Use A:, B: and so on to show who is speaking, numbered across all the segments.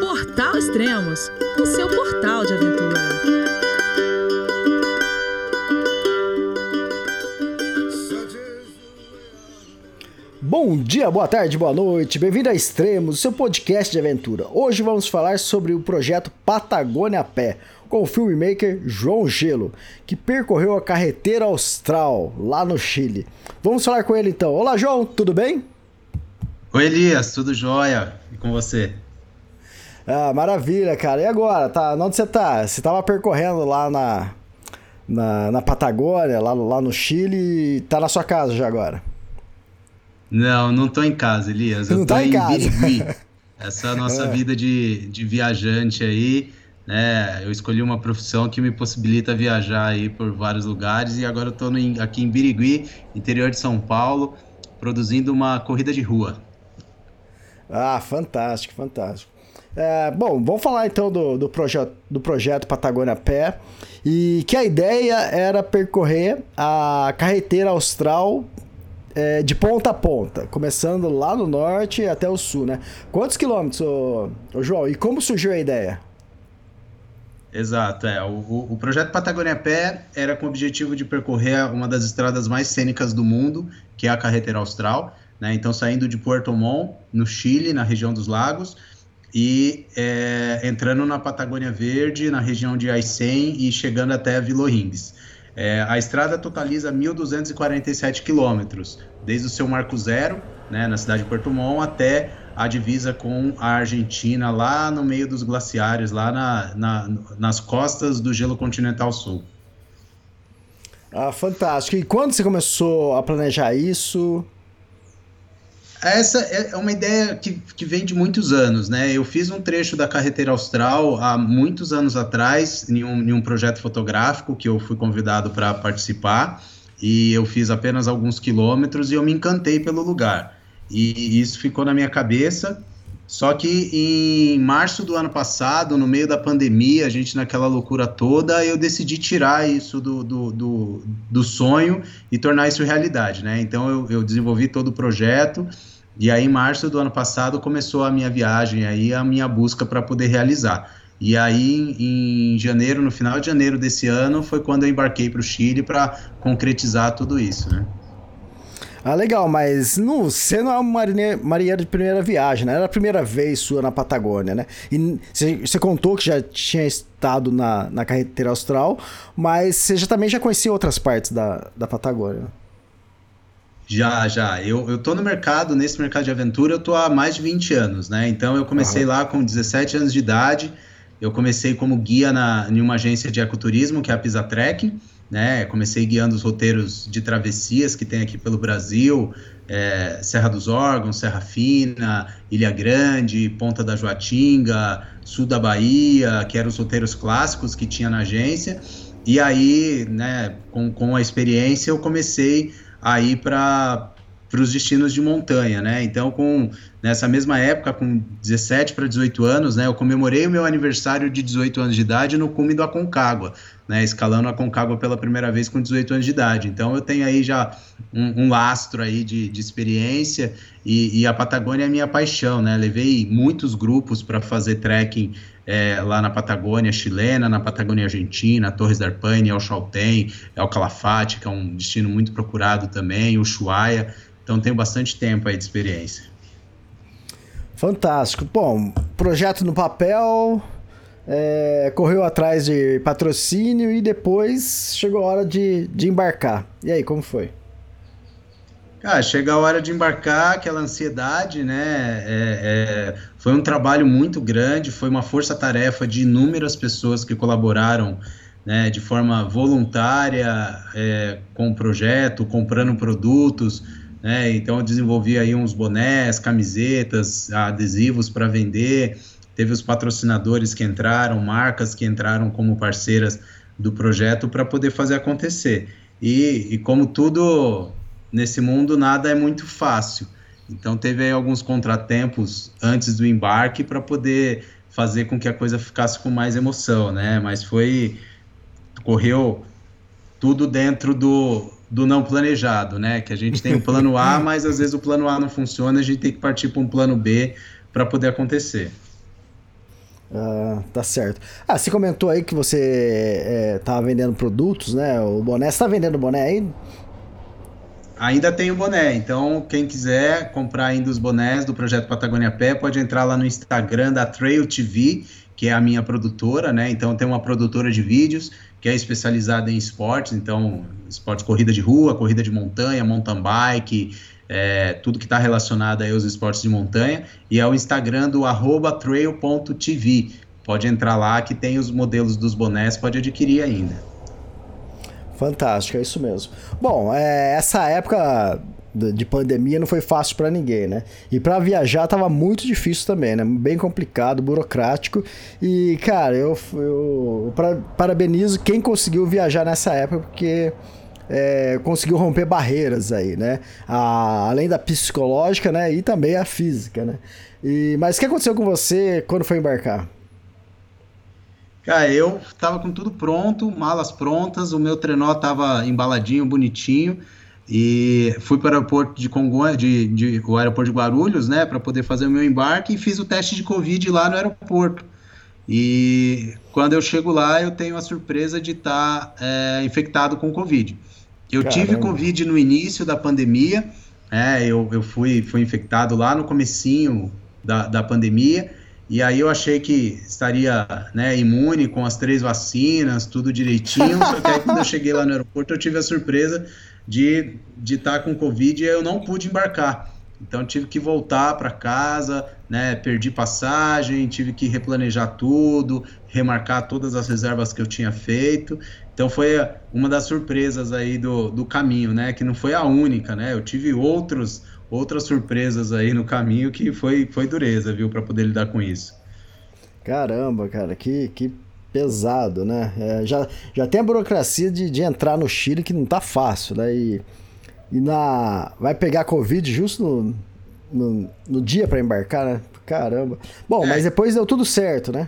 A: Portal Extremos, o seu portal de aventura.
B: Bom dia, boa tarde, boa noite, bem-vindo a Extremos, seu podcast de aventura. Hoje vamos falar sobre o projeto Patagônia a Pé, com o filmmaker João Gelo, que percorreu a carreteira austral lá no Chile. Vamos falar com ele então. Olá, João, tudo bem?
C: Oi, Elias, tudo jóia? E com você?
B: Ah, maravilha, cara. E agora? Tá, onde você tá? Você tava percorrendo lá na, na, na Patagônia, lá, lá no Chile, e tá na sua casa já agora?
C: Não, não tô em casa, Elias. Eu não tô tá em, em casa. Birigui. Essa é a nossa é. vida de, de viajante aí. Né? Eu escolhi uma profissão que me possibilita viajar aí por vários lugares e agora eu tô no, aqui em Birigui, interior de São Paulo, produzindo uma corrida de rua.
B: Ah, fantástico, fantástico. É, bom, vamos falar então do, do, projeto, do projeto Patagônia Pé. E que a ideia era percorrer a carreteira austral é, de ponta a ponta, começando lá no norte até o sul, né? Quantos quilômetros, ô, ô João? E como surgiu a ideia?
C: Exato, é. O, o projeto Patagônia Pé era com o objetivo de percorrer uma das estradas mais cênicas do mundo, que é a carreteira austral. Né? Então, saindo de Puerto Montt, no Chile, na região dos lagos, e é, entrando na Patagônia Verde, na região de Aysén e chegando até Vila Rings. É, a estrada totaliza 1.247 quilômetros, desde o seu marco zero, né, na cidade de Puerto Montt, até a divisa com a Argentina, lá no meio dos glaciares, lá na, na, nas costas do gelo continental sul.
B: Ah, fantástico. E quando você começou a planejar isso?
C: Essa é uma ideia que, que vem de muitos anos, né? Eu fiz um trecho da carreteira austral há muitos anos atrás, em um, em um projeto fotográfico que eu fui convidado para participar, e eu fiz apenas alguns quilômetros e eu me encantei pelo lugar. E isso ficou na minha cabeça. Só que em março do ano passado, no meio da pandemia, a gente naquela loucura toda, eu decidi tirar isso do, do, do, do sonho e tornar isso realidade, né? Então eu, eu desenvolvi todo o projeto e aí, em março do ano passado, começou a minha viagem, aí a minha busca para poder realizar. E aí, em janeiro, no final de janeiro desse ano, foi quando eu embarquei para o Chile para concretizar tudo isso, né?
B: Ah, legal, mas não, você não é uma marinheiro de primeira viagem, né? Era a primeira vez sua na Patagônia, né? E você, contou que já tinha estado na, na carreteira austral, mas você já, também já conhecia outras partes da, da Patagônia.
C: Já, já. Eu, eu tô no mercado, nesse mercado de aventura, eu tô há mais de 20 anos, né? Então eu comecei lá com 17 anos de idade. Eu comecei como guia na, em uma agência de ecoturismo, que é a Pisa Trek, né? Comecei guiando os roteiros de travessias que tem aqui pelo Brasil, é, Serra dos Órgãos, Serra Fina, Ilha Grande, Ponta da Joatinga, Sul da Bahia, que eram os roteiros clássicos que tinha na agência. E aí, né, com, com a experiência, eu comecei a ir para os destinos de montanha, né? Então, com nessa mesma época, com 17 para 18 anos, né, eu comemorei o meu aniversário de 18 anos de idade no cume do Aconcagua, né, escalando a Aconcagua pela primeira vez com 18 anos de idade. Então, eu tenho aí já um, um lastro aí de, de experiência e, e, a Patagônia é minha paixão, né? Levei muitos grupos para fazer trekking é, lá na Patagônia chilena, na Patagônia argentina, Torres da Arpaine, El Chaltén, El Calafate, que é um destino muito procurado também, Ushuaia. Então tenho bastante tempo aí de experiência.
B: Fantástico. Bom, projeto no papel, é, correu atrás de patrocínio e depois chegou a hora de, de embarcar. E aí, como foi?
C: Cara, chega a hora de embarcar, aquela ansiedade, né? É, é, foi um trabalho muito grande, foi uma força-tarefa de inúmeras pessoas que colaboraram né, de forma voluntária é, com o projeto, comprando produtos. Né? Então, eu desenvolvi aí uns bonés, camisetas, adesivos para vender. Teve os patrocinadores que entraram, marcas que entraram como parceiras do projeto para poder fazer acontecer. E, e como tudo nesse mundo nada é muito fácil. Então teve aí alguns contratempos antes do embarque para poder fazer com que a coisa ficasse com mais emoção, né? Mas foi correu tudo dentro do, do não planejado, né? Que a gente tem o plano A, mas às vezes o plano A não funciona, a gente tem que partir para um plano B para poder acontecer.
B: Ah, tá certo. Ah, você comentou aí que você é, tava vendendo produtos, né? O boné, você tá vendendo boné aí?
C: Ainda tem o boné, então quem quiser comprar ainda os bonés do Projeto Patagônia Pé, pode entrar lá no Instagram da Trail TV, que é a minha produtora, né? Então tem uma produtora de vídeos que é especializada em esportes, então esportes corrida de rua, corrida de montanha, mountain bike, é, tudo que está relacionado aí aos esportes de montanha, e é o Instagram do trail.tv. Pode entrar lá que tem os modelos dos bonés, pode adquirir ainda.
B: Fantástico, é isso mesmo. Bom, é, essa época de pandemia não foi fácil para ninguém, né? E para viajar tava muito difícil também, né? Bem complicado, burocrático. E, cara, eu, eu pra, parabenizo quem conseguiu viajar nessa época, porque é, conseguiu romper barreiras aí, né? A, além da psicológica, né? E também a física, né? E, mas o que aconteceu com você quando foi embarcar?
C: Cara, eu tava com tudo pronto, malas prontas, o meu trenó tava embaladinho, bonitinho. E fui para o aeroporto de Congonhas, de, de, o aeroporto de Guarulhos, né, para poder fazer o meu embarque e fiz o teste de Covid lá no aeroporto. E quando eu chego lá, eu tenho a surpresa de estar tá, é, infectado com Covid. Eu Caramba. tive Covid no início da pandemia, é, eu, eu fui, fui infectado lá no comecinho da, da pandemia, e aí eu achei que estaria né, imune com as três vacinas, tudo direitinho, só que aí quando eu cheguei lá no aeroporto, eu tive a surpresa de estar tá com Covid e eu não pude embarcar. Então tive que voltar para casa, né? Perdi passagem, tive que replanejar tudo, remarcar todas as reservas que eu tinha feito. Então foi uma das surpresas aí do, do caminho, né? Que não foi a única, né? Eu tive outros, outras surpresas aí no caminho que foi, foi dureza, viu, para poder lidar com isso.
B: Caramba, cara, que, que pesado, né? É, já, já tem a burocracia de, de entrar no Chile que não tá fácil, né? E, e na, vai pegar Covid justo no, no, no dia para embarcar, né? Caramba. Bom, é. mas depois deu tudo certo, né?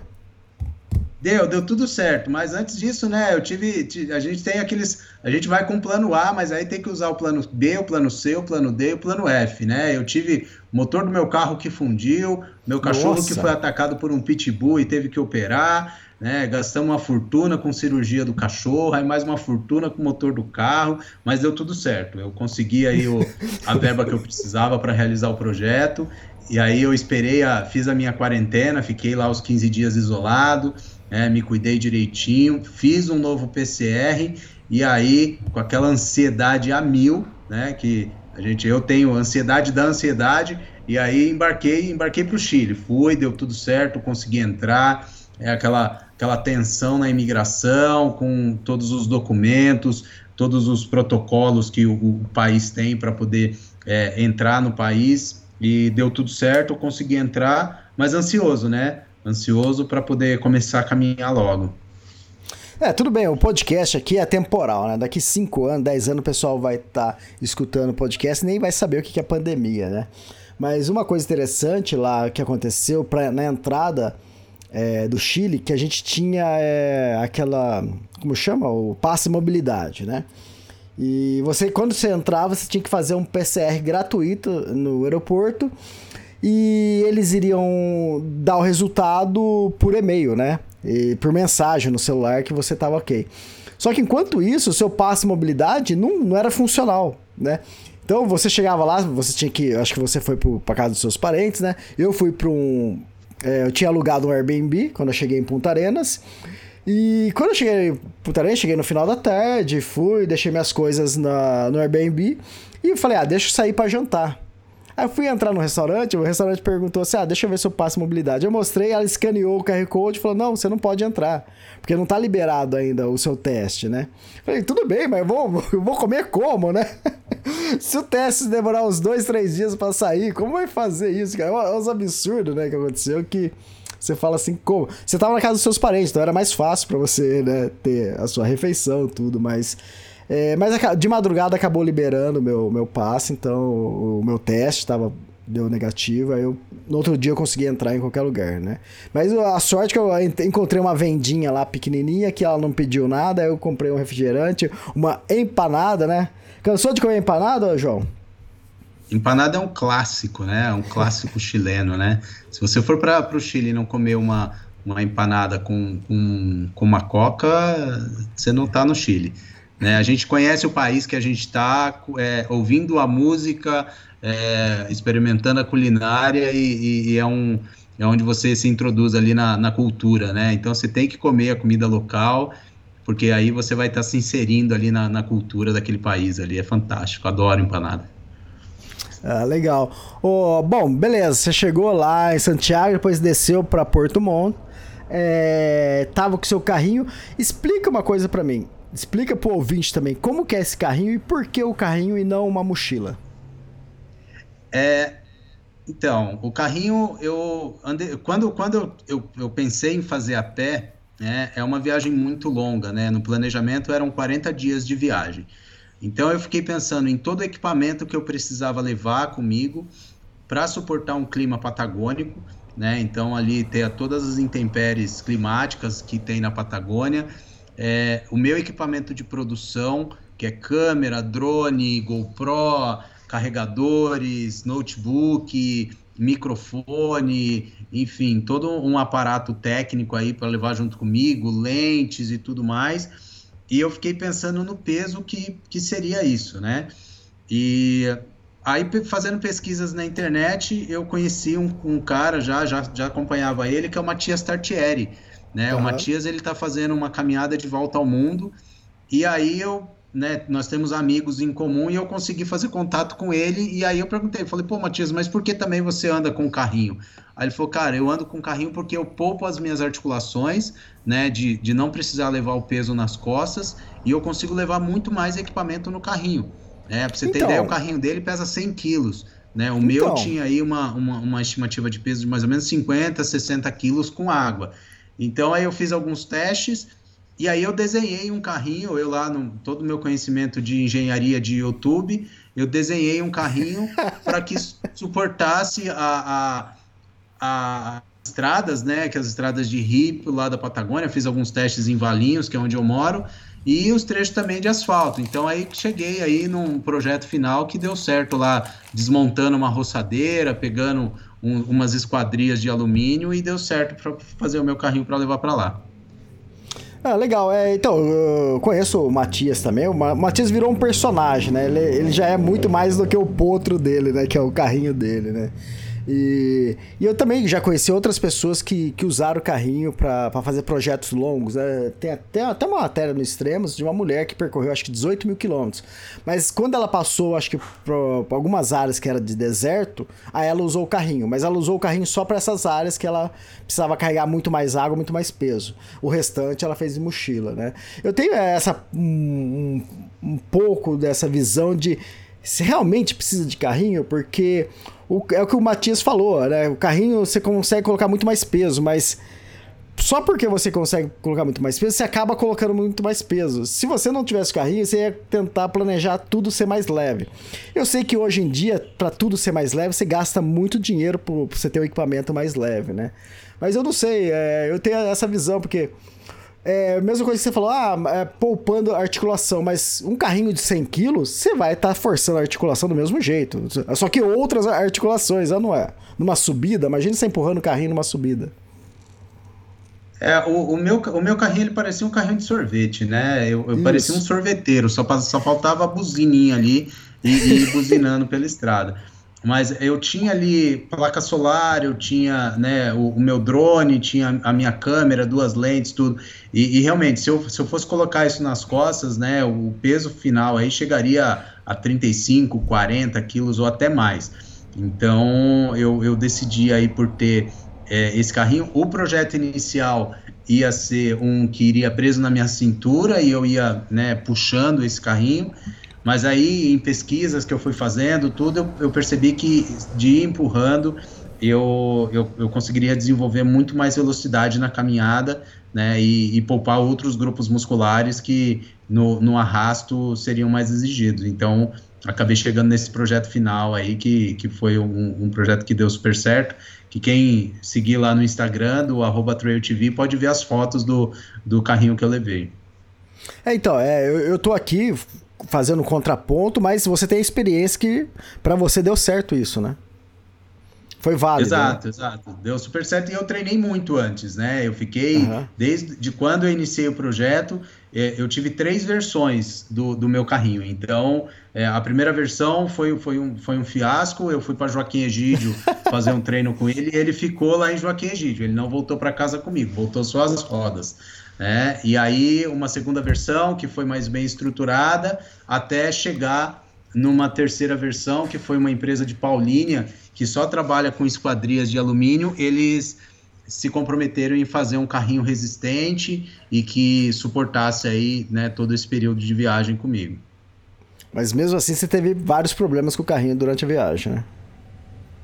C: Deu, deu tudo certo. Mas antes disso, né, eu tive. A gente tem aqueles. A gente vai com o plano A, mas aí tem que usar o plano B, o plano C, o plano D e o plano F, né? Eu tive o motor do meu carro que fundiu, meu cachorro Nossa. que foi atacado por um pitbull e teve que operar né? Gastamos uma fortuna com cirurgia do cachorro, aí mais uma fortuna com o motor do carro, mas deu tudo certo. Eu consegui aí o, a verba que eu precisava para realizar o projeto. E aí eu esperei, a, fiz a minha quarentena, fiquei lá os 15 dias isolado, né, me cuidei direitinho, fiz um novo PCR e aí com aquela ansiedade a mil, né, que a gente eu tenho ansiedade da ansiedade e aí embarquei, embarquei para o Chile, fui, deu tudo certo, consegui entrar, é aquela aquela tensão na imigração, com todos os documentos, todos os protocolos que o, o país tem para poder é, entrar no país. E deu tudo certo, consegui entrar, mas ansioso, né? Ansioso para poder começar a caminhar logo.
B: É, tudo bem, o podcast aqui é temporal, né? Daqui 5 anos, 10 anos o pessoal vai estar tá escutando o podcast e nem vai saber o que é pandemia, né? Mas uma coisa interessante lá que aconteceu pra, na entrada é, do Chile que a gente tinha é, aquela. Como chama? O passe mobilidade, né? E você, quando você entrava, você tinha que fazer um PCR gratuito no aeroporto e eles iriam dar o resultado por e-mail, né? E por mensagem no celular que você estava ok. Só que enquanto isso, o seu passe mobilidade não, não era funcional, né? Então você chegava lá, você tinha que. Acho que você foi para casa dos seus parentes, né? Eu fui para um, é, eu tinha alugado um Airbnb quando eu cheguei em Punta Arenas. E quando eu cheguei em Punta Arenas, cheguei no final da tarde, fui, deixei minhas coisas na, no Airbnb e falei, ah, deixa eu sair para jantar. Aí eu fui entrar no restaurante, o restaurante perguntou assim: ah, deixa eu ver se eu passo mobilidade. Eu mostrei, ela escaneou o QR Code e falou: não, você não pode entrar, porque não tá liberado ainda o seu teste, né? Falei, tudo bem, mas eu vou, eu vou comer como, né? se o teste demorar uns dois, três dias para sair, como vai fazer isso, cara? É um absurdo, né, que aconteceu que. Você fala assim, como? Você tava na casa dos seus parentes, então era mais fácil para você, né, ter a sua refeição, tudo, mas é, mas de madrugada acabou liberando o meu, meu passe, então o, meu teste estava deu negativo, aí eu, no outro dia eu consegui entrar em qualquer lugar, né? Mas a sorte é que eu encontrei uma vendinha lá pequenininha que ela não pediu nada, aí eu comprei um refrigerante, uma empanada, né? Cansou de comer empanada, João?
C: Empanada é um clássico, né? É um clássico chileno, né? Se você for para o Chile e não comer uma uma empanada com, com, com uma coca, você não está no Chile. Né? A gente conhece o país que a gente está, é, ouvindo a música, é, experimentando a culinária e, e, é, um, é onde você se introduz ali na, na cultura, né? Então você tem que comer a comida local, porque aí você vai estar tá se inserindo ali na, na cultura daquele país ali. É fantástico, adoro empanada.
B: Ah, legal. Oh, bom, beleza. Você chegou lá em Santiago, depois desceu para Porto Montt. É, tava com seu carrinho. Explica uma coisa para mim. Explica pro ouvinte também como que é esse carrinho e por que o carrinho e não uma mochila.
C: É, então, o carrinho eu andei, quando quando eu, eu pensei em fazer a pé, né, é uma viagem muito longa, né? No planejamento eram 40 dias de viagem. Então eu fiquei pensando em todo o equipamento que eu precisava levar comigo para suportar um clima patagônico, né? Então ali ter todas as intempéries climáticas que tem na Patagônia é, o meu equipamento de produção, que é câmera, drone, GoPro, carregadores, notebook, microfone, enfim, todo um aparato técnico aí para levar junto comigo, lentes e tudo mais. E eu fiquei pensando no peso que, que seria isso, né? E aí, fazendo pesquisas na internet, eu conheci um, um cara, já, já, já acompanhava ele, que é o Matias Tartieri né? Uhum. O Matias ele está fazendo uma caminhada de volta ao mundo e aí eu, né? Nós temos amigos em comum e eu consegui fazer contato com ele e aí eu perguntei, falei, pô, Matias, mas por que também você anda com carrinho? Aí ele falou, cara, eu ando com carrinho porque eu poupo as minhas articulações, né? De, de não precisar levar o peso nas costas e eu consigo levar muito mais equipamento no carrinho. É, pra você então... ter ideia, o carrinho dele pesa 100 quilos. Né? O então... meu tinha aí uma, uma, uma, estimativa de peso de mais ou menos 50, 60 quilos com água. Então aí eu fiz alguns testes e aí eu desenhei um carrinho, eu lá no todo o meu conhecimento de engenharia de YouTube, eu desenhei um carrinho para que suportasse a, a, a, estradas, né, que as estradas de rio lá da Patagônia, fiz alguns testes em Valinhos, que é onde eu moro, e os trechos também de asfalto. Então aí cheguei aí num projeto final que deu certo lá, desmontando uma roçadeira, pegando um, umas esquadrias de alumínio e deu certo para fazer o meu carrinho para levar para lá.
B: Ah, legal. É, então, eu conheço o Matias também. O Matias virou um personagem, né? Ele, ele já é muito mais do que o potro dele, né? Que é o carrinho dele, né? E, e, eu também já conheci outras pessoas que, que usaram o carrinho para fazer projetos longos. Né? Tem até, até uma matéria no Extremos de uma mulher que percorreu acho que 18 mil quilômetros. Mas quando ela passou, acho que por algumas áreas que era de deserto, aí ela usou o carrinho. Mas ela usou o carrinho só para essas áreas que ela precisava carregar muito mais água, muito mais peso. O restante ela fez de mochila, né? Eu tenho essa um, um pouco dessa visão de se realmente precisa de carrinho, porque o, é o que o Matias falou, né? O carrinho você consegue colocar muito mais peso, mas só porque você consegue colocar muito mais peso, você acaba colocando muito mais peso. Se você não tivesse carrinho, você ia tentar planejar tudo ser mais leve. Eu sei que hoje em dia, para tudo ser mais leve, você gasta muito dinheiro para você ter um equipamento mais leve, né? Mas eu não sei, é, eu tenho essa visão, porque é, mesma coisa que você falou, ah, é, poupando a articulação, mas um carrinho de 100 quilos, você vai estar tá forçando a articulação do mesmo jeito. Só que outras articulações, não é? Numa subida, imagina você empurrando o carrinho numa subida.
C: É, o, o, meu, o meu carrinho ele parecia um carrinho de sorvete, né? Eu, eu parecia um sorveteiro, só, só faltava a buzininha ali e, e buzinando pela estrada. Mas eu tinha ali placa solar, eu tinha né, o, o, meu drone, tinha a minha câmera, duas lentes, tudo. E, e, realmente, se eu, se eu fosse colocar isso nas costas, né, o peso final aí chegaria a 35, 40 quilos ou até mais. Então eu, eu decidi aí por ter é, esse carrinho. O projeto inicial ia ser um que iria preso na minha cintura e eu ia né, puxando esse carrinho. Mas aí, em pesquisas que eu fui fazendo, tudo, eu, eu percebi que de ir empurrando, eu, eu, eu, conseguiria desenvolver muito mais velocidade na caminhada, né, e, e poupar outros grupos musculares que no, no arrasto seriam mais exigidos. Então, acabei chegando nesse projeto final aí, que, que foi um, um, projeto que deu super certo, que quem seguir lá no Instagram, do arroba TrailTV, pode ver as fotos do, do carrinho que eu levei.
B: É, então, é, eu, eu tô aqui fazendo contraponto, mas você tem a experiência que para você deu certo isso, né? Foi válido.
C: Exato, né? exato. Deu super certo e eu treinei muito antes, né? Eu fiquei, uhum. desde de quando eu iniciei o projeto, é, eu tive três versões do, do meu carrinho. Então, é, a primeira versão foi, foi, um, foi um fiasco. Eu fui para Joaquim Egídio fazer um treino com ele e ele ficou lá em Joaquim Egídio. Ele não voltou para casa comigo, voltou só as rodas. Né? E aí, uma segunda versão que foi mais bem estruturada, até chegar numa terceira versão, que foi uma empresa de Paulínia, que só trabalha com esquadrias de alumínio. Eles se comprometeram em fazer um carrinho resistente e que suportasse aí, né, todo esse período de viagem comigo.
B: Mas mesmo assim você teve vários problemas com o carrinho durante a viagem, né?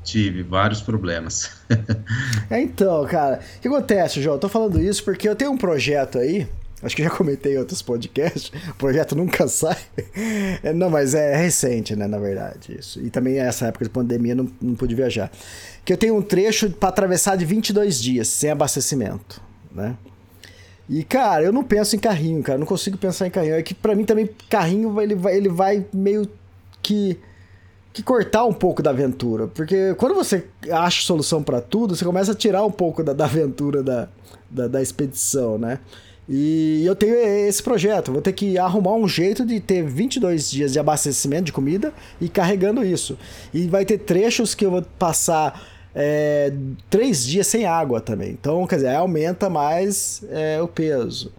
C: Tive vários problemas.
B: é, então, cara, o que acontece, João? Eu tô falando isso porque eu tenho um projeto aí, acho que já comentei em outros podcasts, o projeto nunca sai. É, não, mas é recente, né, na verdade, isso. E também essa época de pandemia não, não pude viajar. Que eu tenho um trecho para atravessar de 22 dias, sem abastecimento, né? E, cara, eu não penso em carrinho, cara, eu não consigo pensar em carrinho. É que para mim também carrinho ele vai, ele vai meio que que cortar um pouco da aventura. Porque quando você acha solução para tudo, você começa a tirar um pouco da, da aventura da, da, da, expedição, né? E eu tenho esse projeto, vou ter que arrumar um jeito de ter 22 dias de abastecimento de comida e carregando isso. E vai ter trechos que eu vou passar é, três dias sem água também. Então, quer dizer, aumenta mais é, o peso.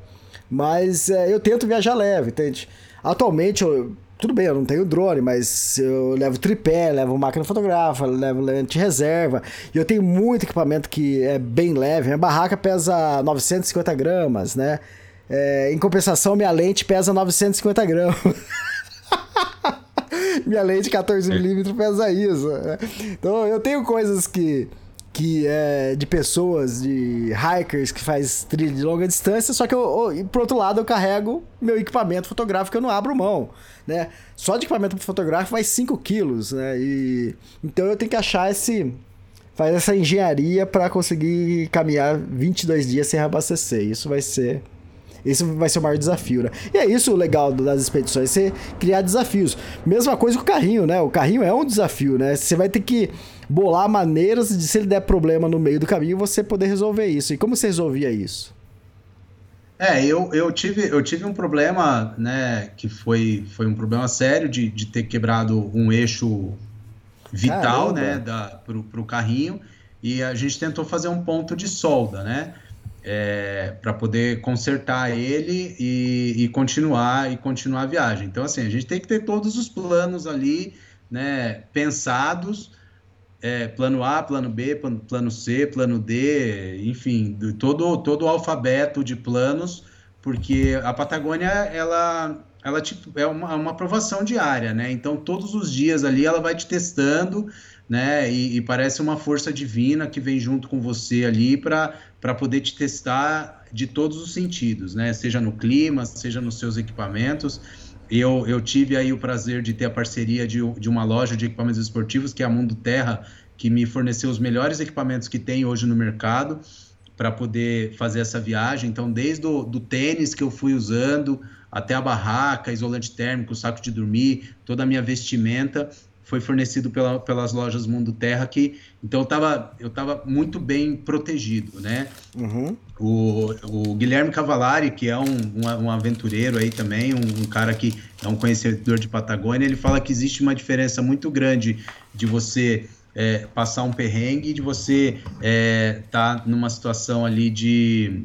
B: Mas é, eu tento viajar leve, entende? Atualmente eu tudo bem, eu não tenho drone, mas eu levo tripé, levo máquina fotográfica, levo lente reserva. E eu tenho muito equipamento que é bem leve. Minha barraca pesa 950 gramas, né? É, em compensação, minha lente pesa 950 gramas. minha lente 14mm pesa isso. Né? Então eu tenho coisas que que é de pessoas, de hikers que faz trilha de longa distância, só que eu, eu, por outro lado eu carrego meu equipamento fotográfico, eu não abro mão, né? Só de equipamento fotográfico vai 5 quilos, né? E, então eu tenho que achar esse... Fazer essa engenharia para conseguir caminhar 22 dias sem abastecer. Isso vai ser esse vai ser o maior desafio, né? E é isso o legal das expedições, você criar desafios. Mesma coisa com o carrinho, né? O carrinho é um desafio, né? Você vai ter que bolar maneiras de, se ele der problema no meio do caminho, você poder resolver isso. E como você resolvia isso?
C: É, eu, eu, tive, eu tive um problema, né, que foi, foi um problema sério de, de ter quebrado um eixo vital, Caramba. né, da, pro, pro carrinho, e a gente tentou fazer um ponto de solda, né, é, para poder consertar ele e, e, continuar e continuar a viagem. Então, assim, a gente tem que ter todos os planos ali, né, pensados, é, plano A, plano B, plano C, plano D, enfim, todo, todo o alfabeto de planos, porque a Patagônia, ela, ela tipo, é uma, uma aprovação diária, né? Então, todos os dias ali ela vai te testando, né? E, e parece uma força divina que vem junto com você ali para poder te testar de todos os sentidos, né? Seja no clima, seja nos seus equipamentos. Eu, eu tive aí o prazer de ter a parceria de, de uma loja de equipamentos esportivos, que é a Mundo Terra, que me forneceu os melhores equipamentos que tem hoje no mercado para poder fazer essa viagem. Então, desde o do tênis que eu fui usando, até a barraca, isolante térmico, saco de dormir, toda a minha vestimenta foi fornecido pela, pelas lojas Mundo Terra que então eu estava eu tava muito bem protegido, né? Uhum. O, o Guilherme Cavalari, que é um, um, um aventureiro aí também, um, um, cara que é um conhecedor de Patagônia, ele fala que existe uma diferença muito grande de você é, passar um perrengue, de você estar é, tá numa situação ali de,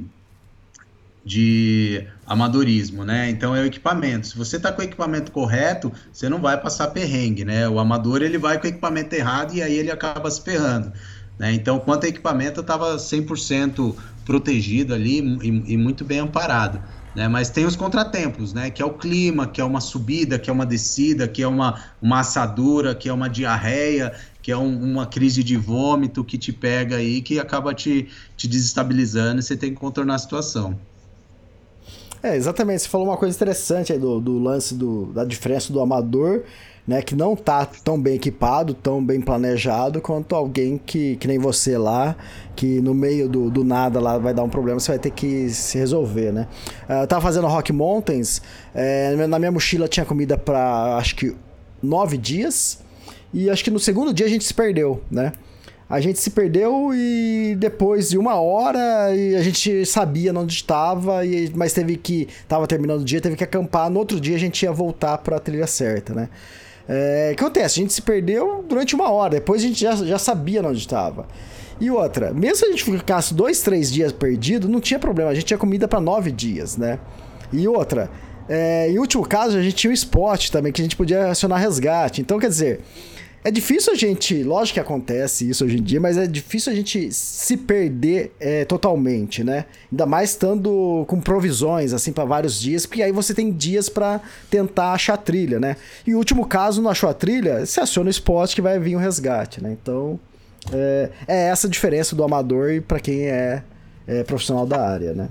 C: de amadorismo, né? Então é o equipamento. Se você está com o equipamento correto, você não vai passar perrengue, né? O amador ele vai com o equipamento errado e aí ele acaba se ferrando. Né? Então, quanto ao equipamento, eu estava 100% protegido ali e, e, muito bem amparado. Né? Mas tem os contratempos, né? que é o clima, que é uma subida, que é uma descida, que é uma, uma assadura, que é uma diarreia, que é um, uma crise de vômito que te pega aí, que acaba te, te desestabilizando e você tem que contornar a situação.
B: É, exatamente. Você falou uma coisa interessante aí do, do lance do, da diferença do amador né, que não tá tão bem equipado, tão bem planejado quanto alguém que, que nem você lá, que no meio do, do nada lá vai dar um problema, você vai ter que se resolver, né? Eh, eu tava fazendo Rock Mountains, é, na minha mochila tinha comida para acho que nove dias, e acho que no segundo dia a gente se perdeu, né? A gente se perdeu e depois de uma hora a gente sabia onde estava, mas teve que. Tava terminando o dia, teve que acampar. No outro dia a gente ia voltar para a trilha certa, né? É, o que acontece? A gente se perdeu durante uma hora, depois a gente já, já sabia onde estava. E outra, mesmo se a gente ficasse dois, três dias perdido, não tinha problema, a gente tinha comida para nove dias, né? E outra, é, em último caso, a gente tinha o spot também, que a gente podia acionar resgate. Então, quer dizer, é difícil a gente. Lógico que acontece isso hoje em dia, mas é difícil a gente se perder é, totalmente, né? Ainda mais estando com provisões, assim, para vários dias, porque aí você tem dias para tentar achar a trilha, né? E o último caso, não achou a trilha, você aciona o spot que vai vir o um resgate, né? Então. É, é, essa a diferença do amador e para quem é, é, profissional da área, né?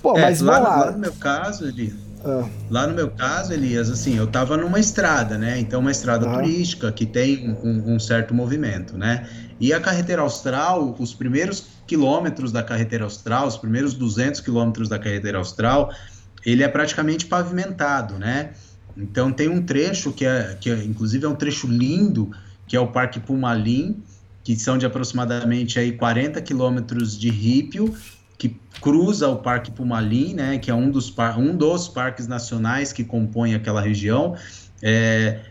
C: Pô, é, mas lá, lá. lá no meu caso, Eli, ah. Lá no meu caso, Elias, assim, eu estava numa estrada, né? Então, uma estrada ah. turística que tem um, um, certo movimento, né? E a carretera austral, os primeiros quilômetros da carretera austral, os primeiros 200 quilômetros da carretera austral, ele é praticamente pavimentado, né? Então, tem um trecho que é, que é, inclusive, é um trecho lindo, que é o Parque Pumalim, que são de aproximadamente aí 40 quilômetros de rípio, que cruza o Parque Pumalim, né, que é um dos, um dos parques nacionais que compõem aquela região. É,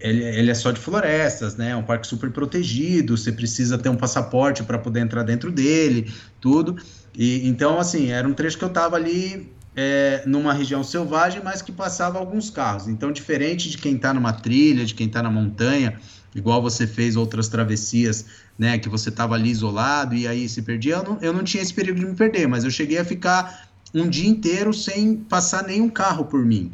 C: ele, ele, é só de florestas, né? É um parque super protegido. Você precisa ter um passaporte para poder entrar dentro dele, tudo. E então, assim, era um trecho que eu estava ali é, numa região selvagem, mas que passava alguns carros. Então, diferente de quem está numa trilha, de quem está na montanha, igual você fez outras travessias, né, que você estava ali isolado e aí se perdia, eu não, eu não tinha esse perigo de me perder, mas eu cheguei a ficar um dia inteiro sem passar nenhum carro por mim.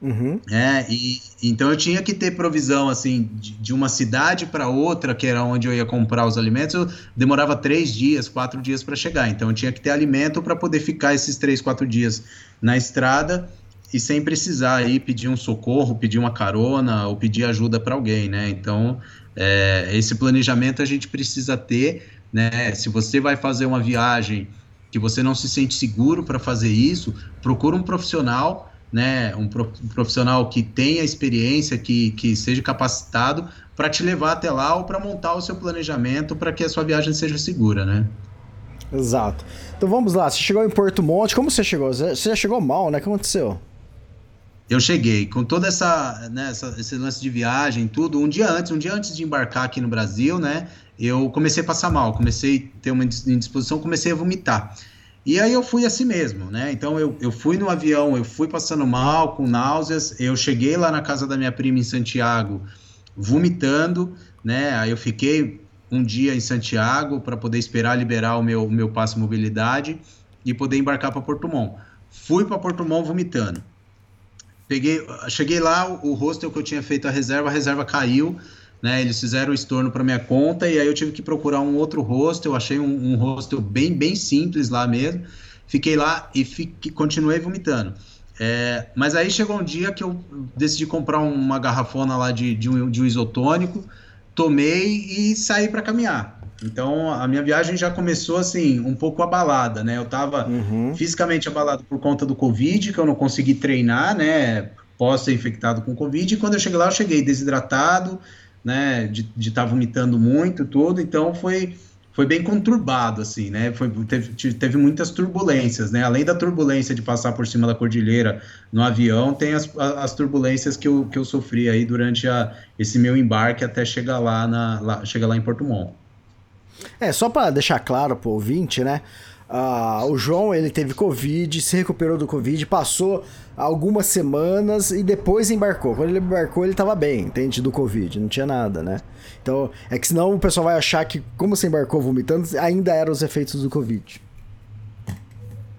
C: Uhum. É, e então eu tinha que ter provisão assim de, de uma cidade para outra, que era onde eu ia comprar os alimentos. Eu demorava três dias, quatro dias para chegar. Então eu tinha que ter alimento para poder ficar esses três, quatro dias na estrada e sem precisar aí pedir um socorro, pedir uma carona ou pedir ajuda para alguém, né? Então, é, esse planejamento a gente precisa ter, né? Se você vai fazer uma viagem que você não se sente seguro para fazer isso, procura um profissional, né? Um, profissional que tenha experiência, que, que seja capacitado para te levar até lá ou para montar o seu planejamento para que a sua viagem seja segura, né?
B: Exato. Então vamos lá, você chegou em Porto Monte, como você chegou? Você já chegou mal, né? O que aconteceu?
C: Eu cheguei com toda essa, né, essa, esse lance de viagem, tudo, um dia antes, um dia antes de embarcar aqui no Brasil, né, eu comecei a passar mal, comecei a ter uma indisposição, comecei a vomitar. E aí eu fui assim mesmo, né? Então eu, eu fui no avião, eu fui passando mal, com náuseas, eu cheguei lá na casa da minha prima em Santiago, vomitando, né? Aí eu fiquei um dia em Santiago para poder esperar liberar o meu, meu passe mobilidade e poder embarcar para Porto Montt. Fui para Porto Montt vomitando Peguei, cheguei lá, o hostel que eu tinha feito a reserva, a reserva caiu, né? Eles fizeram o estorno para minha conta e aí eu tive que procurar um outro hostel. Achei um, um hostel bem, bem simples lá mesmo. Fiquei lá e fiquei, continuei vomitando. É, mas aí chegou um dia que eu decidi comprar uma garrafona lá de, de, um, de um isotônico, tomei e saí para caminhar. Então a minha viagem já começou assim, um pouco abalada, né? Eu estava uhum. fisicamente abalado por conta do Covid, que eu não consegui treinar, né? Posso ser infectado com Covid. E quando eu cheguei lá, eu cheguei desidratado, né? De estar tá vomitando muito, tudo. Então foi, foi bem conturbado, assim, né? Foi, teve, teve muitas turbulências, né? Além da turbulência de passar por cima da cordilheira no avião, tem as, as turbulências que eu, que eu sofri aí durante a, esse meu embarque até chegar lá, na, lá, chegar lá em Porto Montt.
B: É, só para deixar claro pro ouvinte, né? Uh, o João, ele teve Covid, se recuperou do Covid, passou algumas semanas e depois embarcou. Quando ele embarcou, ele tava bem, entende? Do Covid, não tinha nada, né? Então, é que senão o pessoal vai achar que, como você embarcou vomitando, ainda eram os efeitos do Covid.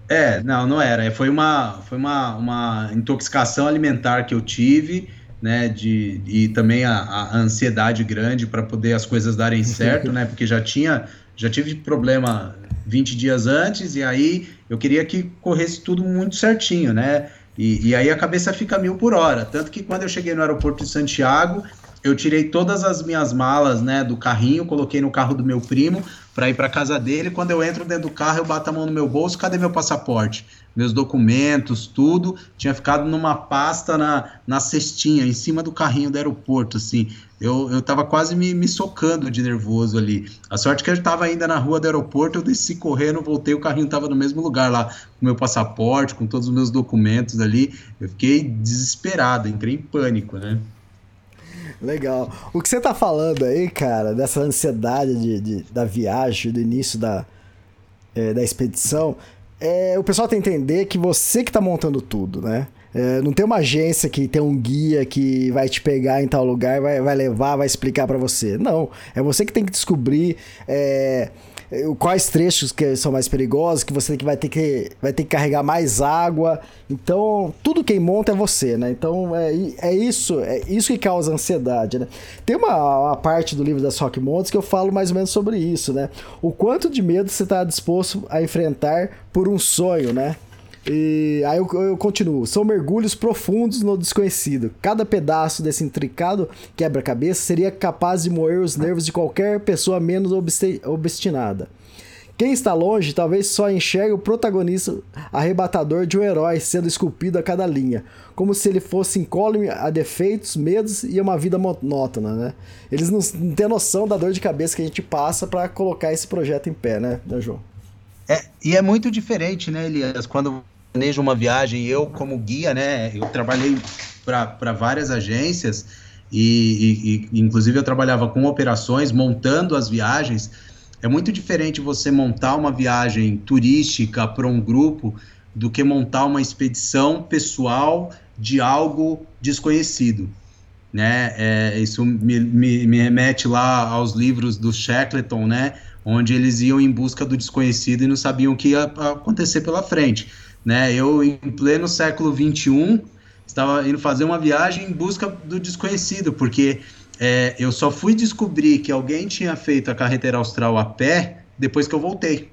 C: É, não, não era. Foi uma, foi uma, uma intoxicação alimentar que eu tive né, de, e também a, a ansiedade grande para poder as coisas darem certo, né, porque já tinha, já tive problema 20 dias antes e aí eu queria que corresse tudo muito certinho, né, e, e aí a cabeça fica mil por hora, tanto que quando eu cheguei no aeroporto de Santiago, eu tirei todas as minhas malas, né, do carrinho, coloquei no carro do meu primo para ir para casa dele. Quando eu entro dentro do carro, eu bato a mão no meu bolso, cadê meu passaporte? Meus documentos, tudo, tinha ficado numa pasta na, na cestinha, em cima do carrinho do aeroporto, assim. Eu, eu tava quase me, me socando de nervoso ali. A sorte que eu estava ainda na rua do aeroporto, eu desci correndo, voltei, o carrinho estava no mesmo lugar lá, com meu passaporte, com todos os meus documentos ali. Eu fiquei desesperado, entrei em pânico, né?
B: Legal. O que você tá falando aí, cara, dessa ansiedade de, de da viagem, do início da, é, da expedição, é, o pessoal tem que entender que você que tá montando tudo, né? É, não tem uma agência que tem um guia que vai te pegar em tal lugar, vai, vai levar, vai explicar para você. Não. É você que tem que descobrir. É, quais trechos que são mais perigosos, que você vai ter que, vai ter que carregar mais água. Então, tudo quem monta é você, né? Então, é, é isso é isso que causa ansiedade, né? Tem uma, uma parte do livro das Rock Mountains que eu falo mais ou menos sobre isso, né? O quanto de medo você está disposto a enfrentar por um sonho, né? E aí eu, eu, continuo. São mergulhos profundos no desconhecido. Cada pedaço desse intricado quebra-cabeça seria capaz de moer os nervos de qualquer pessoa menos obstinada. Quem está longe talvez só enxergue o protagonista arrebatador de um herói sendo esculpido a cada linha, como se ele fosse incólume a defeitos, medos e uma vida monótona, né? Eles não, não têm noção da dor de cabeça que a gente passa para colocar esse projeto em pé, né, né João?
C: É, e é muito diferente, né, Elias, quando planejo uma viagem, eu como guia, né, eu trabalhei para várias agências e, e, e, inclusive eu trabalhava com operações, montando as viagens. É muito diferente você montar uma viagem turística para um grupo do que montar uma expedição pessoal de algo desconhecido. Né? É, isso me, me, me, remete lá aos livros do Shackleton, né? onde eles iam em busca do desconhecido e não sabiam o que ia acontecer pela frente né? Eu, em pleno século XXI, estava indo fazer uma viagem em busca do desconhecido, porque é, eu só fui descobrir que alguém tinha feito a carretera austral a pé depois que eu voltei.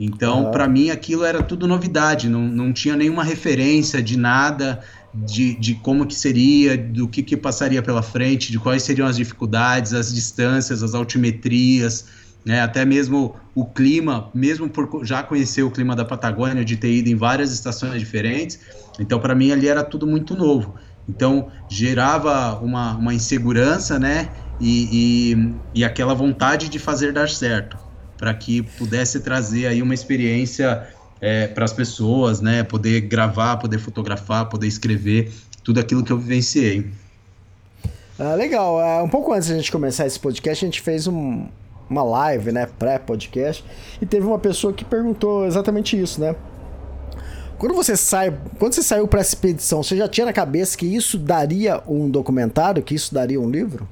C: Então, uhum. para mim, aquilo era tudo novidade, não, não tinha nenhuma referência de nada, de, de como que seria, do que, que passaria pela frente, de quais seriam as dificuldades, as distâncias, as altimetrias, né, até mesmo o clima, mesmo por já conhecer o clima da Patagônia, de ter ido em várias estações diferentes, então para mim ali era tudo muito novo. Então gerava uma, uma insegurança, né, e, e, e aquela vontade de fazer dar certo, para que pudesse trazer aí uma experiência é, para as pessoas, né, poder gravar, poder fotografar, poder escrever, tudo aquilo que eu vivenciei.
B: Ah, legal. Uh, um pouco antes de a gente começar esse podcast, a gente fez um, uma live, né, pré-podcast, e teve uma pessoa que perguntou exatamente isso, né? Quando você sai, quando você saiu para essa expedição, você já tinha na cabeça que isso daria um documentário, que isso daria um livro?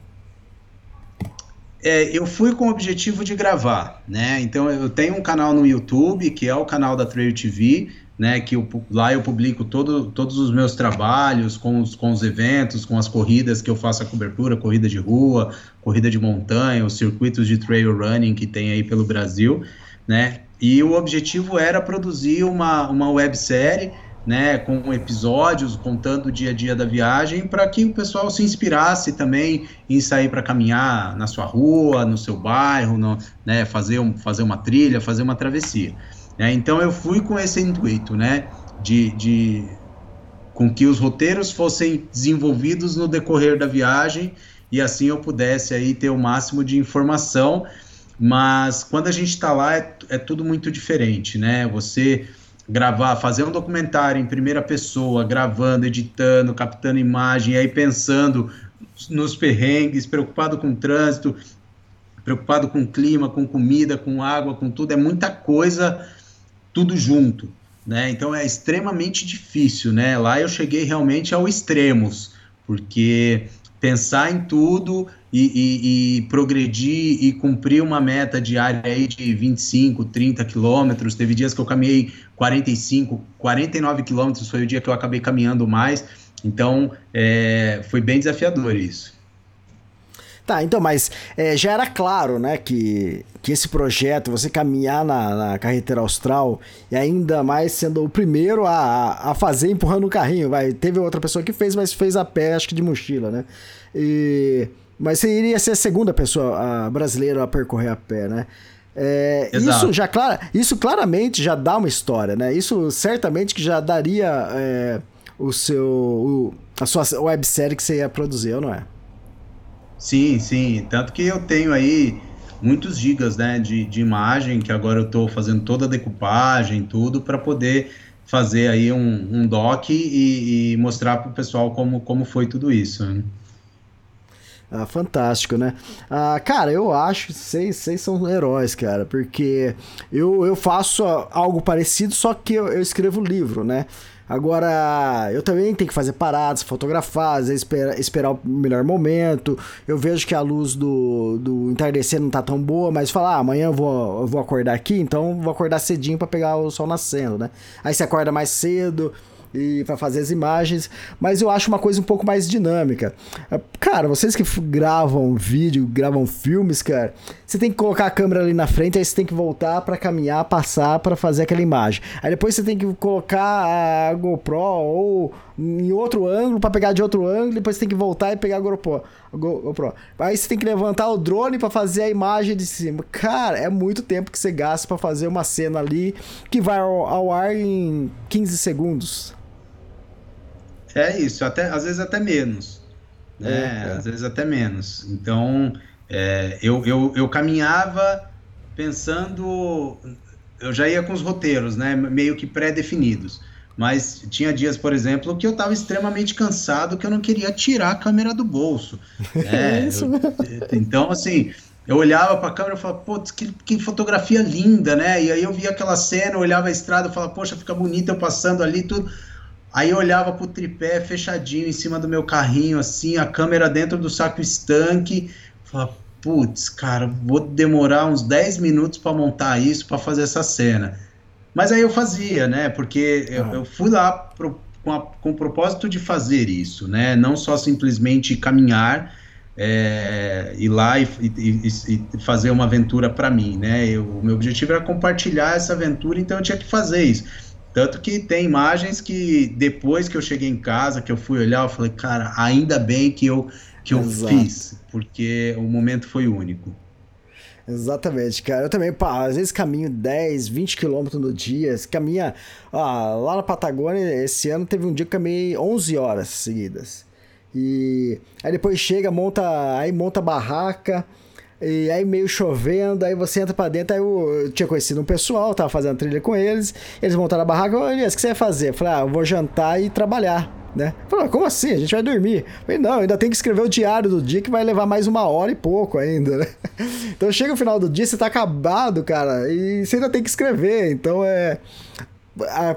C: É, eu fui com o objetivo de gravar, né? Então eu tenho um canal no YouTube, que é o canal da Trail TV, né, que eu, lá eu publico todo, todos os meus trabalhos com os, com os eventos, com as corridas que eu faço a cobertura, corrida de rua, corrida de montanha, os circuitos de trail running que tem aí pelo Brasil, né, e o objetivo era produzir uma, uma websérie, né, com episódios contando o dia a dia da viagem para que o pessoal se inspirasse também em sair para caminhar na sua rua, no seu bairro, no, né, fazer, um, fazer uma trilha, fazer uma travessia. Né? Então eu fui com esse intuito, né, de, de com que os roteiros fossem desenvolvidos no decorrer da viagem e assim eu pudesse aí ter o máximo de informação. Mas quando a gente está lá é, é tudo muito diferente, né? Você gravar, fazer um documentário em primeira pessoa, gravando, editando, captando imagem, aí pensando nos perrengues, preocupado com o trânsito, preocupado com clima, com comida, com água, com tudo, é muita coisa tudo junto, né? Então é extremamente difícil, né? Lá eu cheguei realmente ao extremos, porque pensar em tudo e, e, e, progredir e cumprir uma meta diária aí de 25, 30 quilômetros. Teve dias que eu caminhei 45, 49 quilômetros, foi o dia que eu acabei caminhando mais. Então, é, foi bem desafiador isso.
B: Tá, então, mas é, já era claro, né, que, que esse projeto, você caminhar na, na carretera austral e ainda mais sendo o primeiro a, a fazer empurrando o carrinho, vai. Teve outra pessoa que fez, mas fez a pé, acho que de mochila, né? E Mas você iria ser a segunda pessoa a brasileira a percorrer a pé, né? É, isso já clara, isso claramente já dá uma história, né? Isso certamente que já daria é, o seu o, a sua websérie que você ia produzir, não é?
C: Sim, sim. Tanto que eu tenho aí muitos gigas né, de, de imagem, que agora eu estou fazendo toda a decupagem, tudo, para poder fazer aí um, um doc e, e mostrar para o pessoal como, como foi tudo isso. Né?
B: Ah, fantástico, né? Ah, cara, eu acho que vocês, vocês são heróis, cara, porque eu, eu faço algo parecido, só que eu, eu escrevo livro, né? Agora, eu também tenho que fazer paradas, fotografar, esperar, esperar o melhor momento. Eu vejo que a luz do, do entardecer não tá tão boa, mas falar, ah, amanhã eu vou, eu vou acordar aqui, então vou acordar cedinho para pegar o sol nascendo, né? Aí você acorda mais cedo, e para fazer as imagens, mas eu acho uma coisa um pouco mais dinâmica. Cara, vocês que gravam vídeo, gravam filmes, cara, você tem que colocar a câmera ali na frente, aí você tem que voltar para caminhar, passar para fazer aquela imagem. Aí depois você tem que colocar a GoPro ou em outro ângulo para pegar de outro ângulo, depois você tem que voltar e pegar a GoPro. GoPro. Aí você tem que levantar o drone para fazer a imagem de cima. Cara, é muito tempo que você gasta para fazer uma cena ali que vai ao, ao ar em 15 segundos.
C: É isso, até, às vezes até menos. Né? É, é. Às vezes até menos. Então, é, eu, eu, eu caminhava pensando. Eu já ia com os roteiros, né? Meio que pré-definidos. Mas tinha dias, por exemplo, que eu estava extremamente cansado, que eu não queria tirar a câmera do bolso. Né? é isso. Eu, então, assim, eu olhava para a câmera e falava, putz, que, que fotografia linda, né? E aí eu via aquela cena, eu olhava a estrada e falava, poxa, fica bonita eu passando ali, tudo. Aí eu olhava pro tripé fechadinho em cima do meu carrinho, assim, a câmera dentro do saco estanque. Falava, putz, cara, vou demorar uns 10 minutos para montar isso, para fazer essa cena. Mas aí eu fazia, né? Porque eu, eu fui lá pro, com, a, com o propósito de fazer isso, né? Não só simplesmente caminhar, é, ir lá e, e, e, fazer uma aventura para mim, né? Eu, o meu objetivo era compartilhar essa aventura, então eu tinha que fazer isso. Tanto que tem imagens que depois que eu cheguei em casa, que eu fui olhar, eu falei, cara, ainda bem que eu, que eu fiz, porque o momento foi único.
B: Exatamente, cara. Eu também, pá, às vezes caminho 10, 20 quilômetros no dia. Caminha. Ah, lá na Patagônia, esse ano teve um dia que caminhei 11 horas seguidas. E aí depois chega, monta. Aí monta barraca. E aí meio chovendo, aí você entra pra dentro, aí eu, eu tinha conhecido um pessoal, tava fazendo trilha com eles, eles montaram a barraca, ô Elias, o que você vai fazer? Eu falei, ah, eu vou jantar e trabalhar, né? Falei, ah, como assim? A gente vai dormir. Eu falei, não, ainda tem que escrever o diário do dia que vai levar mais uma hora e pouco ainda, né? Então chega o final do dia, você tá acabado, cara, e você ainda tem que escrever, então é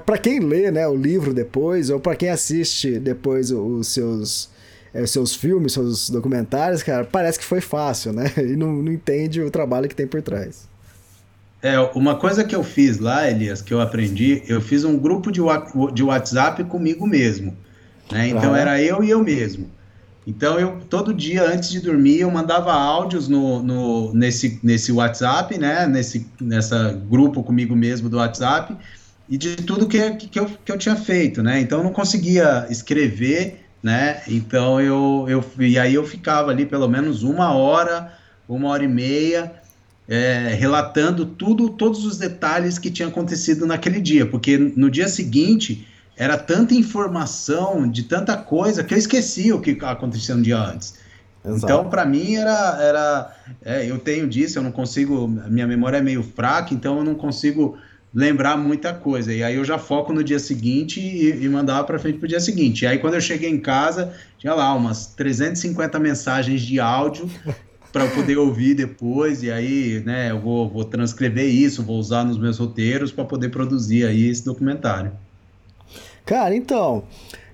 B: para quem lê, né, o livro depois ou para quem assiste depois os seus é, seus filmes, seus documentários, cara, parece que foi fácil, né? E não, não entende o trabalho que tem por trás.
C: É, uma coisa que eu fiz lá, Elias, que eu aprendi, eu fiz um grupo de, de WhatsApp comigo mesmo. Né? Então ah. era eu e eu mesmo. Então eu todo dia antes de dormir eu mandava áudios no, no nesse, nesse WhatsApp, né? Nesse nessa grupo comigo mesmo do WhatsApp e de tudo que, que, eu, que eu tinha feito, né? Então eu não conseguia escrever né? Então eu, eu e aí eu ficava ali pelo menos uma hora, uma hora e meia, é, relatando tudo, todos os detalhes que tinha acontecido naquele dia, porque no dia seguinte era tanta informação de tanta coisa que eu esqueci o que aconteceu no dia antes. Exato. Então, para mim, era. era é, eu tenho disso, eu não consigo. Minha memória é meio fraca, então eu não consigo lembrar muita coisa. E aí eu já foco no dia seguinte e, e mandava para frente para o dia seguinte. E aí quando eu cheguei em casa, tinha lá umas 350 mensagens de áudio para eu poder ouvir depois. E aí, né, eu vou, vou transcrever isso, vou usar nos meus roteiros para poder produzir aí esse documentário.
B: Cara, então,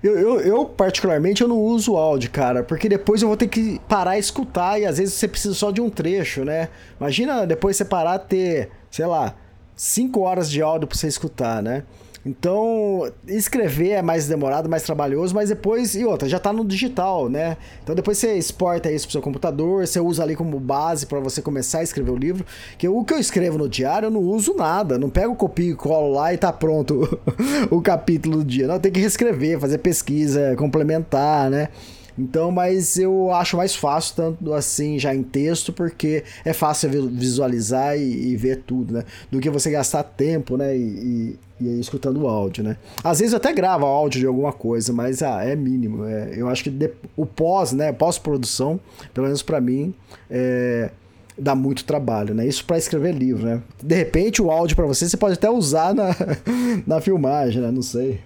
B: eu, eu, eu, particularmente eu não uso áudio, cara, porque depois eu vou ter que parar e escutar e às vezes você precisa só de um trecho, né? Imagina depois você parar ter, sei lá, cinco horas de áudio para você escutar, né? Então, escrever é mais demorado, mais trabalhoso, mas depois, e outra, já está no digital, né? Então depois você exporta isso pro seu computador, você usa ali como base para você começar a escrever o livro. Que o que eu escrevo no diário, eu não uso nada, não pego copia e colo lá e tá pronto o capítulo do dia. Não, tem que reescrever, fazer pesquisa, complementar, né? Então, mas eu acho mais fácil, tanto assim, já em texto, porque é fácil visualizar e, e ver tudo, né? Do que você gastar tempo, né? E, e, e escutando o áudio, né? Às vezes eu até gravo áudio de alguma coisa, mas ah, é mínimo. É, eu acho que de, o pós, né? Pós-produção, pelo menos para mim, é, dá muito trabalho, né? Isso para escrever livro, né? De repente o áudio para você você pode até usar na, na filmagem, né? Não sei.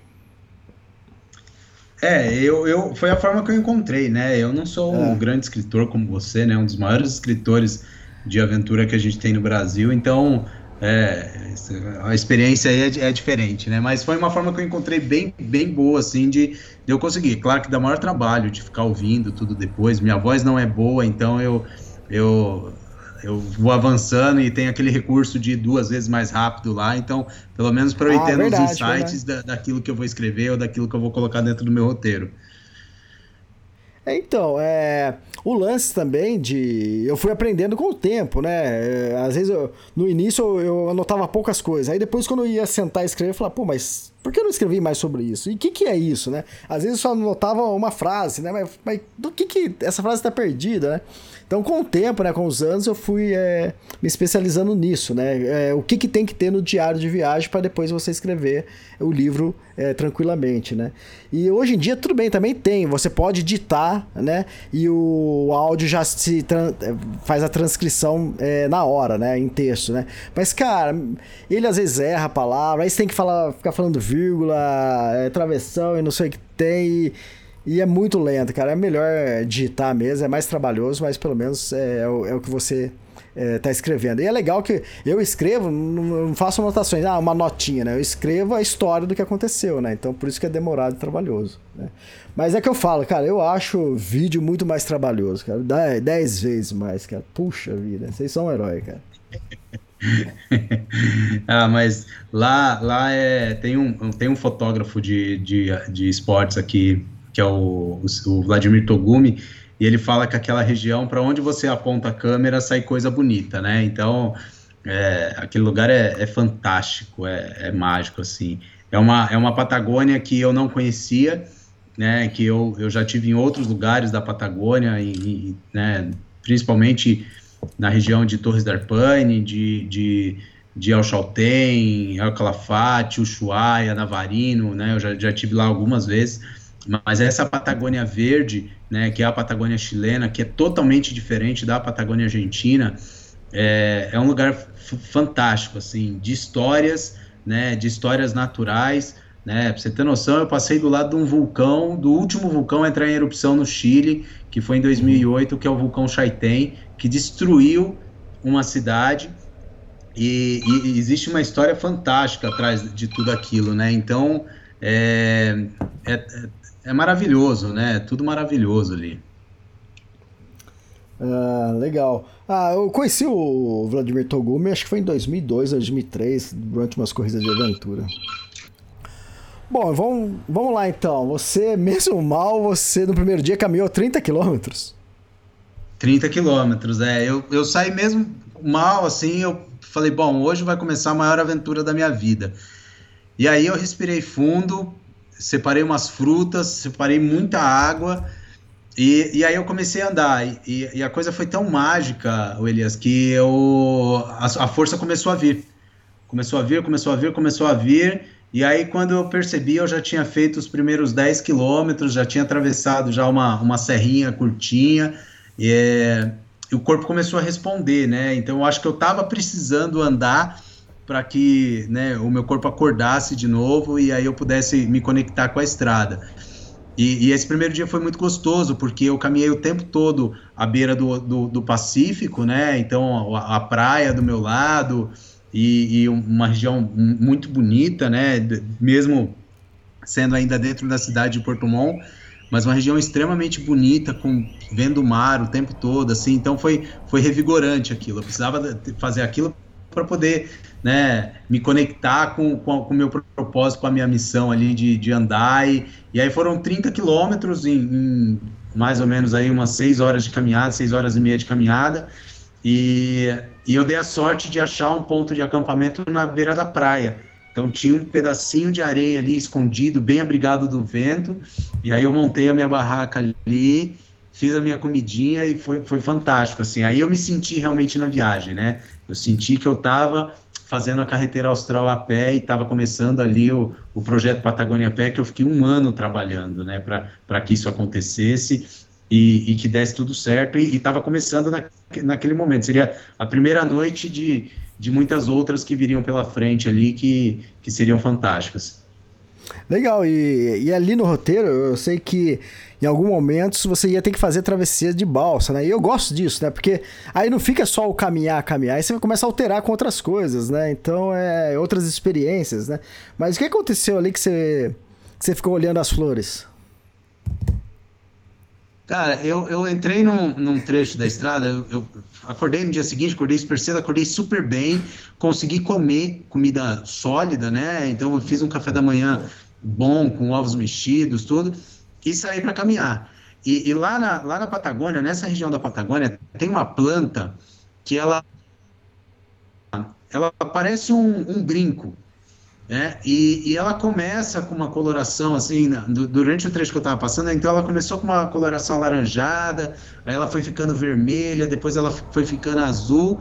C: É, eu, eu foi a forma que eu encontrei, né? Eu não sou é. um grande escritor como você, né? Um dos maiores escritores de aventura que a gente tem no Brasil, então é, a experiência aí é, é, diferente, né? Mas foi uma forma que eu encontrei bem, bem boa, assim, de, de eu conseguir. Claro que dá maior trabalho de ficar ouvindo tudo depois. Minha voz não é boa, então eu, eu eu vou avançando e tem aquele recurso de duas vezes mais rápido lá, então, pelo menos para eu ah, entender os insights da, daquilo que eu vou escrever ou daquilo que eu vou colocar dentro do meu roteiro.
B: É, então, é, o lance também de. Eu fui aprendendo com o tempo, né? É, às vezes, eu, no início, eu, eu, anotava poucas coisas. Aí depois, quando eu ia sentar e escrever, eu falava, pô, mas por que eu não escrevi mais sobre isso? E o que, que é isso, né? Às vezes eu só anotava uma frase, né? Mas, mas do que, que essa frase está perdida, né? Então, com o tempo, né, com os anos, eu fui é, me especializando nisso, né? É, o que, que tem que ter no diário de viagem para depois você escrever o livro é, tranquilamente, né? E hoje em dia, tudo bem, também tem. Você pode ditar, né? E o áudio já se faz a transcrição é, na hora, né? Em texto, né? Mas, cara, ele às vezes erra a palavra, aí você tem que falar, ficar falando vírgula, é, travessão e não sei o que tem. E, e é muito lento, cara. É melhor digitar mesmo, é mais trabalhoso, mas pelo menos é, é, o, é o, que você é, tá escrevendo. E é legal que eu escrevo, não, faço anotações, ah, uma notinha, né? Eu escrevo a história do que aconteceu, né? Então por isso que é demorado e trabalhoso. Né? Mas é que eu falo, cara, eu acho vídeo muito mais trabalhoso, cara. Dez, dez vezes mais, cara. Puxa vida, vocês são um herói, cara.
C: ah, mas lá, lá é, tem, um, tem um fotógrafo de, de, de esportes aqui que é o, o Vladimir Togumi, e ele fala que aquela região, para onde você aponta a câmera, sai coisa bonita, né? Então, é, aquele lugar é, é fantástico, é, é, mágico, assim. É uma, é uma Patagônia que eu não conhecia, né? Que eu, eu já tive em outros lugares da Patagônia, e, e né, principalmente na região de Torres da Arpaine, de, de, de El Chaltén, El Calafate, Ushuaia, Navarino, né? Eu já, já tive lá algumas vezes mas essa Patagônia verde, né, que é a Patagônia chilena, que é totalmente diferente da Patagônia argentina, é, é um lugar fantástico, assim, de histórias, né, de histórias naturais, né, pra você ter noção, eu passei do lado de um vulcão, do último vulcão a entrar em erupção no Chile, que foi em 2008, que é o vulcão Chaitén, que destruiu uma cidade, e, e existe uma história fantástica atrás de tudo aquilo, né, então... É, é, é maravilhoso, né? Tudo maravilhoso ali.
B: Ah, legal. Ah, eu conheci o Vladimir Togumi, acho que foi em 2002, 2003, durante umas corridas de aventura. Bom, vamos, vamos lá então. Você, mesmo mal, você no primeiro dia caminhou 30 quilômetros.
C: 30 quilômetros, é. Eu, eu saí mesmo mal, assim, eu falei, bom, hoje vai começar a maior aventura da minha vida. E aí eu respirei fundo, separei umas frutas, separei muita água. E, e aí eu comecei a andar. E, e a coisa foi tão mágica, Elias, que eu, a, a, força começou a vir. Começou a vir, começou a vir, começou a vir. E aí, quando eu percebi, eu já tinha feito os primeiros 10 quilômetros, já tinha atravessado já uma, uma serrinha curtinha. E, e o corpo começou a responder, né? Então, eu acho que eu estava precisando andar para que né, o meu corpo acordasse de novo e aí eu pudesse me conectar com a estrada. E, e, esse primeiro dia foi muito gostoso, porque eu caminhei o tempo todo à beira do, do, do Pacífico, né? Então, a, a, praia do meu lado e, e, uma região muito bonita, né? Mesmo sendo ainda dentro da cidade de Porto Montt, mas uma região extremamente bonita, com vendo o mar o tempo todo, assim. Então, foi, foi revigorante aquilo. Eu precisava fazer aquilo para poder né, me conectar com o com, com meu propósito, com a minha missão ali de, de andar. E, e aí foram 30 quilômetros em, em, mais ou menos aí umas 6 horas de caminhada, 6 horas e meia de caminhada. E, e eu dei a sorte de achar um ponto de acampamento na beira da praia. Então tinha um pedacinho de areia ali escondido, bem abrigado do vento. E aí eu montei a minha barraca ali, fiz a minha comidinha e foi, foi fantástico. Assim, aí eu me senti realmente na viagem, né? Eu senti que eu estava fazendo a carreteira austral a pé e estava começando ali o, o projeto Patagônia Pé, que eu fiquei um ano trabalhando, né, para que isso acontecesse e, e, que desse tudo certo. E estava começando na, naquele momento. Seria a primeira noite de, de muitas outras que viriam pela frente ali que, que seriam fantásticas.
B: Legal, e, e ali no roteiro eu sei que em algum momento você ia ter que fazer travessia de balsa, né? E eu gosto disso, né? Porque aí não fica só o caminhar, caminhar, aí você começa a alterar com outras coisas, né? Então é outras experiências, né? Mas o que aconteceu ali que você, que você ficou olhando as flores?
C: Cara, eu, eu entrei num, num trecho da estrada, eu, eu, acordei no dia seguinte, acordei super cedo, acordei super bem, consegui comer comida sólida, né? Então eu fiz um café da manhã bom, com ovos mexidos, tudo, e saí para caminhar. E, e, lá, na, lá na Patagônia, nessa região da Patagônia, tem uma planta que ela, ela parece um, um brinco, é, e, e, ela começa com uma coloração assim, durante o trecho que eu estava passando, então ela começou com uma coloração alaranjada, aí ela foi ficando vermelha, depois ela foi ficando azul,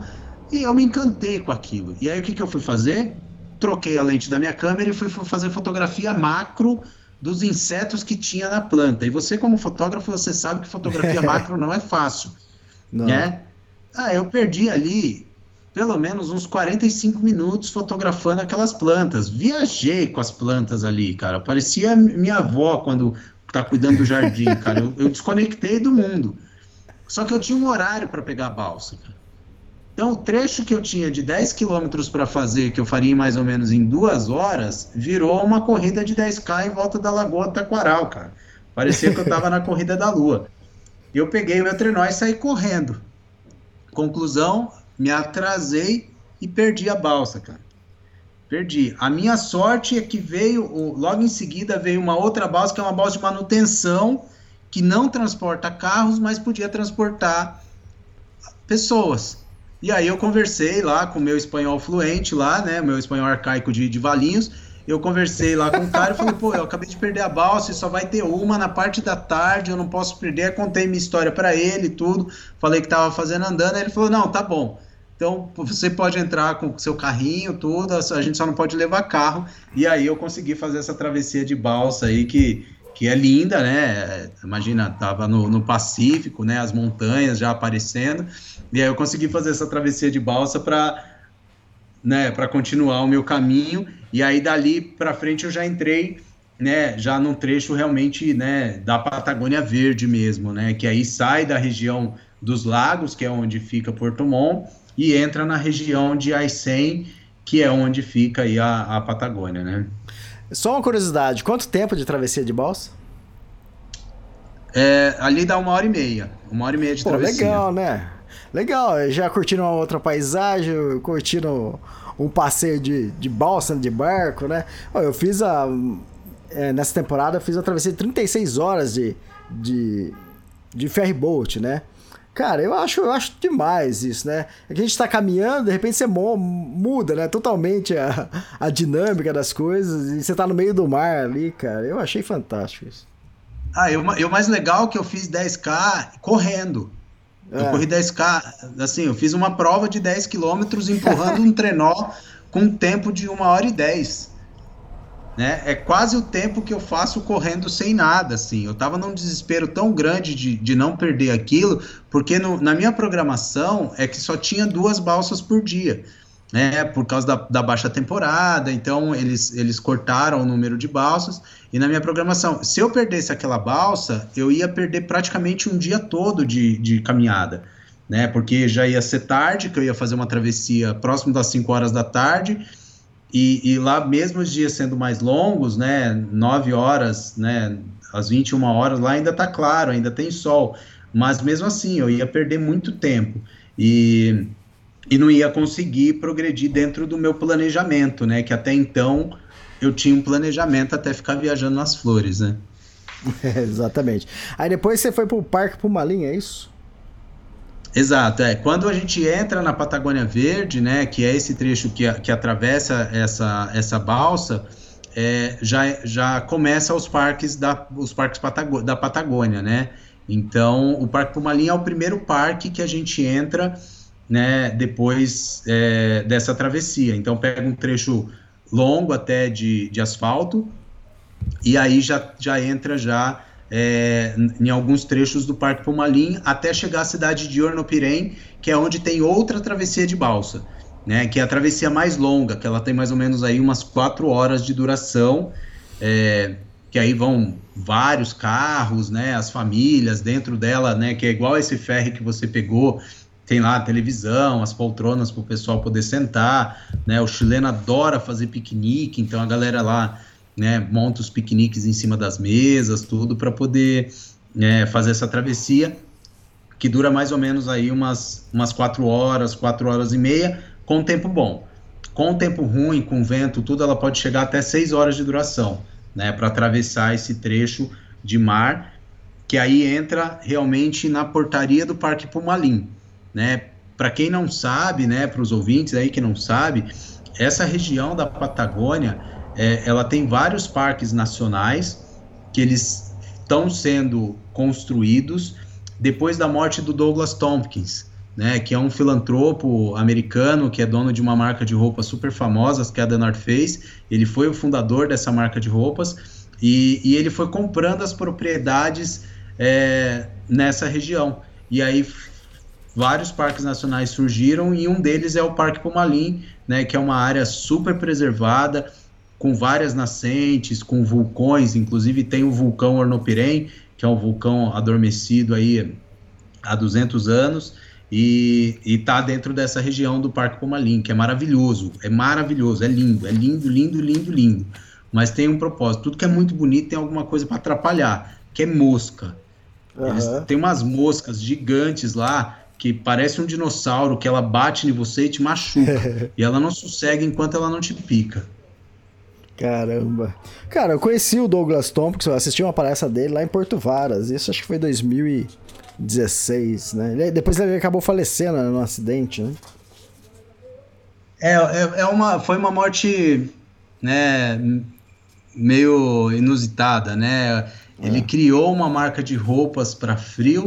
C: e eu me encantei com aquilo. E aí o que, que eu fui fazer? Troquei a lente da minha câmera e fui fazer fotografia macro dos insetos que tinha na planta. E você, como fotógrafo, você sabe que fotografia macro não é fácil. Não. Né? Ah, eu perdi ali pelo menos uns 45 minutos fotografando aquelas plantas. Viajei com as plantas ali, cara. Parecia minha avó quando tá cuidando do jardim, cara. Eu, eu desconectei do mundo. Só que eu tinha um horário para pegar a balsa, cara. Então, o trecho que eu tinha de 10 quilômetros para fazer, que eu faria mais ou menos em duas horas, virou uma corrida de 10K em volta da Lagoa Taquaral, cara. Parecia que eu estava na corrida da lua. Eu peguei o meu trenó e saí correndo. Conclusão, me atrasei e perdi a balsa, cara. Perdi. A minha sorte é que veio, logo em seguida veio uma outra balsa, que é uma balsa de manutenção, que não transporta carros, mas podia transportar pessoas. E aí eu conversei lá com o meu espanhol fluente lá, né, meu espanhol arcaico de, de Valinhos, eu conversei lá com o cara e falei, pô, eu acabei de perder a balsa e só vai ter uma na parte da tarde, eu não posso perder. Contei minha história para ele tudo, falei que tava fazendo andando, aí ele falou, não, tá bom. Então você pode entrar com o seu carrinho, tudo, a gente só não pode levar carro. E aí eu consegui fazer essa travessia de balsa aí que, que é linda, né? Imagina, tava no, no Pacífico, né? As montanhas já aparecendo. E aí eu consegui fazer essa travessia de balsa para né, para continuar o meu caminho. E aí dali para frente eu já entrei, né, já num trecho realmente, né, da Patagônia Verde mesmo, né, que aí sai da região dos lagos, que é onde fica Porto Montt, e entra na região de Aysén, que é onde fica aí a, a Patagônia, né?
B: Só uma curiosidade, quanto tempo de travessia de balsa?
C: É, ali dá uma hora e meia, uma hora e meia de Pô, travessia.
B: legal, né? Legal, já curtiram uma outra paisagem, curtiram um passeio de, de balsa, de barco, né? Eu fiz a... É, nessa temporada eu fiz a travessia de 36 horas de, de, de ferry boat, né? Cara, eu acho, eu acho demais isso, né? É que a gente tá caminhando, de repente você muda, né? Totalmente a, a dinâmica das coisas e você tá no meio do mar ali, cara. Eu achei fantástico isso.
C: Ah, eu, eu mais legal é que eu fiz 10K correndo. É. Eu corri 10K, assim, eu fiz uma prova de 10 quilômetros empurrando um trenó com um tempo de 1 hora e 10 né? É quase o tempo que eu faço correndo sem nada, assim. Eu tava num desespero tão grande de, de não perder aquilo, porque no, na minha programação é que só tinha duas balsas por dia, né? Por causa da, da baixa temporada, então eles, eles cortaram o número de balsas. E na minha programação, se eu perdesse aquela balsa, eu ia perder praticamente um dia todo de, de caminhada. Né, porque já ia ser tarde, que eu ia fazer uma travessia próximo das 5 horas da tarde, e, e, lá, mesmo os dias sendo mais longos, né, 9 horas, né, às 21 horas, lá ainda está claro, ainda tem sol. Mas mesmo assim, eu ia perder muito tempo. E, e não ia conseguir progredir dentro do meu planejamento, né? Que até então eu tinha um planejamento até ficar viajando nas flores, né?
B: Exatamente. Aí depois você foi pro Parque Pumalim, é isso?
C: Exato, é. Quando a gente entra na Patagônia Verde, né, que é esse trecho que, que atravessa essa, essa balsa, é, já, já começa os parques da, os parques Patago, da Patagônia, né? Então, o Parque Pumalim é o primeiro parque que a gente entra, né, depois é, dessa travessia. Então, pega um trecho longo até de, de asfalto, e aí já, já entra já é, em alguns trechos do Parque Pumalim até chegar à cidade de Ornopirém, que é onde tem outra travessia de balsa, né, que é a travessia mais longa, que ela tem mais ou menos aí umas quatro horas de duração, é, que aí vão vários carros, né, as famílias dentro dela, né, que é igual esse ferry que você pegou, tem lá a televisão, as poltronas para o pessoal poder sentar, né, o chileno adora fazer piquenique, então a galera lá né, monta os piqueniques em cima das mesas, tudo para poder né, fazer essa travessia que dura mais ou menos aí umas, umas quatro horas, quatro horas e meia, com tempo bom. Com tempo ruim, com vento, tudo, ela pode chegar até seis horas de duração, né, para atravessar esse trecho de mar, que aí entra realmente na portaria do Parque Pumalim, né? Para quem não sabe, né, para os ouvintes aí que não sabe, essa região da Patagônia, é, ela tem vários parques nacionais que eles estão sendo construídos depois da morte do Douglas Tompkins, né, que é um filantropo americano que é dono de uma marca de roupas super famosas, que é a The North Face. Ele foi o fundador dessa marca de roupas e, e ele foi comprando as propriedades é, nessa região. E aí vários parques nacionais surgiram e um deles é o Parque Pumalim, né, que é uma área super preservada, com várias nascentes, com vulcões, inclusive tem o vulcão Ornopirém, que é um vulcão adormecido aí há 200 anos, e está dentro dessa região do Parque Pumalim, que é maravilhoso, é maravilhoso, é lindo, é lindo, lindo, lindo, lindo, mas tem um propósito, tudo que é muito bonito tem alguma coisa para atrapalhar, que é mosca. Uhum. Tem umas moscas gigantes lá, que parece um dinossauro, que ela bate em você e te machuca, e ela não sossega enquanto ela não te pica.
B: Caramba. Cara, eu conheci o Douglas eu assisti uma palestra dele lá em Porto Varas. Isso acho que foi 2016, né? Ele, depois ele acabou falecendo né, num acidente, né?
C: É, é, é uma, foi uma morte, né, meio inusitada, né? Ele é. criou uma marca de roupas para frio,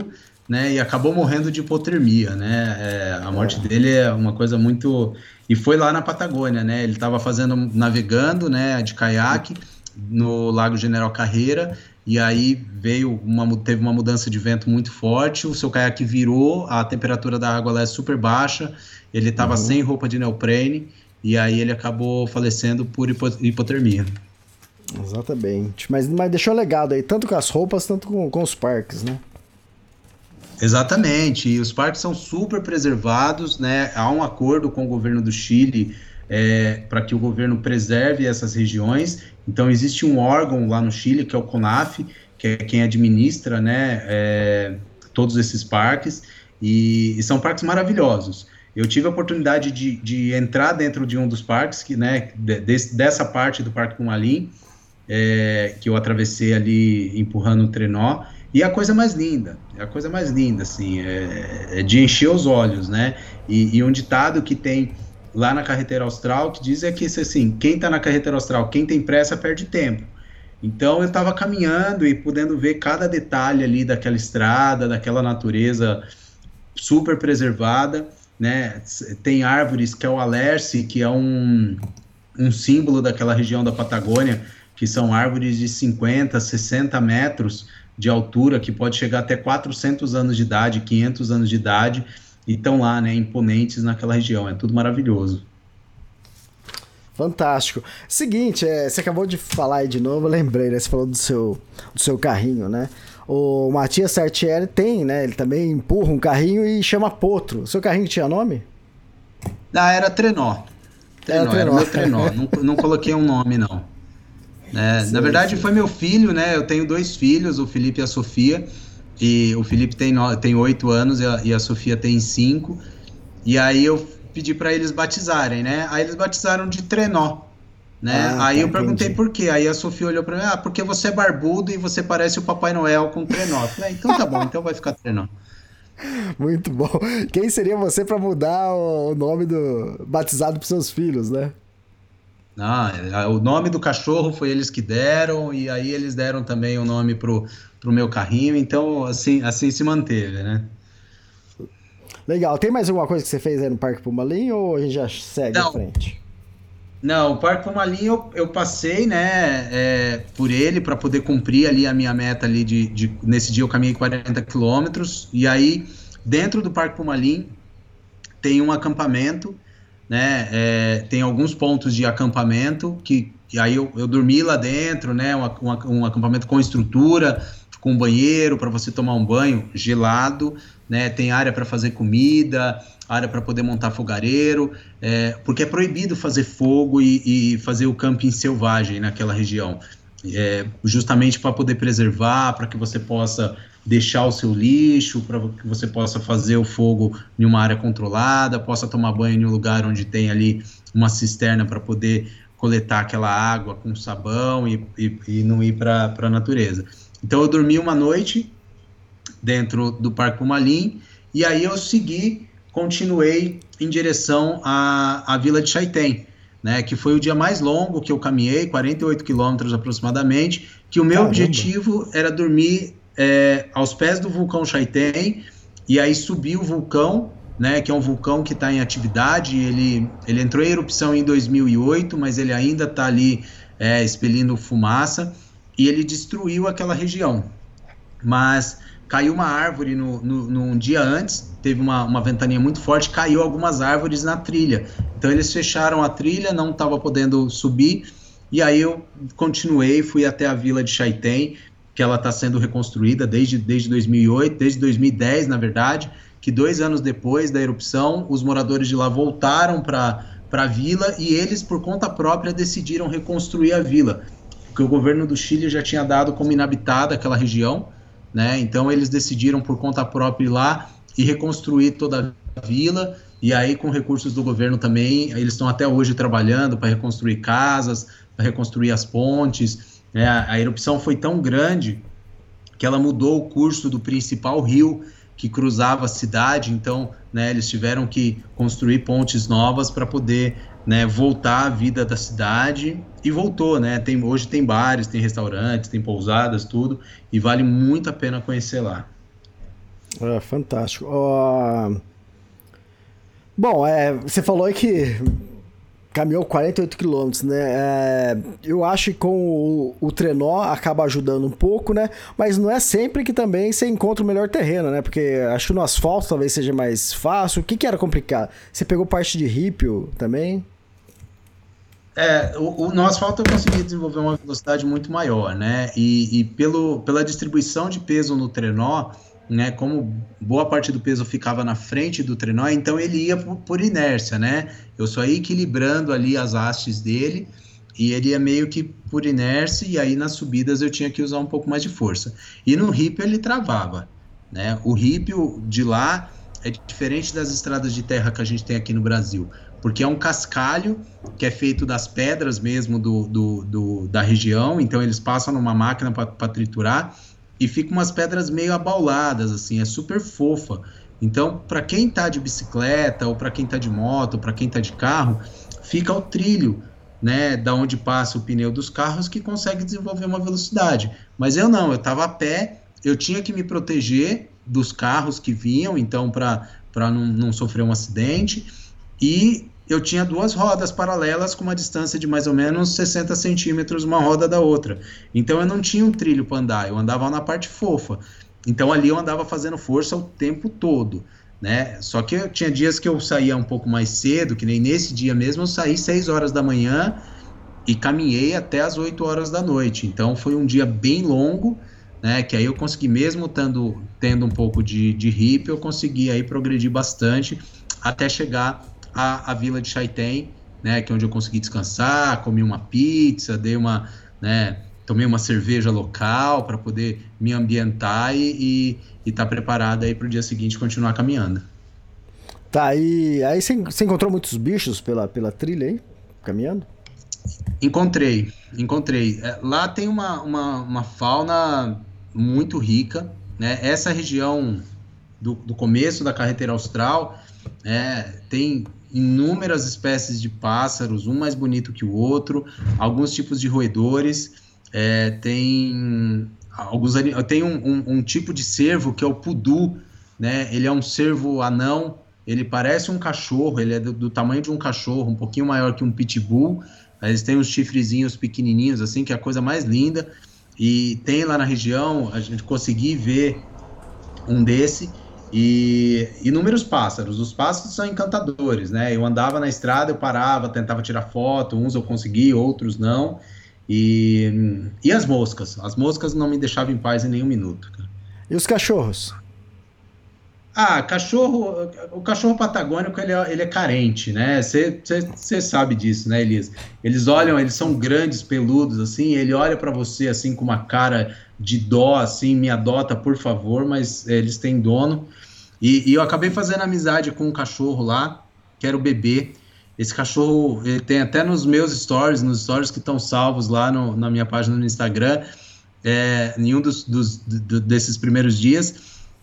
C: né, e acabou morrendo de hipotermia, né? É, a morte é. dele é uma coisa muito e foi lá na Patagônia, né? Ele estava fazendo navegando, né, de caiaque no Lago General Carreira e aí veio uma teve uma mudança de vento muito forte, o seu caiaque virou, a temperatura da água lá é super baixa, ele estava uhum. sem roupa de neoprene e aí ele acabou falecendo por hipotermia.
B: Exatamente. Mas, mas deixou legado aí, tanto com as roupas, tanto com, com os parques, né?
C: Exatamente, e os parques são super preservados, né? Há um acordo com o governo do Chile é, para que o governo preserve essas regiões. Então existe um órgão lá no Chile que é o CONAF, que é quem administra, né? É, todos esses parques e, e, são parques maravilhosos. Eu tive a oportunidade de, de entrar dentro de um dos parques, que, né? De, dessa parte do Parque Pumalim, é, que eu atravessei ali empurrando o trenó. E a coisa mais linda, a coisa mais linda, assim, é, é de encher os olhos, né? E, e, um ditado que tem lá na carretera austral que diz é que, assim, quem tá na carretera austral, quem tem pressa perde tempo. Então eu estava caminhando e podendo ver cada detalhe ali daquela estrada, daquela natureza super preservada, né? Tem árvores que é o alerce, que é um, um símbolo daquela região da Patagônia, que são árvores de 50, 60 metros, de altura que pode chegar até 400 anos de idade, 500 anos de idade, e estão lá, né, imponentes naquela região. É tudo maravilhoso.
B: Fantástico. Seguinte, é, você acabou de falar aí de novo, eu lembrei, né? Você falou do seu, do seu carrinho, né? O Matias Sartieri tem, né? Ele também empurra um carrinho e chama Potro. O seu carrinho tinha nome?
C: Ah, era Trenó. Trenó, era, trenó. era meu Trenó. não, não coloquei um nome, não. É, sim, na verdade, sim. foi meu filho, né? Eu tenho dois filhos, o Felipe e a Sofia. E o Felipe tem, no, tem oito anos e a, e a Sofia tem cinco. E aí eu pedi para eles batizarem, né? Aí eles batizaram de trenó. Né? Ah, aí tá, eu perguntei entendi. por quê. Aí a Sofia olhou para mim, ah, porque você é barbudo e você parece o Papai Noel com trenó. Eu falei, ah, então tá bom, então vai ficar trenó.
B: Muito bom. Quem seria você para mudar o nome do batizado para seus filhos, né?
C: Ah, é, o nome do cachorro foi eles que deram, e aí eles deram também o nome pro, pro meu carrinho, então assim, assim se manteve, né?
B: Legal. Tem mais alguma coisa que você fez aí no Parque Pumalim ou a gente já segue Não. à frente?
C: Não, o Parque Pumalim eu, eu passei, né, é, por ele para poder cumprir ali a minha meta ali de, de, nesse dia eu caminhei 40 quilômetros e aí dentro do Parque Pumalim tem um acampamento né? É, tem alguns pontos de acampamento que, que aí eu, eu, dormi lá dentro, né? Um, um, um acampamento com estrutura, com banheiro para você tomar um banho gelado, né? Tem área para fazer comida, área para poder montar fogareiro, é, porque é proibido fazer fogo e, e fazer o camping selvagem naquela região. É, justamente para poder preservar, para que você possa deixar o seu lixo, para que você possa fazer o fogo em uma área controlada, possa tomar banho em um lugar onde tem ali uma cisterna para poder coletar aquela água com sabão e, e, e não ir para a natureza. Então eu dormi uma noite dentro do Parque Pumalim e aí eu segui, continuei em direção à, à Vila de Chaitén, né, que foi o dia mais longo que eu caminhei, 48 quilômetros aproximadamente, que o meu Caramba. objetivo era dormir é, aos pés do vulcão Chaitén e aí subiu o vulcão, né, que é um vulcão que está em atividade. Ele, ele entrou em erupção em 2008, mas ele ainda está ali é, expelindo fumaça e ele destruiu aquela região. Mas caiu uma árvore no, no, num dia antes, teve uma, uma ventania muito forte, caiu algumas árvores na trilha. Então eles fecharam a trilha, não estava podendo subir. E aí eu continuei, fui até a vila de Chaitén, que ela está sendo reconstruída desde, desde 2008, desde 2010, na verdade, que dois anos depois da erupção, os moradores de lá voltaram para a vila e eles, por conta própria, decidiram reconstruir a vila, porque o governo do Chile já tinha dado como inabitada aquela região, né? Então eles decidiram por conta própria ir lá e reconstruir toda a vila. E aí, com recursos do governo também, eles estão até hoje trabalhando para reconstruir casas, para reconstruir as pontes. É, a erupção foi tão grande que ela mudou o curso do principal rio que cruzava a cidade, então né, eles tiveram que construir pontes novas para poder né, voltar à vida da cidade e voltou, né? Tem, hoje tem bares, tem restaurantes, tem pousadas, tudo, e vale muito a pena conhecer lá.
B: É, fantástico. Uh... Bom, é, você falou que caminhou 48 quilômetros, né? É, eu acho que com o, o, trenó acaba ajudando um pouco, né? Mas não é sempre que também você encontra o melhor terreno, né? Porque acho que no asfalto talvez seja mais fácil. O que, que era complicado? Você pegou parte de rípio também?
C: É, o, o, no asfalto eu consegui desenvolver uma velocidade muito maior, né? E, e pelo, pela distribuição de peso no trenó, né, como boa parte do peso ficava na frente do trenó, então ele ia por, por, inércia, né? Eu só ia equilibrando ali as hastes dele e ele ia meio que por inércia e aí nas subidas eu tinha que usar um pouco mais de força. E no ripio ele travava, né? O ripio de lá é diferente das estradas de terra que a gente tem aqui no Brasil, porque é um cascalho que é feito das pedras mesmo do, do, do da região, então eles passam numa máquina para triturar e fica umas pedras meio abauladas, assim, é super fofa. Então, para quem tá de bicicleta, ou para quem tá de moto, para quem tá de carro, fica o trilho, né, da onde passa o pneu dos carros que consegue desenvolver uma velocidade. Mas eu não, eu tava a pé, eu tinha que me proteger dos carros que vinham, então para não, não sofrer um acidente, e eu tinha duas rodas paralelas com uma distância de mais ou menos 60 centímetros uma roda da outra. Então eu não tinha um trilho para andar, eu andava na parte fofa. Então ali eu andava fazendo força o tempo todo. Né? Só que eu, tinha dias que eu saía um pouco mais cedo, que nem nesse dia mesmo, eu saí 6 horas da manhã e caminhei até as 8 horas da noite. Então foi um dia bem longo, né? Que aí eu consegui, mesmo tendo, tendo um pouco de, de hip, eu consegui aí progredir bastante até chegar a, a vila de Chaitén, né, que é onde eu consegui descansar, comi uma pizza, dei uma, né, tomei uma cerveja local para poder me ambientar e estar tá preparado aí para o dia seguinte continuar caminhando.
B: Tá, e aí você encontrou muitos bichos pela, pela trilha aí, caminhando?
C: Encontrei, encontrei. É, lá tem uma, uma, uma fauna muito rica, né? Essa região do, do começo da carreteira austral, é, tem inúmeras espécies de pássaros, um mais bonito que o outro, alguns tipos de roedores, é, tem alguns tem um, um, um, tipo de cervo que é o pudu, né? Ele é um cervo anão, ele parece um cachorro, ele é do, do tamanho de um cachorro, um pouquinho maior que um pitbull. Eles têm uns chifrezinhos pequenininhos assim, que é a coisa mais linda. E tem lá na região, a gente consegui ver um desse e inúmeros pássaros. Os pássaros são encantadores, né? Eu andava na estrada, eu parava, tentava tirar foto, uns eu consegui, outros não. E, e as moscas? As moscas não me deixavam em paz em nenhum minuto. Cara.
B: E os cachorros?
C: Ah, cachorro, o cachorro patagônico ele é, ele é carente, né? Você sabe disso, né, Elisa? Eles olham, eles são grandes, peludos, assim. Ele olha para você assim com uma cara de dó, assim, me adota, por favor, mas eles têm dono. E, e, eu acabei fazendo amizade com um cachorro lá, que era o bebê. Esse cachorro, ele tem até nos meus stories, nos stories que estão salvos lá no, na minha página no Instagram, é, em um dos, dos do, desses primeiros dias.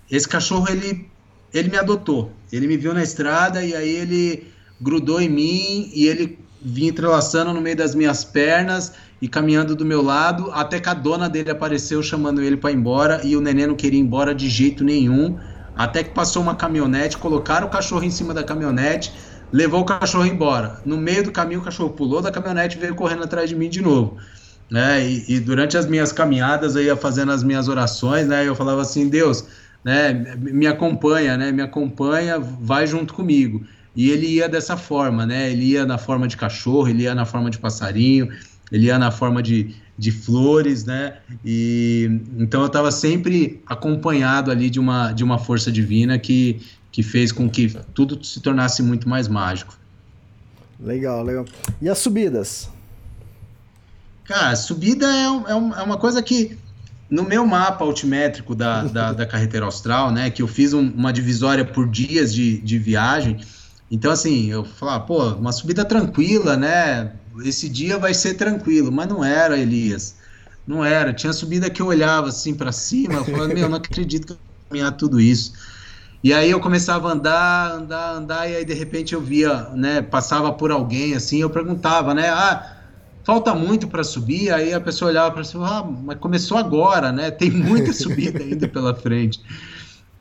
C: Esse cachorro, ele, ele me adotou. Ele me viu na estrada e aí ele grudou em mim e ele vinha entrelaçando no meio das minhas pernas e caminhando do meu lado, até que a dona dele apareceu chamando ele para ir embora e o neném não queria ir embora de jeito nenhum. Até que passou uma caminhonete, colocaram o cachorro em cima da caminhonete, levou o cachorro embora. No meio do caminho, o cachorro pulou da caminhonete e veio correndo atrás de mim de novo. Né? E, e, durante as minhas caminhadas, eu ia fazendo as minhas orações, né? Eu falava assim, Deus, né? Me acompanha, né? Me acompanha, vai junto comigo. E ele ia dessa forma, né? Ele ia na forma de cachorro, ele ia na forma de passarinho, ele ia na forma de, de flores, né? E então eu estava sempre acompanhado ali de uma, de uma força divina que, que fez com que tudo se tornasse muito mais mágico.
B: Legal, legal. E as subidas?
C: Cara, subida é, é, é uma coisa que no meu mapa altimétrico da, da, da carreteira austral, né, que eu fiz um, uma divisória por dias de, de viagem, então assim, eu falava, pô, uma subida tranquila, né, esse dia vai ser tranquilo, mas não era, Elias. Não era. Tinha subida que eu olhava assim para cima, falava, meu, não acredito que eu vou caminhar tudo isso. E aí eu começava a andar, andar, andar, e aí de repente eu via, né, passava por alguém assim, eu perguntava, né, ah, falta muito para subir, aí a pessoa olhava para cima, ah, mas começou agora, né, tem muita subida ainda pela frente.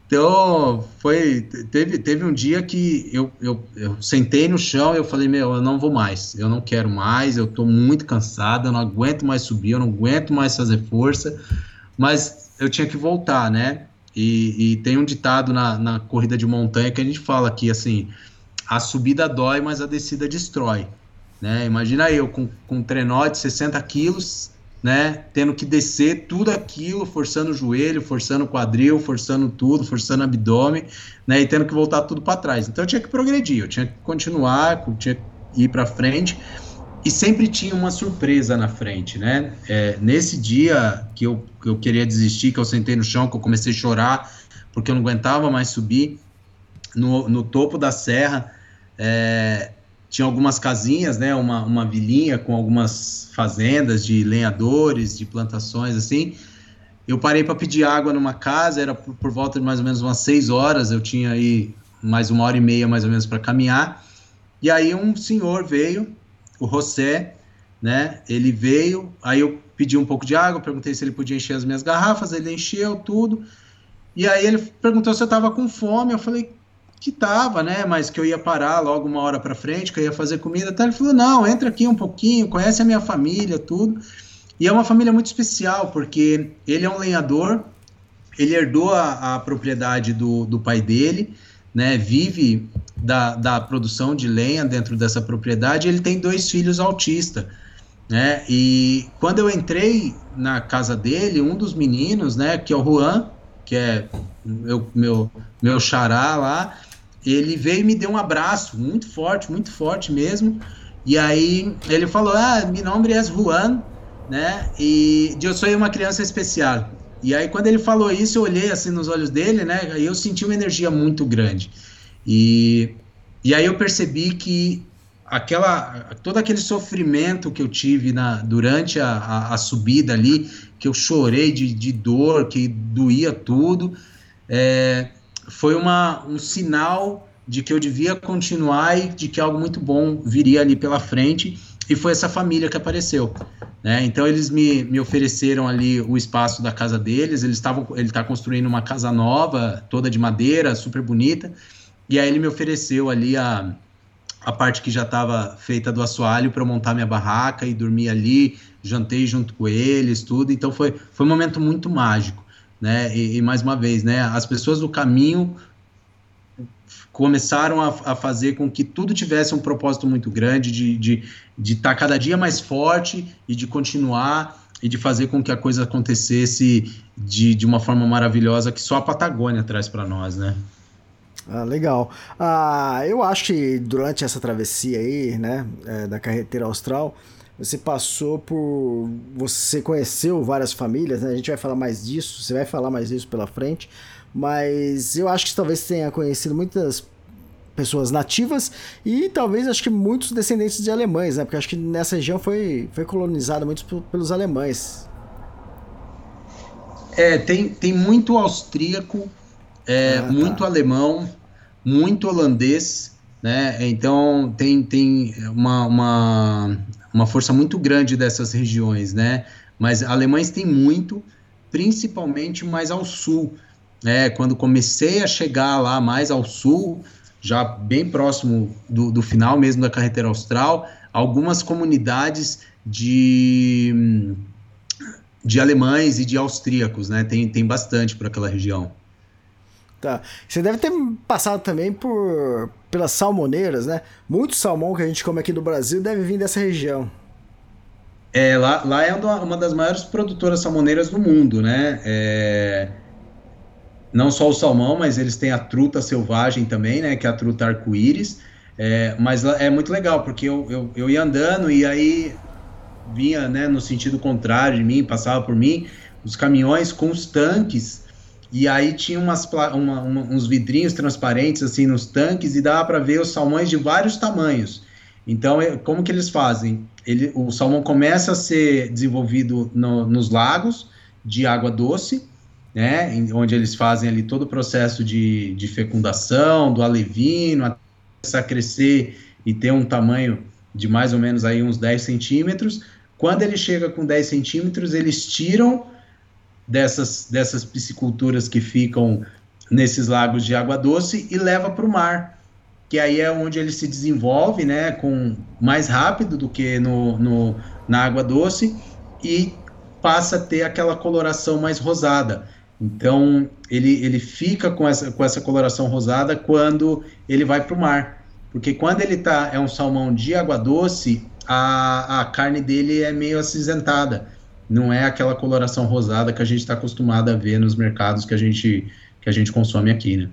C: Então, foi, teve, teve um dia que eu, eu, eu sentei no chão e eu falei, meu, eu não vou mais, eu não quero mais, eu estou muito cansado, eu não aguento mais subir, eu não aguento mais fazer força, mas eu tinha que voltar, né? E, e tem um ditado na, na corrida de montanha que a gente fala que, assim, a subida dói, mas a descida destrói, né? Imagina eu com, com um trenó de 60 quilos, né? Tendo que descer tudo aquilo, forçando o joelho, forçando o quadril, forçando tudo, forçando o abdômen, né? E tendo que voltar tudo para trás. Então eu tinha que progredir, eu tinha que continuar, eu tinha que ir para frente. E sempre tinha uma surpresa na frente, né? É, nesse dia que eu, que eu queria desistir, que eu sentei no chão, que eu comecei a chorar, porque eu não aguentava mais subir, no, no topo da serra, é, tinha algumas casinhas, né, uma, uma vilinha com algumas fazendas de lenhadores, de plantações, assim. Eu parei para pedir água numa casa, era por, por, volta de mais ou menos umas seis horas, eu tinha aí mais uma hora e meia mais ou menos para caminhar. E aí um senhor veio, o José, né, ele veio, aí eu pedi um pouco de água, perguntei se ele podia encher as minhas garrafas, ele encheu tudo. E aí ele perguntou se eu estava com fome, eu falei, que tava, né? Mas que eu ia parar logo uma hora para frente, que eu ia fazer comida. Até ele falou: não, entra aqui um pouquinho, conhece a minha família, tudo. E é uma família muito especial, porque ele é um lenhador, ele herdou a, a propriedade do, do pai dele, né? Vive da, da produção de lenha dentro dessa propriedade. Ele tem dois filhos autistas. Né? E quando eu entrei na casa dele, um dos meninos, né, que é o Juan, que é meu, meu, meu xará lá, ele veio e me deu um abraço muito forte, muito forte mesmo. E aí ele falou: Ah, meu nome é Juan, né? E eu sou uma criança especial. E aí quando ele falou isso, eu olhei assim nos olhos dele, né? Aí eu senti uma energia muito grande. E, e aí eu percebi que aquela todo aquele sofrimento que eu tive na, durante a, a, a subida ali, que eu chorei de, de dor, que doía tudo, é, foi uma, um sinal de que eu devia continuar e de que algo muito bom viria ali pela frente. E foi essa família que apareceu. Né? Então eles me, me ofereceram ali o espaço da casa deles. Eles estavam, ele está construindo uma casa nova, toda de madeira, super bonita. E aí ele me ofereceu ali a, a parte que já estava feita do assoalho para montar minha barraca e dormir ali. Jantei junto com eles, tudo. Então foi, foi um momento muito mágico. Né? E, e mais uma vez, né? As pessoas do caminho começaram a, a, fazer com que tudo tivesse um propósito muito grande de estar de, de tá cada dia mais forte e de continuar e de fazer com que a coisa acontecesse de, de uma forma maravilhosa que só a Patagônia traz para nós, né?
B: Ah, legal. Ah, eu acho que durante essa travessia aí, né, é, da carreteira austral, você passou por. Você conheceu várias famílias, né? A gente vai falar mais disso, você vai falar mais disso pela frente. Mas eu acho que talvez tenha conhecido muitas pessoas nativas e talvez acho que muitos descendentes de alemães, né? Porque acho que nessa região foi, foi colonizada muito pelos alemães.
C: É, tem, tem muito austríaco, é, ah, tá. muito alemão, muito holandês, né? Então tem, tem uma, uma, uma força muito grande dessas regiões, né? Mas alemães tem muito, principalmente mais ao sul né, quando comecei a chegar lá mais ao sul, já bem próximo do, do final mesmo da carretera austral, algumas comunidades de, de alemães e de austríacos, né? Tem, tem bastante por aquela região.
B: Tá. Você deve ter passado também por pelas salmoneiras, né? Muito salmão que a gente come aqui no Brasil deve vir dessa região.
C: É, lá, lá é uma, das maiores produtoras salmoneiras do mundo, né? É, não só o salmão, mas eles têm a truta selvagem também, né? Que é a truta arco-íris. É, mas é muito legal, porque eu, eu, eu ia andando e aí vinha né, no sentido contrário de mim, passava por mim, os caminhões com os tanques, e aí tinha umas, uma, uma, uns vidrinhos transparentes assim nos tanques e dava para ver os salmões de vários tamanhos. Então, é, como que eles fazem? Ele, o salmão começa a ser desenvolvido no, nos lagos de água doce, né, onde eles fazem ali todo o processo de, de fecundação, do alevino, até a crescer e ter um tamanho de mais ou menos aí uns 10 centímetros. Quando ele chega com 10 centímetros, eles tiram dessas, dessas pisciculturas que ficam nesses lagos de água doce e leva para o mar, que aí é onde ele se desenvolve, né, com mais rápido do que no, no, na água doce e passa a ter aquela coloração mais rosada. Então, ele, ele fica com essa, com essa coloração rosada quando ele vai para o mar. Porque quando ele tá, é um salmão de água doce, a, a carne dele é meio acinzentada. Não é aquela coloração rosada que a gente está acostumado a ver nos mercados que a gente, que a gente consome aqui, né?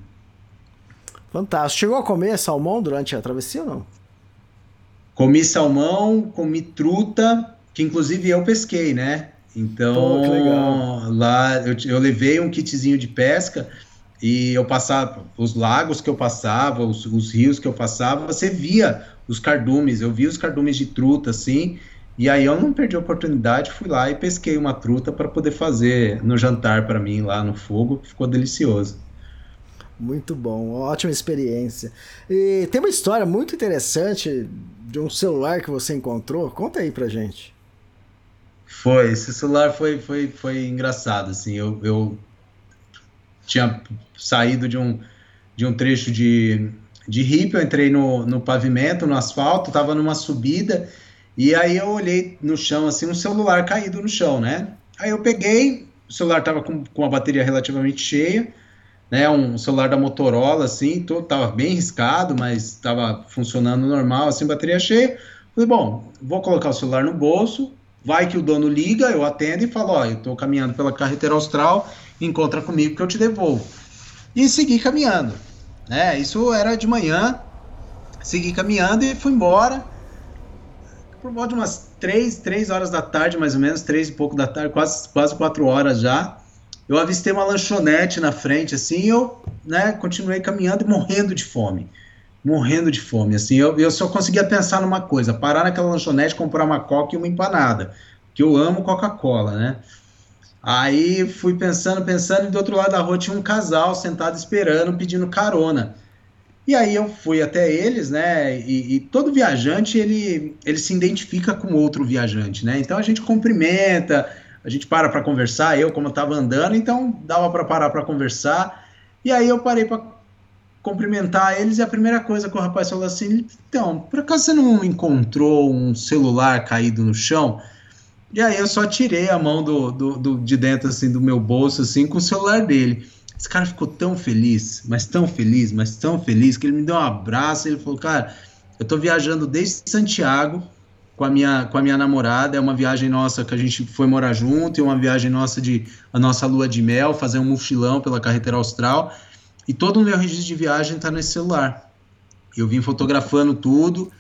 B: Fantástico. Chegou a comer salmão durante a travessia ou não?
C: Comi salmão, comi truta, que inclusive eu pesquei, né? Então, Pô, lá eu, eu levei um kitzinho de pesca e eu passava os lagos que eu passava, os, os, rios que eu passava, você via os cardumes, eu via os cardumes de truta assim, e aí eu não perdi a oportunidade, fui lá e pesquei uma truta para poder fazer no jantar para mim lá no fogo, ficou delicioso.
B: Muito bom, ótima experiência. E tem uma história muito interessante de um celular que você encontrou, conta aí pra gente.
C: Foi, esse celular foi, foi, foi engraçado, assim, eu, eu tinha saído de um, de um trecho de, de hippie, eu entrei no, no pavimento, no asfalto, tava numa subida, e aí eu olhei no chão, assim, um celular caído no chão, né? Aí eu peguei, o celular tava com, com a bateria relativamente cheia, né, um celular da Motorola, assim, todo, tava bem riscado, mas tava funcionando normal, assim, bateria cheia. Falei, bom, vou colocar o celular no bolso, Vai que o dono liga, eu atendo e falo, ó, eu estou caminhando pela carretera austral, encontra comigo que eu te devolvo. E segui caminhando, né? Isso era de manhã, segui caminhando e fui embora. Por volta de umas três, três horas da tarde, mais ou menos, três e pouco da tarde, quase, quase quatro horas já. Eu avistei uma lanchonete na frente, assim, eu, né, continuei caminhando e morrendo de fome morrendo de fome. Assim, eu, eu só conseguia pensar numa coisa: parar naquela lanchonete, comprar uma coca e uma empanada. Que eu amo Coca-Cola, né? Aí fui pensando, pensando, e do outro lado da rua tinha um casal sentado esperando, pedindo carona. E aí eu fui até eles, né? E, e, todo viajante ele, ele se identifica com outro viajante, né? Então a gente cumprimenta, a gente para para conversar. Eu, como eu estava andando, então dava para parar para conversar. E aí eu parei para cumprimentar eles e a primeira coisa que o rapaz falou assim: então, por acaso você não encontrou um celular caído no chão? E aí eu só tirei a mão do, do, do, de dentro assim do meu bolso assim com o celular dele. Esse cara ficou tão feliz, mas tão feliz, mas tão feliz que ele me deu um abraço. E ele falou, cara, eu tô viajando desde Santiago com a minha com a minha namorada. É uma viagem nossa que a gente foi morar junto e uma viagem nossa de a nossa lua de mel, fazer um mochilão pela carretera austral. E todo o meu registro de viagem tá nesse celular. Eu vim fotografando tudo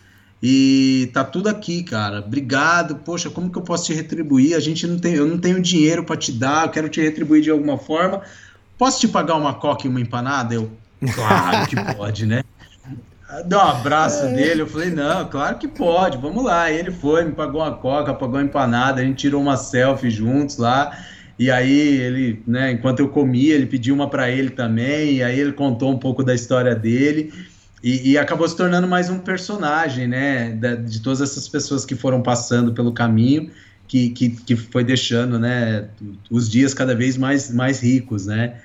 C: e tá tudo aqui, cara. Obrigado. Poxa, como que eu posso te retribuir? A gente não tem, eu não tenho dinheiro para te dar, eu quero te retribuir de alguma forma. Posso te pagar uma coca e uma empanada? Eu, claro que pode, né? Deu um abraço é. dele, eu falei, não, claro que pode, vamos lá. E ele foi, me pagou uma coca, pagou uma empanada, a gente tirou uma selfie juntos lá. E aí ele, né, enquanto eu comia, ele pediu uma para ele também, e aí ele contou um pouco da história dele. E, e, acabou se tornando mais um personagem, né, de todas essas pessoas que foram passando pelo caminho, que, que, que foi deixando, né, os dias cada vez mais, mais ricos, né.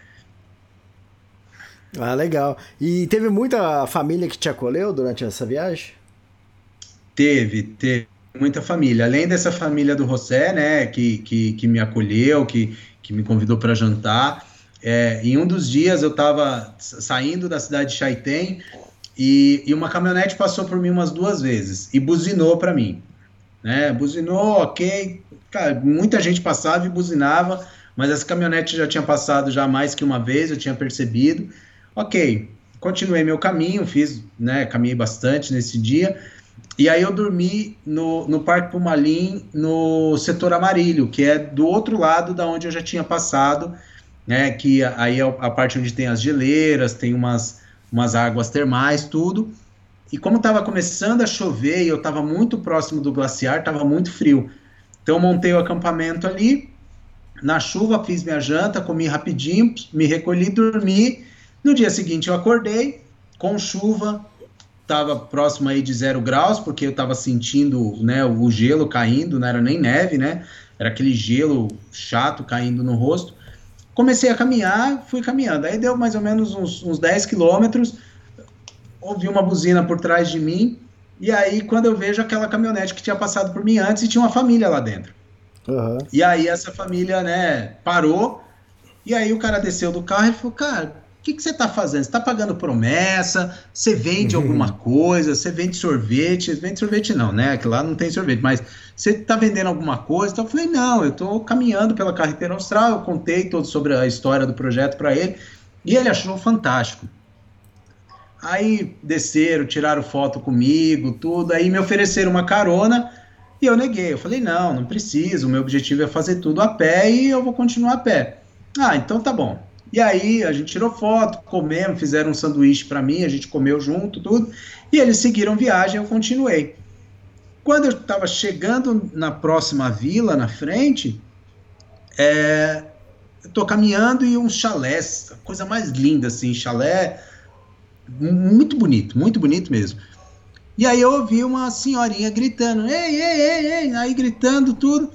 B: Ah, legal. E teve muita família que te acolheu durante essa viagem?
C: Teve, teve muita família. Além dessa família do José, né, que, que, que me acolheu, que, que me convidou para jantar. É, em um dos dias eu estava saindo da cidade de Chaitén e, e uma caminhonete passou por mim umas duas vezes e buzinou para mim. Né? Buzinou, ok. Cara, muita gente passava e buzinava, mas essa caminhonete já tinha passado já mais que uma vez, eu tinha percebido. Ok, continuei meu caminho, fiz, né, caminhei bastante nesse dia. E aí eu dormi no, no Parque Pumalim, no setor amarillo, que é do outro lado da onde eu já tinha passado, né, que aí é a parte onde tem as geleiras, tem umas umas águas termais, tudo. E como estava começando a chover e eu estava muito próximo do glaciar, estava muito frio. Então montei o acampamento ali. Na chuva fiz minha janta, comi rapidinho, me recolhi, dormi. No dia seguinte eu acordei com chuva, estava próximo aí de zero graus, porque eu estava sentindo né, o gelo caindo, não era nem neve, né? Era aquele gelo chato caindo no rosto. Comecei a caminhar, fui caminhando. Aí deu mais ou menos uns, uns 10 quilômetros, ouvi uma buzina por trás de mim, e aí quando eu vejo aquela caminhonete que tinha passado por mim antes e tinha uma família lá dentro. Uhum. E aí essa família, né, parou, e aí o cara desceu do carro e falou, cara, que, que você está fazendo? Você está pagando promessa? Você vende uhum. alguma coisa? Você vende sorvete? Vende sorvete não, né? Que lá não tem sorvete, mas você está vendendo alguma coisa? Então eu falei, não, eu estou caminhando pela carretera austral, eu contei todo sobre a história do projeto para ele, e ele achou fantástico. Aí desceram, tiraram foto comigo, tudo, aí me ofereceram uma carona, e eu neguei. Eu falei, não, não preciso, o meu objetivo é fazer tudo a pé e eu vou continuar a pé. Ah, então tá bom. E aí a gente tirou foto, comemos, fizeram um sanduíche para mim, a gente comeu junto, tudo. E eles seguiram viagem, eu continuei. Quando eu estava chegando na próxima vila, na frente, é, eu caminhando e um chalé, coisa mais linda assim, chalé muito bonito, muito bonito mesmo. E aí eu ouvi uma senhorinha gritando, ei, ei, ei, ei, aí gritando tudo.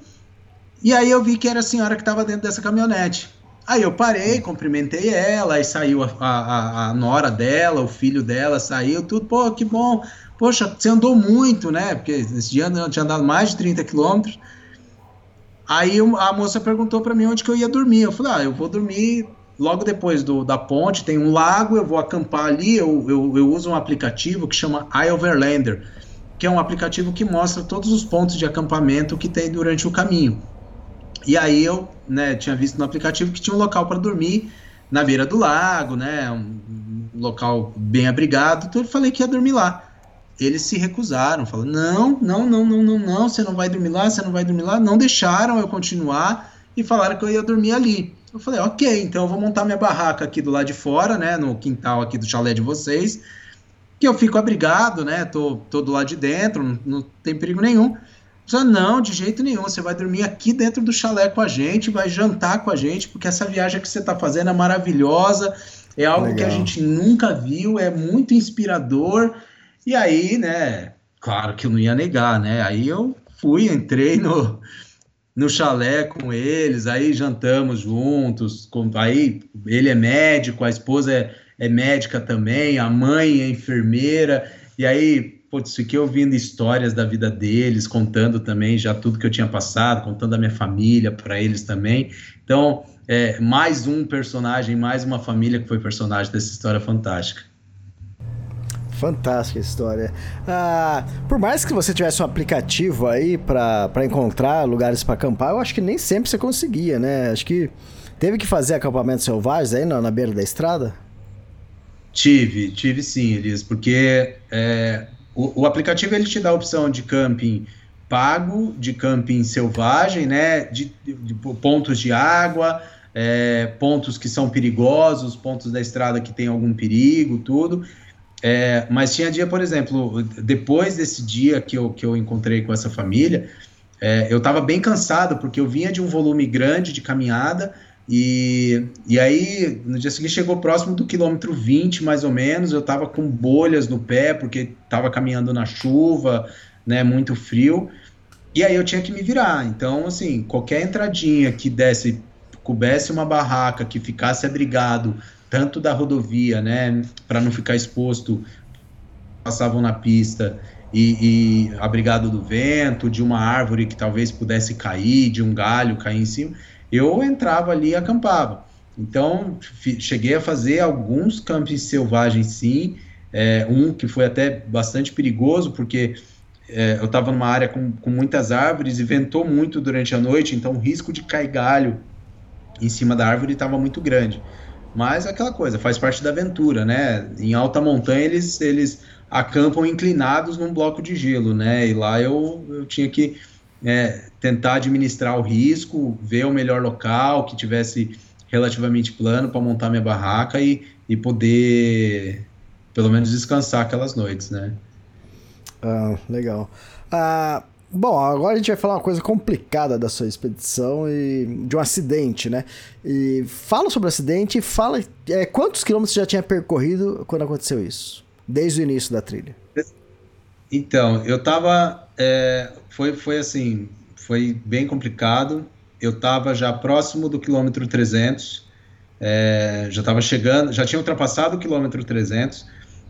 C: E aí eu vi que era a senhora que estava dentro dessa caminhonete. Aí eu parei, cumprimentei ela, aí saiu a, a, a, nora dela, o filho dela saiu, tudo, pô, que bom. Poxa, você andou muito, né? Porque esse dia eu tinha andado mais de 30 quilômetros. Aí a moça perguntou para mim onde que eu ia dormir. Eu falei, ah, eu vou dormir logo depois do, da ponte, tem um lago, eu vou acampar ali, eu, eu, eu uso um aplicativo que chama iOverlander, que é um aplicativo que mostra todos os pontos de acampamento que tem durante o caminho. E aí eu né, tinha visto no aplicativo que tinha um local para dormir na beira do lago, né, um, local bem abrigado, então eu falei que ia dormir lá. Eles se recusaram, falaram: não, não, não, não, não, não, você não vai dormir lá, você não vai dormir lá. Não deixaram eu continuar e falaram que eu ia dormir ali. Eu falei: ok, então eu vou montar minha barraca aqui do lado de fora, né, no quintal aqui do chalé de vocês, que eu fico abrigado, né, tô, tô do lado de dentro, não, não tem perigo nenhum. Não, de jeito nenhum. Você vai dormir aqui dentro do chalé com a gente, vai jantar com a gente, porque essa viagem que você está fazendo é maravilhosa, é algo Legal. que a gente nunca viu, é muito inspirador. E aí, né, claro que eu não ia negar, né? Aí eu fui, entrei no, no chalé com eles, aí jantamos juntos. Com, aí ele é médico, a esposa é, é médica também, a mãe é enfermeira. E aí putz, fiquei ouvindo histórias da vida deles, contando também já tudo que eu tinha passado, contando a minha família para eles também. Então, é, mais um personagem, mais uma família que foi personagem dessa história fantástica.
B: Fantástica história. Ah, por mais que você tivesse um aplicativo aí para encontrar lugares para acampar, eu acho que nem sempre você conseguia, né? Acho que teve que fazer acampamentos selvagens aí na, na beira da estrada?
C: Tive, tive sim, Elias, porque é, o, o, aplicativo ele te dá a opção de camping pago, de camping selvagem, né? De, de, de pontos de água, é, pontos que são perigosos, pontos da estrada que tem algum perigo, tudo. É, mas tinha dia, por exemplo, depois desse dia que eu, que eu encontrei com essa família, é, eu estava bem cansado, porque eu vinha de um volume grande de caminhada, e, e aí, no dia seguinte, chegou próximo do quilômetro 20, mais ou menos. Eu tava com bolhas no pé, porque tava caminhando na chuva, né? Muito frio. E aí eu tinha que me virar. Então, assim, qualquer entradinha que desse, coubesse uma barraca, que ficasse abrigado, tanto da rodovia, né? Para não ficar exposto, passavam na pista. E, e abrigado do vento, de uma árvore que talvez pudesse cair, de um galho cair em cima eu entrava ali e acampava. Então, cheguei a fazer alguns campos selvagens, sim. É, um que foi até bastante perigoso, porque é, eu estava numa área com, com muitas árvores e ventou muito durante a noite, então o risco de cair galho em cima da árvore estava muito grande. Mas aquela coisa, faz parte da aventura, né? Em alta montanha eles, eles acampam inclinados num bloco de gelo, né? E lá eu, eu tinha que é, tentar administrar o risco, ver o melhor local que tivesse relativamente plano para montar minha barraca e, e poder pelo menos descansar aquelas noites, né?
B: Ah, legal. Ah, bom, agora a gente vai falar uma coisa complicada da sua expedição e de um acidente, né? E fala sobre o acidente e fala é, quantos quilômetros você já tinha percorrido quando aconteceu isso, desde o início da trilha.
C: Então, eu tava. É, foi, foi assim, foi bem complicado. Eu estava já próximo do quilômetro 300, é, já estava chegando, já tinha ultrapassado o quilômetro 300.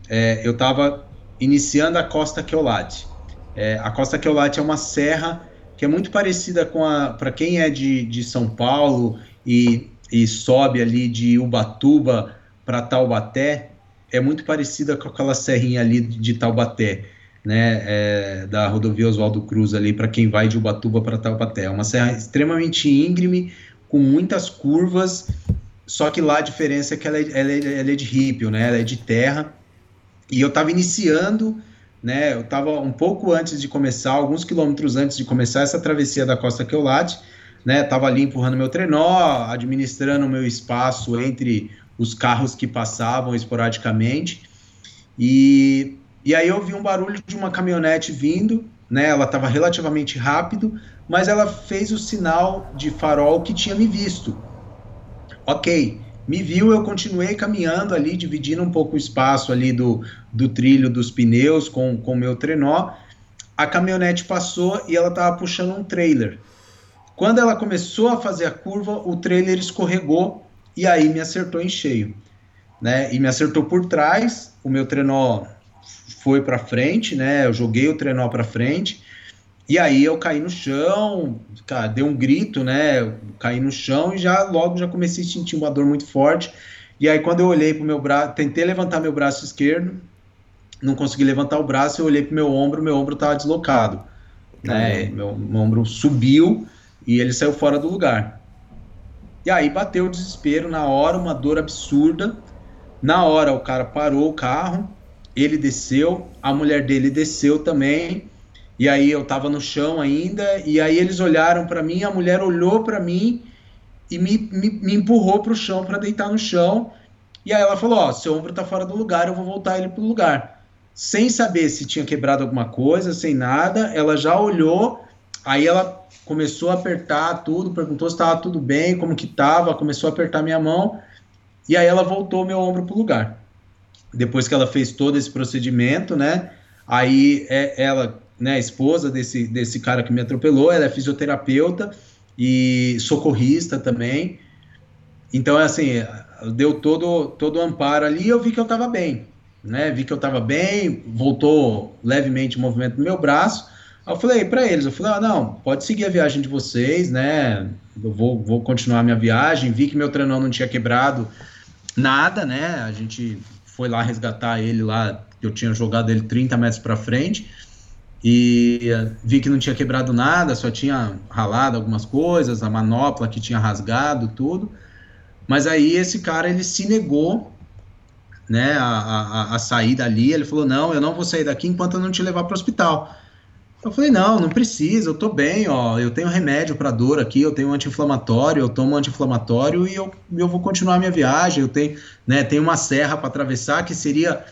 C: É, eu estava iniciando a Costa Keolate. É, a Costa Keolate é uma serra que é muito parecida com a. Para quem é de, de São Paulo e, e sobe ali de Ubatuba para Taubaté, é muito parecida com aquela serrinha ali de Taubaté né, é, da rodovia Oswaldo Cruz ali para quem vai de Ubatuba para Taubaté. É uma serra extremamente íngreme, com muitas curvas, só que lá a diferença é que ela é, ela é, ela é de rípio, né, ela é de terra. E eu estava iniciando, né, eu estava um pouco antes de começar, alguns quilômetros antes de começar essa travessia da Costa Queulate, né, estava ali empurrando meu trenó, administrando o meu espaço entre os carros que passavam esporadicamente, e e aí eu vi um barulho de uma caminhonete vindo, né? Ela estava relativamente rápido, mas ela fez o sinal de farol que tinha me visto. Ok, me viu, eu continuei caminhando ali, dividindo um pouco o espaço ali do, do trilho dos pneus com o meu trenó. A caminhonete passou e ela estava puxando um trailer. Quando ela começou a fazer a curva, o trailer escorregou e aí me acertou em cheio. Né? E me acertou por trás, o meu trenó foi para frente, né? Eu joguei o trenó para frente. E aí eu caí no chão, cara, dei um grito, né? Eu caí no chão e já logo já comecei a sentir uma dor muito forte. E aí quando eu olhei pro meu braço, tentei levantar meu braço esquerdo, não consegui levantar o braço, eu olhei pro meu ombro, meu ombro estava deslocado, né? Meu, meu ombro subiu e ele saiu fora do lugar. E aí bateu o desespero na hora, uma dor absurda. Na hora o cara parou o carro, ele desceu, a mulher dele desceu também. E aí eu tava no chão ainda, e aí eles olharam para mim, a mulher olhou para mim e me, me, me empurrou pro chão para deitar no chão. E aí ela falou: Ó, seu ombro tá fora do lugar, eu vou voltar ele pro lugar. Sem saber se tinha quebrado alguma coisa, sem nada, ela já olhou, Aí ela começou a apertar tudo, perguntou se estava tudo bem, como que estava, começou a apertar minha mão, e aí ela voltou meu ombro pro lugar. Depois que ela fez todo esse procedimento, né? Aí é, ela, né, esposa desse, desse cara que me atropelou, ela é fisioterapeuta e socorrista também. Então, é assim, deu todo, todo o amparo ali e eu vi que eu estava bem, né? Vi que eu estava bem, voltou levemente o movimento do meu braço. Aí eu falei para eles, eu falei, ah, não, pode seguir a viagem de vocês, né? Eu vou, vou continuar minha viagem. Vi que meu trenão não tinha quebrado nada, né? A gente foi lá resgatar ele lá, eu tinha jogado ele 30 metros para frente e vi que não tinha quebrado nada, só tinha ralado algumas coisas, a manopla que tinha rasgado, tudo. Mas aí esse cara ele se negou, né, a, a, a sair dali. Ele falou: não, eu não vou sair daqui enquanto eu não te levar para o hospital. Eu falei: não, não precisa, eu tô bem, ó, eu tenho remédio para dor aqui, eu tenho um anti-inflamatório, eu tomo anti-inflamatório e eu, eu vou continuar minha viagem. Eu tenho, né, tenho uma serra para atravessar que seria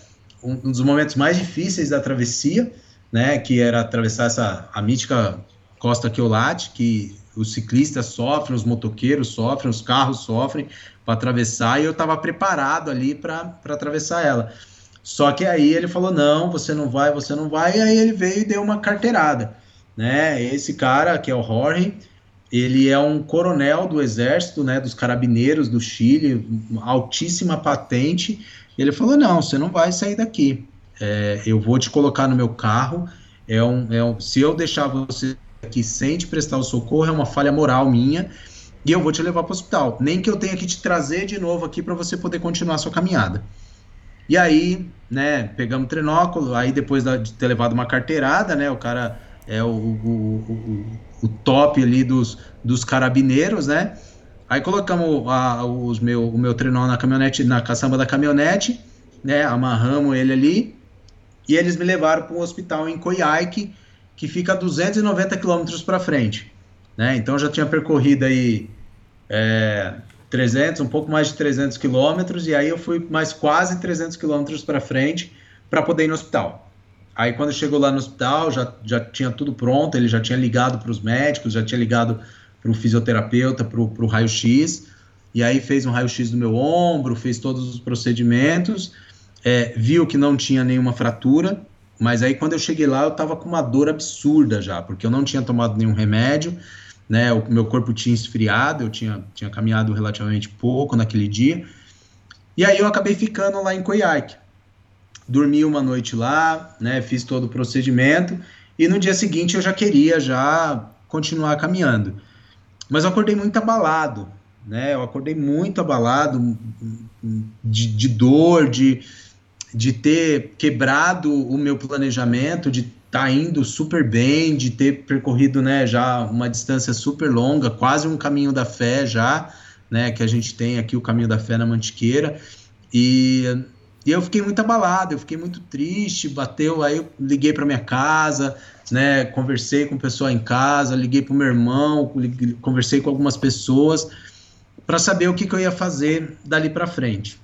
C: um, um dos momentos mais difíceis da travessia, né, que era atravessar essa a mítica Costa Queolate, que os ciclistas sofrem, os motoqueiros sofrem, os carros sofrem para atravessar e eu estava preparado ali para atravessar ela. Só que aí ele falou: não, você não vai, você não vai. E aí ele veio e deu uma carteirada. Né? Esse cara, que é o Jorge, ele é um coronel do exército, né, dos carabineiros do Chile, altíssima patente. Ele falou: não, você não vai sair daqui. É, eu vou te colocar no meu carro. É um, é um, se eu deixar você aqui sem te prestar o socorro, é uma falha moral minha. E eu vou te levar para o hospital. Nem que eu tenha que te trazer de novo aqui para você poder continuar a sua caminhada. E aí, né, pegamos o trenóculo, aí depois de ter levado uma carteirada, né, o cara é o, o, o, o top ali dos, dos carabineiros, né, aí colocamos a, os meu, o meu trenó na caminhonete, na caçamba da caminhonete, né, amarramos ele ali, e eles me levaram para um hospital em Coiaique, que fica a 290 quilômetros para frente, né, então já tinha percorrido aí é, 300, um pouco mais de 300 quilômetros, e aí eu fui mais quase 300 quilômetros para frente para poder ir no hospital. Aí quando chegou lá no hospital, já, já tinha tudo pronto, ele já tinha ligado para os médicos, já tinha ligado para o fisioterapeuta, para o raio-x, e aí fez um raio-x do meu ombro, fez todos os procedimentos, é, viu que não tinha nenhuma fratura, mas aí quando eu cheguei lá eu estava com uma dor absurda já, porque eu não tinha tomado nenhum remédio, né? O meu corpo tinha esfriado, eu tinha, tinha caminhado relativamente pouco naquele dia. E aí eu acabei ficando lá em Coiaque. Dormi uma noite lá, né? Fiz todo o procedimento e no dia seguinte eu já queria já continuar caminhando. Mas eu acordei muito abalado, né? Eu acordei muito abalado de, de dor, de, de ter quebrado o meu planejamento, de tá indo super bem, de ter percorrido, né, já uma distância super longa, quase um caminho da fé já, né, que a gente tem aqui o caminho da fé na Mantiqueira, e, e eu fiquei muito abalado, eu fiquei muito triste, bateu, aí eu liguei para minha casa, né, conversei com o pessoal em casa, liguei para o meu irmão, liguei, conversei com algumas pessoas para saber o que, que eu ia fazer dali para frente.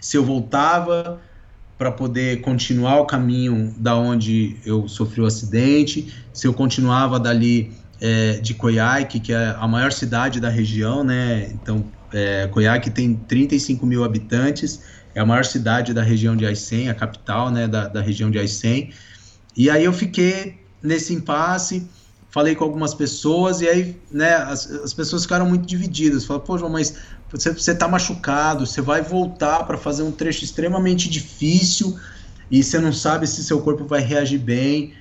C: Se eu voltava para poder continuar o caminho da onde eu sofri o acidente, se eu continuava dali é, de Coiaque, que é a maior cidade da região, né? Então, é, Coiaque tem 35 mil habitantes, é a maior cidade da região de Aicem, a capital, né, da, da região de Aicem. E aí eu fiquei nesse impasse, falei com algumas pessoas e aí, né, as, as pessoas ficaram muito divididas. Falaram, pô, mas você, você tá machucado, você vai voltar para fazer um trecho extremamente difícil e você não sabe se seu corpo vai reagir bem.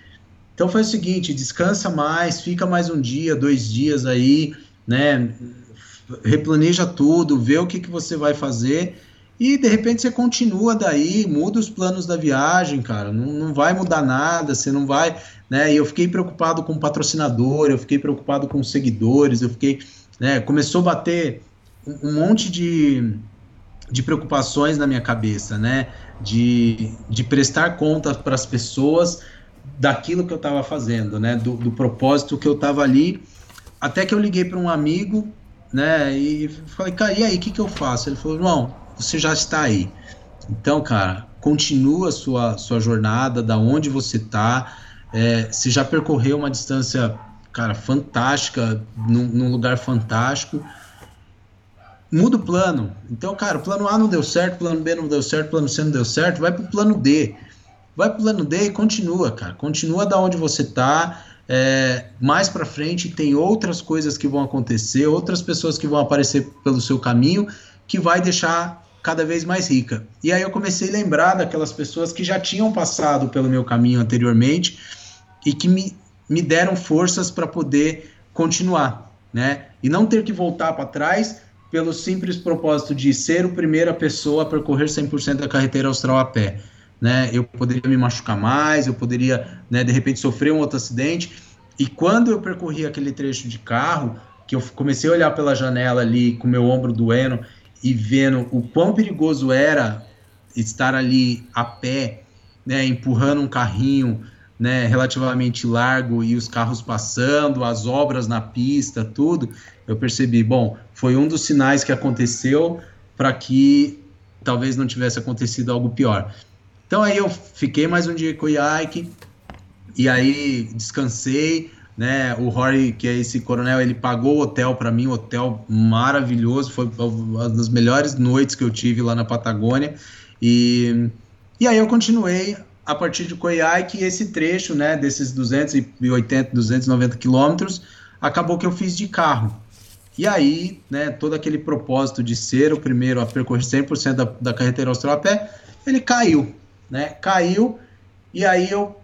C: Então foi o seguinte, descansa mais, fica mais um dia, dois dias aí, né, replaneja tudo, vê o que, que você vai fazer e de repente você continua daí, muda os planos da viagem, cara. Não, não vai mudar nada, você não vai. Né? E eu fiquei preocupado com o patrocinador, eu fiquei preocupado com os seguidores, eu fiquei. Né, começou a bater um monte de, de preocupações na minha cabeça, né? De, de prestar contas para as pessoas daquilo que eu estava fazendo, né? Do, do, propósito que eu estava ali. Até que eu liguei para um amigo, né? E falei, cara, e aí, o que, que eu faço? Ele falou, João, você já está aí. Então, cara, continua a sua, sua jornada, da onde você está. É, se já percorreu uma distância cara, fantástica, num, num lugar fantástico. Muda o plano. Então, cara, o plano A não deu certo, plano B não deu certo, plano C não deu certo, vai pro plano D. Vai pro plano D e continua, cara. Continua da onde você tá. É, mais para frente tem outras coisas que vão acontecer, outras pessoas que vão aparecer pelo seu caminho, que vai deixar cada vez mais rica. E aí eu comecei a lembrar daquelas pessoas que já tinham passado pelo meu caminho anteriormente e que me, me deram forças para poder continuar, né? E não ter que voltar para trás pelo simples propósito de ser o primeira pessoa a percorrer 100% da carreteira austral a pé, né? Eu poderia me machucar mais, eu poderia, né, de repente sofrer um outro acidente. E quando eu percorri aquele trecho de carro, que eu comecei a olhar pela janela ali com meu ombro doendo e vendo o quão perigoso era estar ali a pé, né, empurrando um carrinho, né, relativamente largo e os carros passando, as obras na pista, tudo, eu percebi, bom, foi um dos sinais que aconteceu para que talvez não tivesse acontecido algo pior. Então aí eu fiquei mais um dia com o Ike e aí descansei, né? O Rory, que é esse coronel, ele pagou o hotel para mim, um hotel maravilhoso, foi uma das melhores noites que eu tive lá na Patagônia. E, e aí eu continuei a partir de Coiaque, esse trecho, né, desses 280, 290 quilômetros, acabou que eu fiz de carro. E aí, né, todo aquele propósito de ser o primeiro a percorrer 100% da, da carretera austral a pé, ele caiu, né, caiu, e aí eu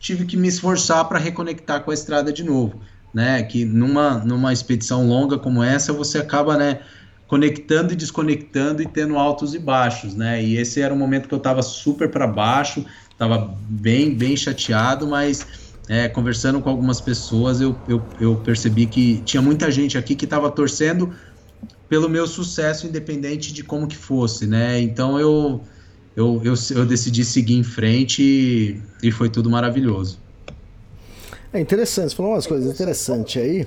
C: tive que me esforçar para reconectar com a estrada de novo, né? Que numa, numa expedição longa como essa, você acaba, né, conectando e desconectando e tendo altos e baixos, né? E esse era um momento que eu estava super para baixo, estava bem, bem chateado, mas é, conversando com algumas pessoas, eu, eu, eu percebi que tinha muita gente aqui que estava torcendo pelo meu sucesso, independente de como que fosse, né? Então eu eu, eu, eu decidi seguir em frente e, e foi tudo maravilhoso.
B: É interessante, você falou umas coisas interessantes aí,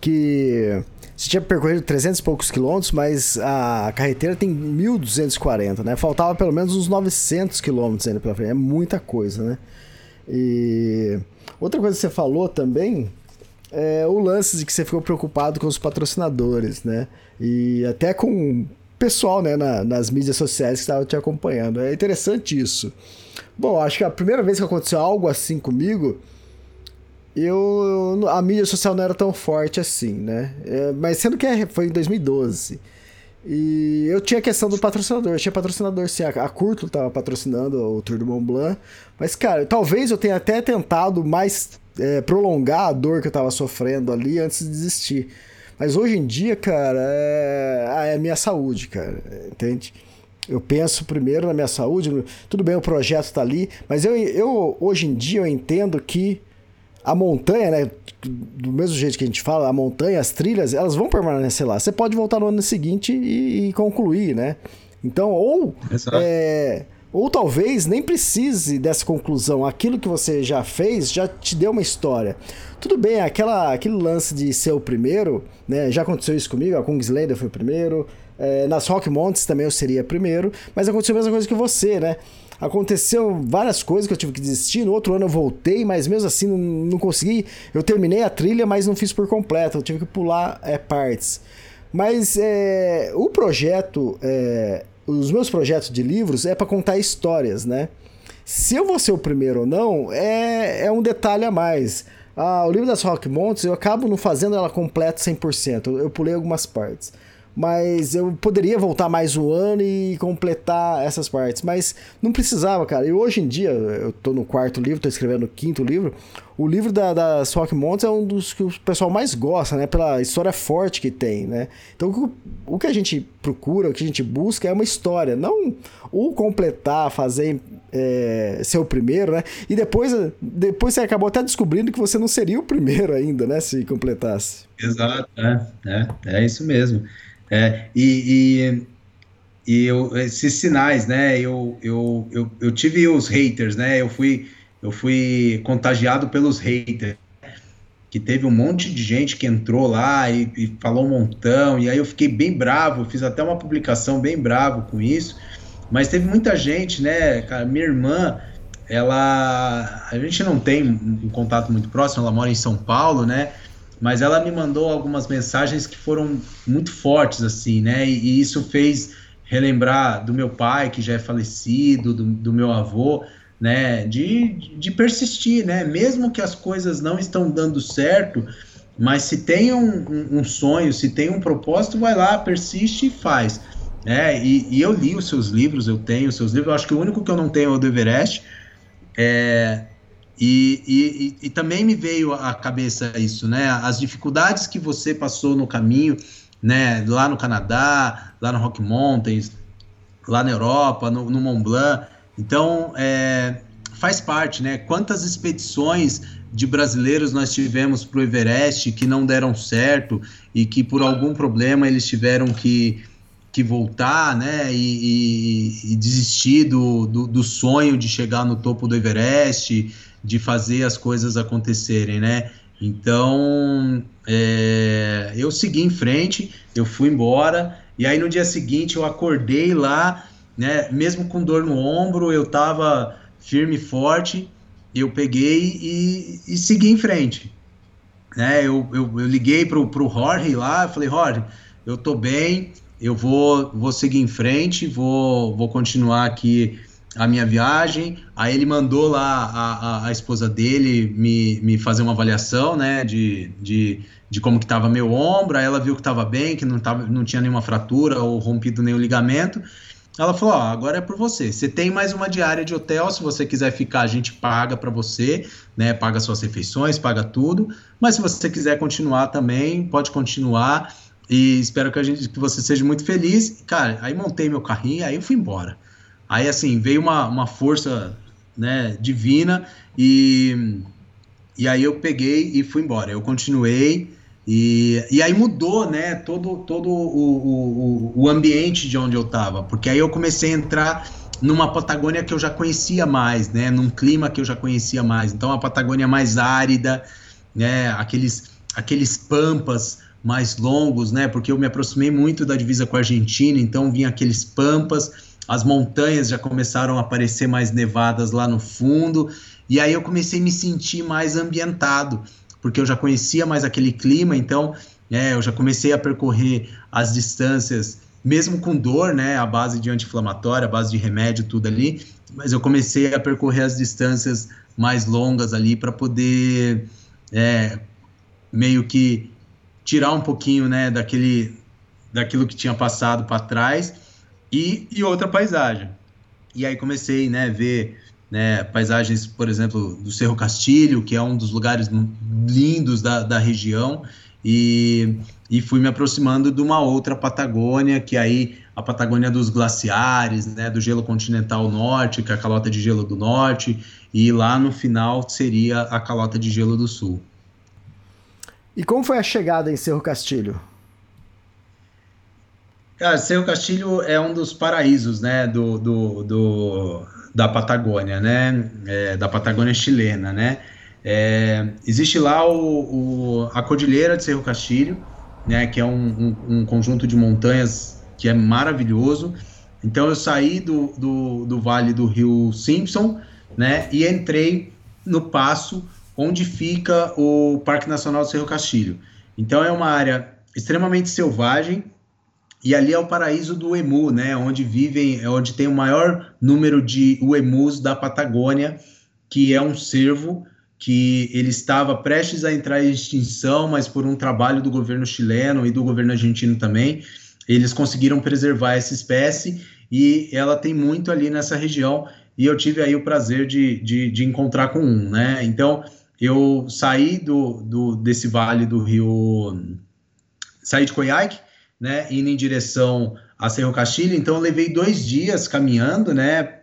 B: que você tinha percorrido 300 e poucos quilômetros, mas a carreteira tem 1.240, né? Faltava pelo menos uns 900 quilômetros ainda pela frente, é muita coisa, né? E outra coisa que você falou também é o lance de que você ficou preocupado com os patrocinadores, né? E até com pessoal, né, na, nas mídias sociais que estava te acompanhando. É interessante isso. Bom, acho que a primeira vez que aconteceu algo assim comigo, eu a mídia social não era tão forte assim, né? É, mas sendo que é, foi em 2012. E eu tinha a questão do patrocinador. Eu tinha patrocinador, sim. A, Curto estava patrocinando o Tour do Mont Blanc. Mas, cara, talvez eu tenha até tentado mais é, prolongar a dor que eu estava sofrendo ali antes de desistir. Mas hoje em dia, cara, é, ah, é a minha saúde, cara. Entende? Eu penso primeiro na minha saúde. Tudo bem, o projeto está ali, mas eu, eu hoje em dia eu entendo que a montanha, né? Do mesmo jeito que a gente fala, a montanha, as trilhas, elas vão permanecer lá. Você pode voltar no ano seguinte e, e concluir, né? Então, ou é, ou talvez nem precise dessa conclusão. Aquilo que você já fez já te deu uma história. Tudo bem, aquela, aquele lance de ser o primeiro, né? Já aconteceu isso comigo, a Kungslander foi o primeiro. É, nas Rock Mountains também eu seria primeiro. Mas aconteceu a mesma coisa que você, né? Aconteceu várias coisas que eu tive que desistir. No outro ano eu voltei, mas mesmo assim não, não consegui. Eu terminei a trilha, mas não fiz por completo. Eu tive que pular é, partes. Mas é, o projeto é, os meus projetos de livros é para contar histórias, né? Se eu vou ser o primeiro ou não, é, é um detalhe a mais. Ah, o livro das Rock Mountains, eu acabo não fazendo ela completa 100%. Eu pulei algumas partes mas eu poderia voltar mais um ano e completar essas partes, mas não precisava, cara. E hoje em dia, eu tô no quarto livro, tô escrevendo o quinto livro. O livro da, das Rock Mountains é um dos que o pessoal mais gosta, né? Pela história forte que tem, né? Então, o, o que a gente procura, o que a gente busca é uma história, não o completar, fazer é, ser o primeiro, né? E depois, depois você acabou até descobrindo que você não seria o primeiro ainda, né? Se completasse.
C: Exato, é, é, é isso mesmo. É, e, e, e eu, esses sinais, né? Eu, eu, eu, eu tive os haters, né? Eu fui, eu fui contagiado pelos haters. Que teve um monte de gente que entrou lá e, e falou um montão, e aí eu fiquei bem bravo, fiz até uma publicação bem bravo com isso. Mas teve muita gente, né, cara? Minha irmã, ela, a gente não tem um contato muito próximo, ela mora em São Paulo, né? Mas ela me mandou algumas mensagens que foram muito fortes, assim, né? E, e isso fez relembrar do meu pai, que já é falecido, do, do meu avô, né? De, de persistir, né? Mesmo que as coisas não estão dando certo, mas se tem um, um, um sonho, se tem um propósito, vai lá, persiste e faz. É, e, e, eu li os seus livros, eu tenho os seus livros. Eu acho que o único que eu não tenho é o do Everest. É, e, e, e, também me veio à cabeça isso, né? As dificuldades que você passou no caminho, né? Lá no Canadá, lá no Rock Mountains, lá na Europa, no, no Mont Blanc. Então, é, faz parte, né? Quantas expedições de brasileiros nós tivemos para o Everest que não deram certo e que por algum problema eles tiveram que que voltar, né, e, e, desistir do, do, do, sonho de chegar no topo do Everest, de fazer as coisas acontecerem, né? Então, é, eu segui em frente, eu fui embora, e aí no dia seguinte eu acordei lá, né, mesmo com dor no ombro, eu tava firme e forte, eu peguei e, e segui em frente. Né, eu, eu, eu liguei pro, pro Jorge lá, falei, Jorge, eu tô bem, eu vou, vou seguir em frente, vou, vou continuar aqui a minha viagem. Aí ele mandou lá a, a, a, esposa dele me, me fazer uma avaliação, né, de, de, de como que estava meu ombro. Aí ela viu que estava bem, que não, tava, não tinha nenhuma fratura ou rompido nenhum ligamento. Ela falou: ó, agora é por você. Você tem mais uma diária de hotel. Se você quiser ficar, a gente paga para você, né? Paga suas refeições, paga tudo. Mas se você quiser continuar também, pode continuar. E espero que, a gente, que você seja muito feliz. Cara, aí montei meu carrinho, aí eu fui embora. Aí, assim, veio uma, uma força né, divina e, e aí eu peguei e fui embora. Eu continuei e, e aí mudou, né, todo, todo o, o, o ambiente de onde eu estava. Porque aí eu comecei a entrar numa Patagônia que eu já conhecia mais, né, num clima que eu já conhecia mais. Então, a Patagônia mais árida, né, aqueles, aqueles pampas mais longos, né? Porque eu me aproximei muito da divisa com a Argentina, então vinha aqueles pampas, as montanhas já começaram a aparecer mais nevadas lá no fundo, e aí eu comecei a me sentir mais ambientado, porque eu já conhecia mais aquele clima, então é, eu já comecei a percorrer as distâncias, mesmo com dor, né? A base de anti-inflamatória, a base de remédio, tudo ali, mas eu comecei a percorrer as distâncias mais longas ali para poder é, meio que tirar um pouquinho, né, daquele, daquilo que tinha passado para trás e, e outra paisagem. E aí comecei, né, a ver né, paisagens, por exemplo, do Cerro Castilho, que é um dos lugares lindos da, da região, e, e fui me aproximando de uma outra Patagônia, que aí a Patagônia dos glaciares, né, do gelo continental norte, que é a calota de gelo do norte, e lá no final seria a calota de gelo do sul.
B: E como foi a chegada em Cerro Castilho?
C: Cara, Cerro Castilho é um dos paraísos, né, do, do, do da Patagônia, né, é, da Patagônia chilena, né. É, existe lá o, o, a Cordilheira de Cerro Castilho, né, que é um, um, um, conjunto de montanhas que é maravilhoso. Então eu saí do, do, do vale do Rio Simpson, né, e entrei no passo onde fica o Parque Nacional do Cerro Castilho. Então é uma área extremamente selvagem e ali é o paraíso do emu, né? Onde vivem, é onde tem o maior número de emus da Patagônia, que é um cervo que ele estava prestes a entrar em extinção, mas por um trabalho do governo chileno e do governo argentino também, eles conseguiram preservar essa espécie e ela tem muito ali nessa região. E eu tive aí o prazer de, de, de encontrar com um, né? Então, eu saí do, do, desse vale do rio, saí de Coiaque, né, indo em direção a Cerro Castilho, então eu levei dois dias caminhando, né,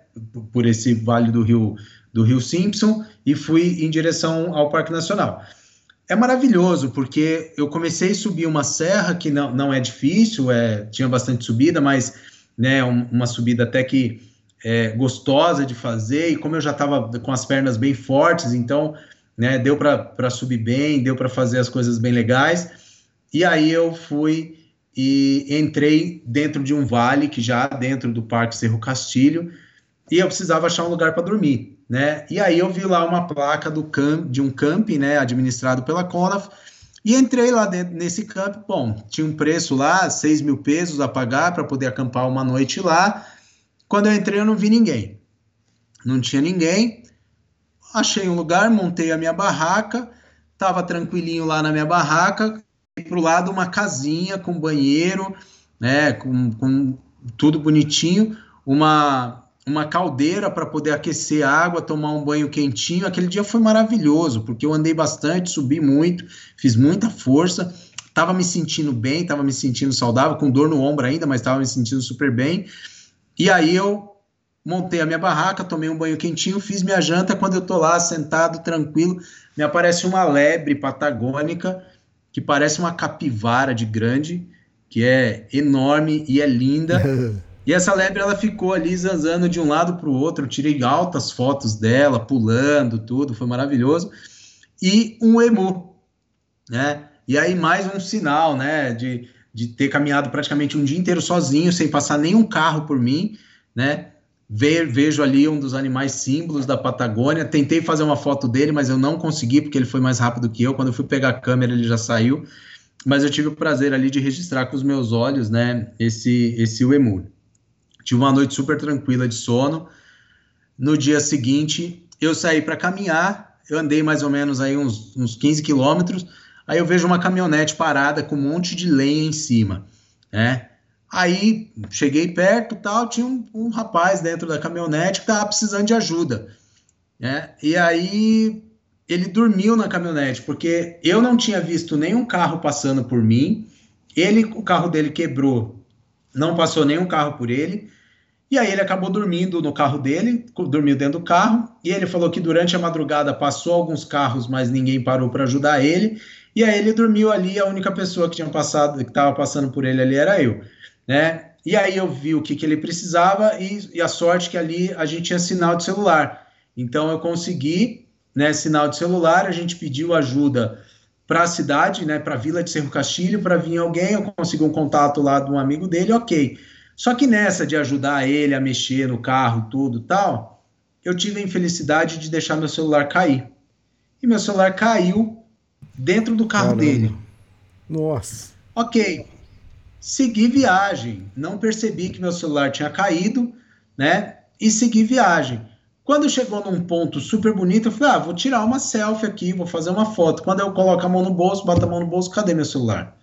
C: por esse vale do rio, do rio Simpson e fui em direção ao Parque Nacional. É maravilhoso, porque eu comecei a subir uma serra que não, não é difícil, é, tinha bastante subida, mas né, uma subida até que é, gostosa de fazer, e como eu já estava com as pernas bem fortes, então né? Deu para subir bem, deu para fazer as coisas bem legais. E aí eu fui e entrei dentro de um vale que já dentro do Parque Cerro Castilho e eu precisava achar um lugar para dormir. né? E aí eu vi lá uma placa do camp, de um camping, né, administrado pela Conaf, e entrei lá dentro nesse campo. Bom, tinha um preço lá, 6 mil pesos a pagar para poder acampar uma noite lá. Quando eu entrei, eu não vi ninguém. Não tinha ninguém. Achei um lugar, montei a minha barraca, tava tranquilinho lá na minha barraca. E pro lado uma casinha com banheiro, né, com, com tudo bonitinho, uma uma caldeira para poder aquecer a água, tomar um banho quentinho. Aquele dia foi maravilhoso, porque eu andei bastante, subi muito, fiz muita força, estava me sentindo bem, estava me sentindo saudável, com dor no ombro ainda, mas estava me sentindo super bem. E aí eu montei a minha barraca, tomei um banho quentinho, fiz minha janta. Quando eu tô lá sentado, tranquilo, me aparece uma lebre patagônica que parece uma capivara de grande, que é enorme e é linda. E essa lebre ela ficou ali zanzando de um lado para o outro. Eu tirei altas fotos dela, pulando, tudo, foi maravilhoso. E um emu, né? E aí mais um sinal, né? De, de ter caminhado praticamente um dia inteiro sozinho, sem passar nenhum carro por mim, né? Ver, vejo ali um dos animais símbolos da Patagônia. Tentei fazer uma foto dele, mas eu não consegui porque ele foi mais rápido que eu. Quando eu fui pegar a câmera, ele já saiu. Mas eu tive o prazer ali de registrar com os meus olhos, né? Esse esse emu. Tive uma noite super tranquila de sono. No dia seguinte, eu saí para caminhar, eu andei mais ou menos aí uns, uns 15 quilômetros, aí eu vejo uma caminhonete parada com um monte de lenha em cima, né? Aí cheguei perto tal, tinha um, um rapaz dentro da caminhonete que estava precisando de ajuda, né? E aí ele dormiu na caminhonete, porque eu não tinha visto nenhum carro passando por mim, ele, o carro dele quebrou, não passou nenhum carro por ele, e aí ele acabou dormindo no carro dele, dormiu dentro do carro, e ele falou que durante a madrugada passou alguns carros, mas ninguém parou para ajudar ele. E aí ele dormiu ali, a única pessoa que tinha passado, que estava passando por ele ali era eu, né? E aí eu vi o que, que ele precisava e, e a sorte que ali a gente tinha sinal de celular. Então eu consegui, né, sinal de celular, a gente pediu ajuda para a cidade, né, para a Vila de Cerro Castilho, para vir alguém, eu consegui um contato lá de um amigo dele, ok. Só que nessa de ajudar ele a mexer no carro, tudo tal, eu tive a infelicidade de deixar meu celular cair. E meu celular caiu dentro do carro Caramba. dele.
B: Nossa.
C: Ok. Segui viagem. Não percebi que meu celular tinha caído, né? E segui viagem. Quando chegou num ponto super bonito, eu falei: ah, vou tirar uma selfie aqui, vou fazer uma foto. Quando eu coloco a mão no bolso, boto a mão no bolso, cadê meu celular?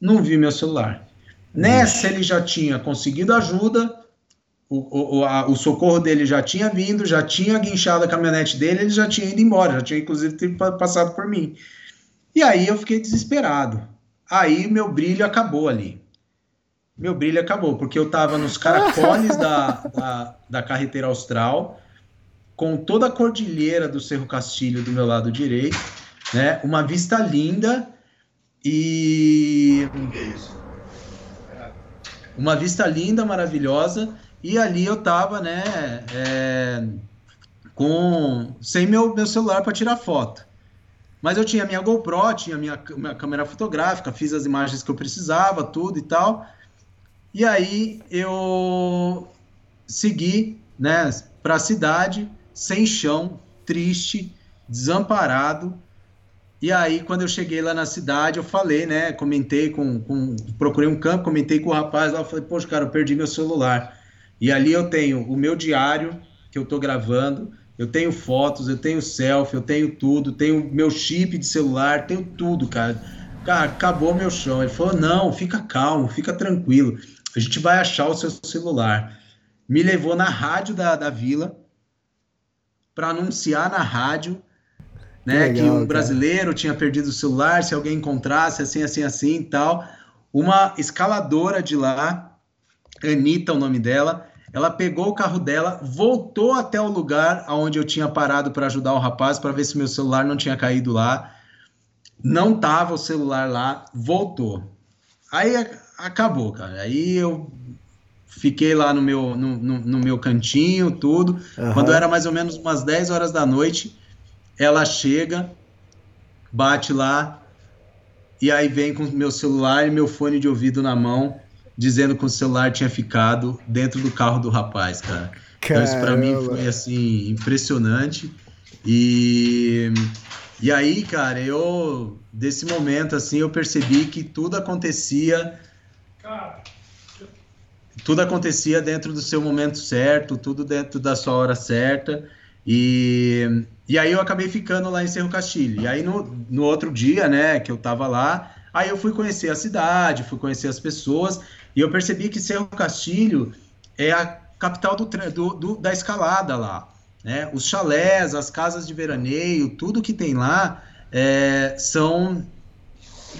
C: Não vi meu celular. Nessa ele já tinha conseguido ajuda, o, o, a, o socorro dele já tinha vindo, já tinha guinchado a caminhonete dele, ele já tinha ido embora, já tinha inclusive passado por mim. E aí eu fiquei desesperado. Aí meu brilho acabou ali. Meu brilho acabou, porque eu estava nos caracoles da, da, da carreteira austral, com toda a cordilheira do Cerro Castilho do meu lado direito, né? Uma vista linda e uma vista linda, maravilhosa, e ali eu tava, né, é, com sem meu, meu celular para tirar foto. Mas eu tinha minha GoPro, tinha minha, minha câmera fotográfica, fiz as imagens que eu precisava, tudo e tal. E aí eu segui, né, para a cidade, sem chão, triste, desamparado, e aí, quando eu cheguei lá na cidade, eu falei, né? Comentei com, com. Procurei um campo, comentei com o rapaz lá. Falei, poxa, cara, eu perdi meu celular. E ali eu tenho o meu diário, que eu tô gravando. Eu tenho fotos, eu tenho selfie, eu tenho tudo. Tenho meu chip de celular, tenho tudo, cara. Cara, acabou meu chão. Ele falou: não, fica calmo, fica tranquilo. A gente vai achar o seu celular. Me levou na rádio da, da vila para anunciar na rádio né? Legal, que um brasileiro cara. tinha perdido o celular, se alguém encontrasse, assim, assim, assim e tal. Uma escaladora de lá, Anitta, o nome dela, ela pegou o carro dela, voltou até o lugar onde eu tinha parado para ajudar o rapaz, para ver se meu celular não tinha caído lá. Não tava o celular lá, voltou. Aí acabou, cara. Aí eu fiquei lá no meu, no, no, no meu cantinho, tudo. Uhum. Quando era mais ou menos umas 10 horas da noite, ela chega, bate lá, e aí vem com meu celular e meu fone de ouvido na mão, dizendo que o celular tinha ficado dentro do carro do rapaz, cara. Então isso para mim foi assim impressionante. E e aí, cara, eu desse momento assim eu percebi que tudo acontecia tudo acontecia dentro do seu momento certo, tudo dentro da sua hora certa. E, e aí eu acabei ficando lá em Cerro Castilho. E aí no, no outro dia, né, que eu tava lá, aí eu fui conhecer a cidade, fui conhecer as pessoas, e eu percebi que Cerro Castilho é a capital do, do, do da escalada lá. Né? Os chalés, as casas de veraneio, tudo que tem lá é, são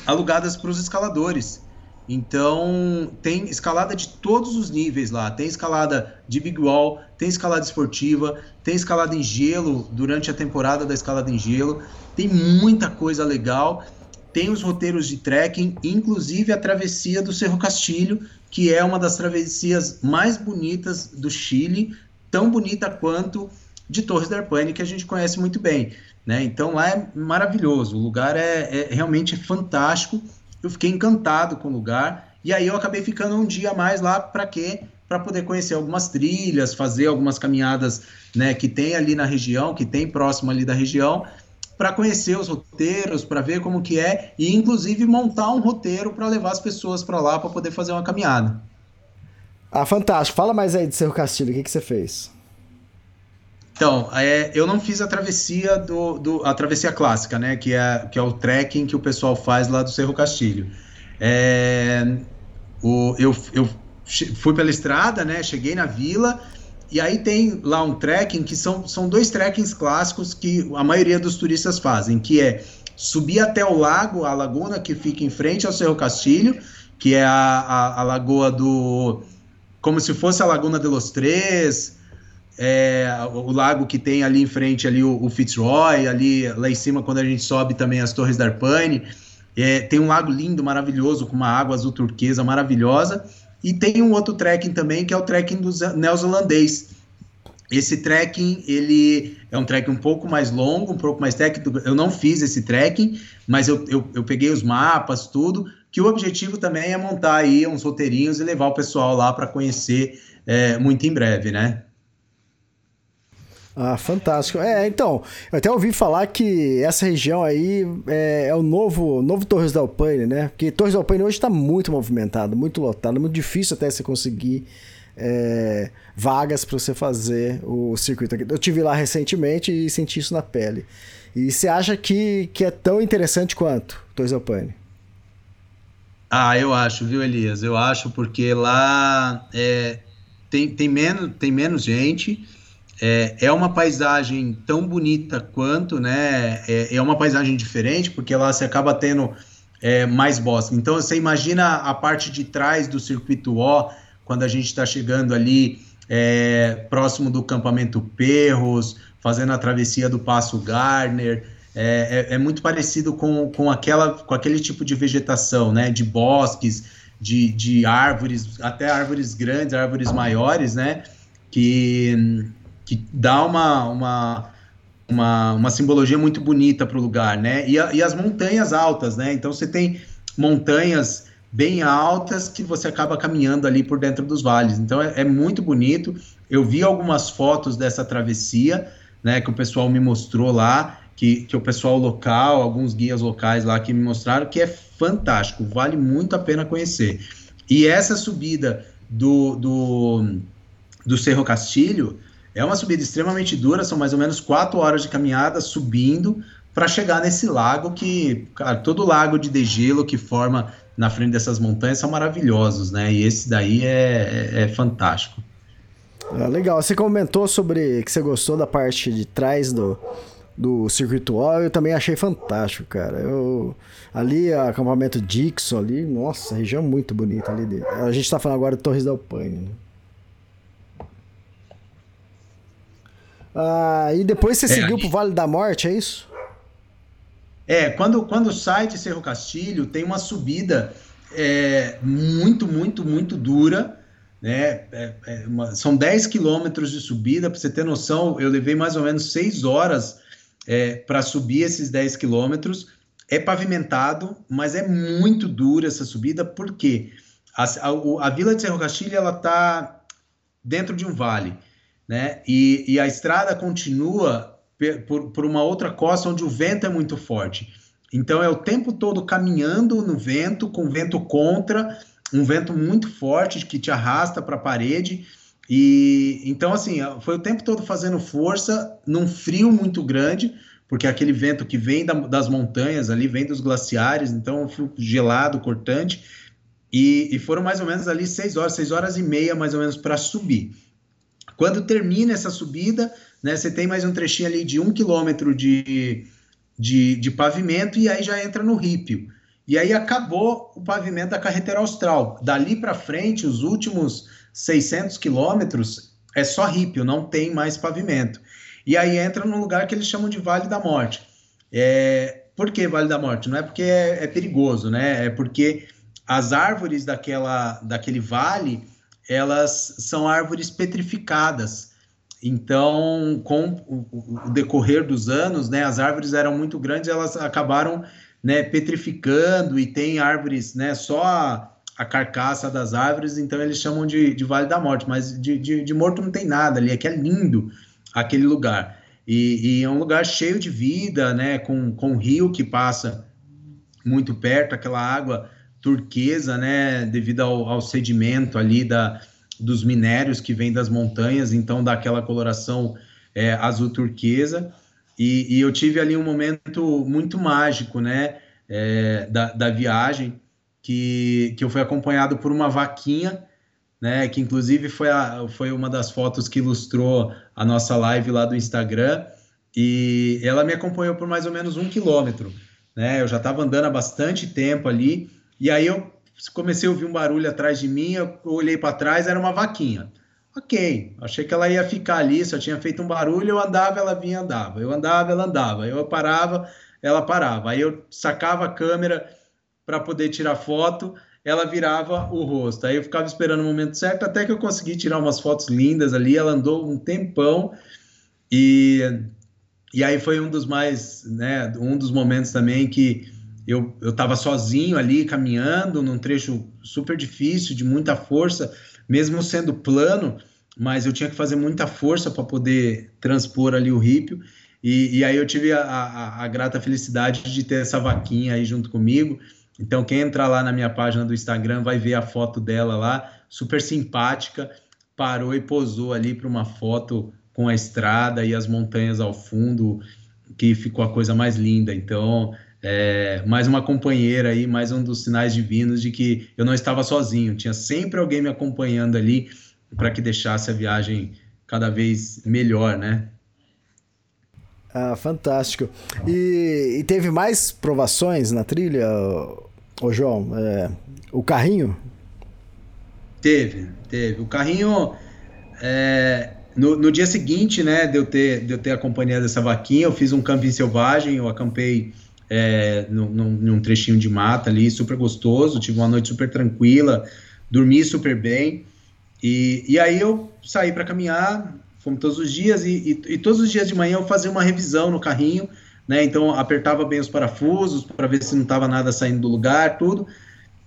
C: alugadas para os escaladores. Então, tem escalada de todos os níveis lá. Tem escalada de big wall, tem escalada esportiva, tem escalada em gelo durante a temporada da escalada em gelo. Tem muita coisa legal. Tem os roteiros de trekking, inclusive a travessia do Cerro Castilho, que é uma das travessias mais bonitas do Chile, tão bonita quanto de Torres del Paine, que a gente conhece muito bem. Né? Então lá é maravilhoso, o lugar é, é realmente fantástico eu fiquei encantado com o lugar. E aí eu acabei ficando um dia mais lá para quê? Para poder conhecer algumas trilhas, fazer algumas caminhadas né, que tem ali na região, que tem próximo ali da região, para conhecer os roteiros, para ver como que é e inclusive montar um roteiro para levar as pessoas para lá para poder fazer uma caminhada.
B: Ah, fantástico. Fala mais aí de Cerro Castilho, o que, que você fez?
C: Então, é, eu não fiz a travessia do, do, a travessia clássica, né? Que é, que é o trekking que o pessoal faz lá do Cerro Castilho. É, o, eu, eu fui pela estrada, né? Cheguei na vila e aí tem lá um trekking que são, são dois trekkings clássicos que a maioria dos turistas fazem, que é subir até o lago, a laguna que fica em frente ao Cerro Castilho, que é a, a, a lagoa do como se fosse a Laguna de los Três, é, o lago que tem ali em frente ali o, o, Fitzroy, ali lá em cima quando a gente sobe também as Torres da é, tem um lago lindo, maravilhoso, com uma água azul turquesa maravilhosa, e tem um outro trekking também, que é o trekking do neozelandês. Esse trekking, ele é um trekking um pouco mais longo, um pouco mais técnico, eu não fiz esse trekking, mas eu, eu, eu peguei os mapas, tudo, que o objetivo também é montar aí uns roteirinhos e levar o pessoal lá para conhecer é, muito em breve, né?
B: Ah, fantástico. É, então, eu até ouvi falar que essa região aí é, é o novo, novo Torres del Paine, né? Porque Torres del Paine hoje está muito movimentado, muito lotado, muito difícil até você conseguir é, vagas para você fazer o circuito aqui. Eu tive lá recentemente e senti isso na pele. E você acha que, que é tão interessante quanto Torres del Paine?
C: Ah, eu acho, viu, Elias? Eu acho porque lá é, tem, tem, menos, tem menos gente é, é uma paisagem tão bonita quanto, né? É, é uma paisagem diferente, porque lá você acaba tendo é, mais bosque. Então você imagina a parte de trás do circuito O, quando a gente está chegando ali é, próximo do campamento Perros, fazendo a travessia do Passo Garner. É, é, é, muito parecido com, com, aquela, com aquele tipo de vegetação, né? De bosques, de, de árvores, até árvores grandes, árvores maiores, né? Que que dá uma, uma, uma, uma simbologia muito bonita para o lugar, né? E, a, e as montanhas altas, né? Então você tem montanhas bem altas que você acaba caminhando ali por dentro dos vales. Então é, é, muito bonito. Eu vi algumas fotos dessa travessia, né, que o pessoal me mostrou lá, que, que o pessoal local, alguns guias locais lá que me mostraram, que é fantástico, vale muito a pena conhecer. E essa subida do, do, do Cerro Castilho, é uma subida extremamente dura, são mais ou menos quatro horas de caminhada subindo para chegar nesse lago que, cara, todo lago de degelo que forma na frente dessas montanhas são maravilhosos, né? E esse daí é, é, é fantástico.
B: Ah, legal. Você comentou sobre que você gostou da parte de trás do, do circuito O, eu também achei fantástico, cara. Eu, ali, acampamento Dixon ali, nossa, região muito bonita ali. A gente está falando agora de Torres del Paine, né? Ah, e depois você é, seguiu para o Vale da Morte, é isso?
C: É, quando, quando sai de Cerro Castilho, tem uma subida é, muito, muito, muito dura. Né? É, é uma, são 10 quilômetros de subida, para você ter noção, eu levei mais ou menos 6 horas é, para subir esses 10 quilômetros. É pavimentado, mas é muito dura essa subida, porque a, a, a Vila de Cerro Castilho ela está dentro de um vale. Né? E, e a estrada continua por, por uma outra costa onde o vento é muito forte. Então é o tempo todo caminhando no vento, com vento contra, um vento muito forte que te arrasta para a parede. E então assim, foi o tempo todo fazendo força num frio muito grande, porque é aquele vento que vem da, das montanhas ali, vem dos glaciares, então frio gelado, cortante. E, e foram mais ou menos ali seis horas, seis horas e meia mais ou menos para subir. Quando termina essa subida, né, você tem mais um trechinho ali de um quilômetro de, de, de pavimento e aí já entra no rípio. E aí acabou o pavimento da carretera austral. Dali para frente, os últimos 600 quilômetros é só rípio, não tem mais pavimento. E aí entra num lugar que eles chamam de Vale da Morte. É, por que Vale da Morte? Não é porque é, é perigoso, né? É porque as árvores daquela, daquele vale, elas são árvores petrificadas. Então, com o, decorrer dos anos, né, as árvores eram muito grandes, elas acabaram né, petrificando e tem árvores, né, só a, a carcaça das árvores, então eles chamam de, de Vale da Morte, mas de, de, de morto não tem nada ali, é que é lindo aquele lugar. E, e, é um lugar cheio de vida, né, com, com um rio que passa muito perto, aquela água turquesa, né, devido ao, ao sedimento ali da, dos minérios que vem das montanhas, então dá aquela coloração é, azul turquesa. E, e, eu tive ali um momento muito mágico, né, é, da, da viagem, que, que eu fui acompanhado por uma vaquinha, né, que inclusive foi, a, foi uma das fotos que ilustrou a nossa live lá do Instagram, e ela me acompanhou por mais ou menos um quilômetro, né, eu já estava andando há bastante tempo ali, e aí eu comecei a ouvir um barulho atrás de mim, eu olhei para trás, era uma vaquinha. Ok, achei que ela ia ficar ali, só tinha feito um barulho, eu andava, ela vinha, andava. Eu andava, ela andava. Eu parava, ela parava. Aí eu sacava a câmera para poder tirar foto, ela virava o rosto. Aí eu ficava esperando o momento certo, até que eu consegui tirar umas fotos lindas ali. Ela andou um tempão e, e aí foi um dos mais, né, um dos momentos também que eu estava sozinho ali caminhando num trecho super difícil, de muita força, mesmo sendo plano, mas eu tinha que fazer muita força para poder transpor ali o rípio. E, e aí eu tive a, a, a, grata felicidade de ter essa vaquinha aí junto comigo. Então, quem entrar lá na minha página do Instagram vai ver a foto dela lá, super simpática, parou e posou ali para uma foto com a estrada e as montanhas ao fundo, que ficou a coisa mais linda. Então, é, mais uma companheira aí, mais um dos sinais divinos de que eu não estava sozinho, tinha sempre alguém me acompanhando ali para que deixasse a viagem cada vez melhor, né?
B: Ah, fantástico. E, e teve mais provações na trilha, ô João? É, o carrinho?
C: Teve, teve. O carrinho, é, no, no, dia seguinte, né, de eu, ter, de eu ter acompanhado essa vaquinha, eu fiz um camping selvagem, eu acampei é, num, num, trechinho de mata ali, super gostoso, tive uma noite super tranquila, dormi super bem, e, e aí eu saí para caminhar, fomos todos os dias, e, e, e, todos os dias de manhã eu fazia uma revisão no carrinho, né, então apertava bem os parafusos, para ver se não estava nada saindo do lugar, tudo,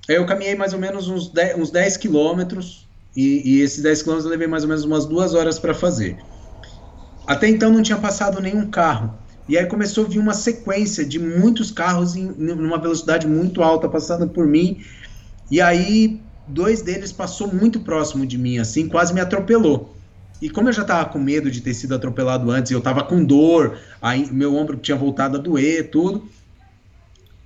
C: aí eu caminhei mais ou menos uns 10, uns 10 quilômetros, e, e esses 10 quilômetros eu levei mais ou menos umas duas horas para fazer. Até então não tinha passado nenhum carro, e aí começou a vir uma sequência de muitos carros em numa velocidade muito alta passando por mim. E aí dois deles passou muito próximo de mim, assim, quase me atropelou. E como eu já estava com medo de ter sido atropelado antes, eu estava com dor, aí meu ombro tinha voltado a doer, tudo.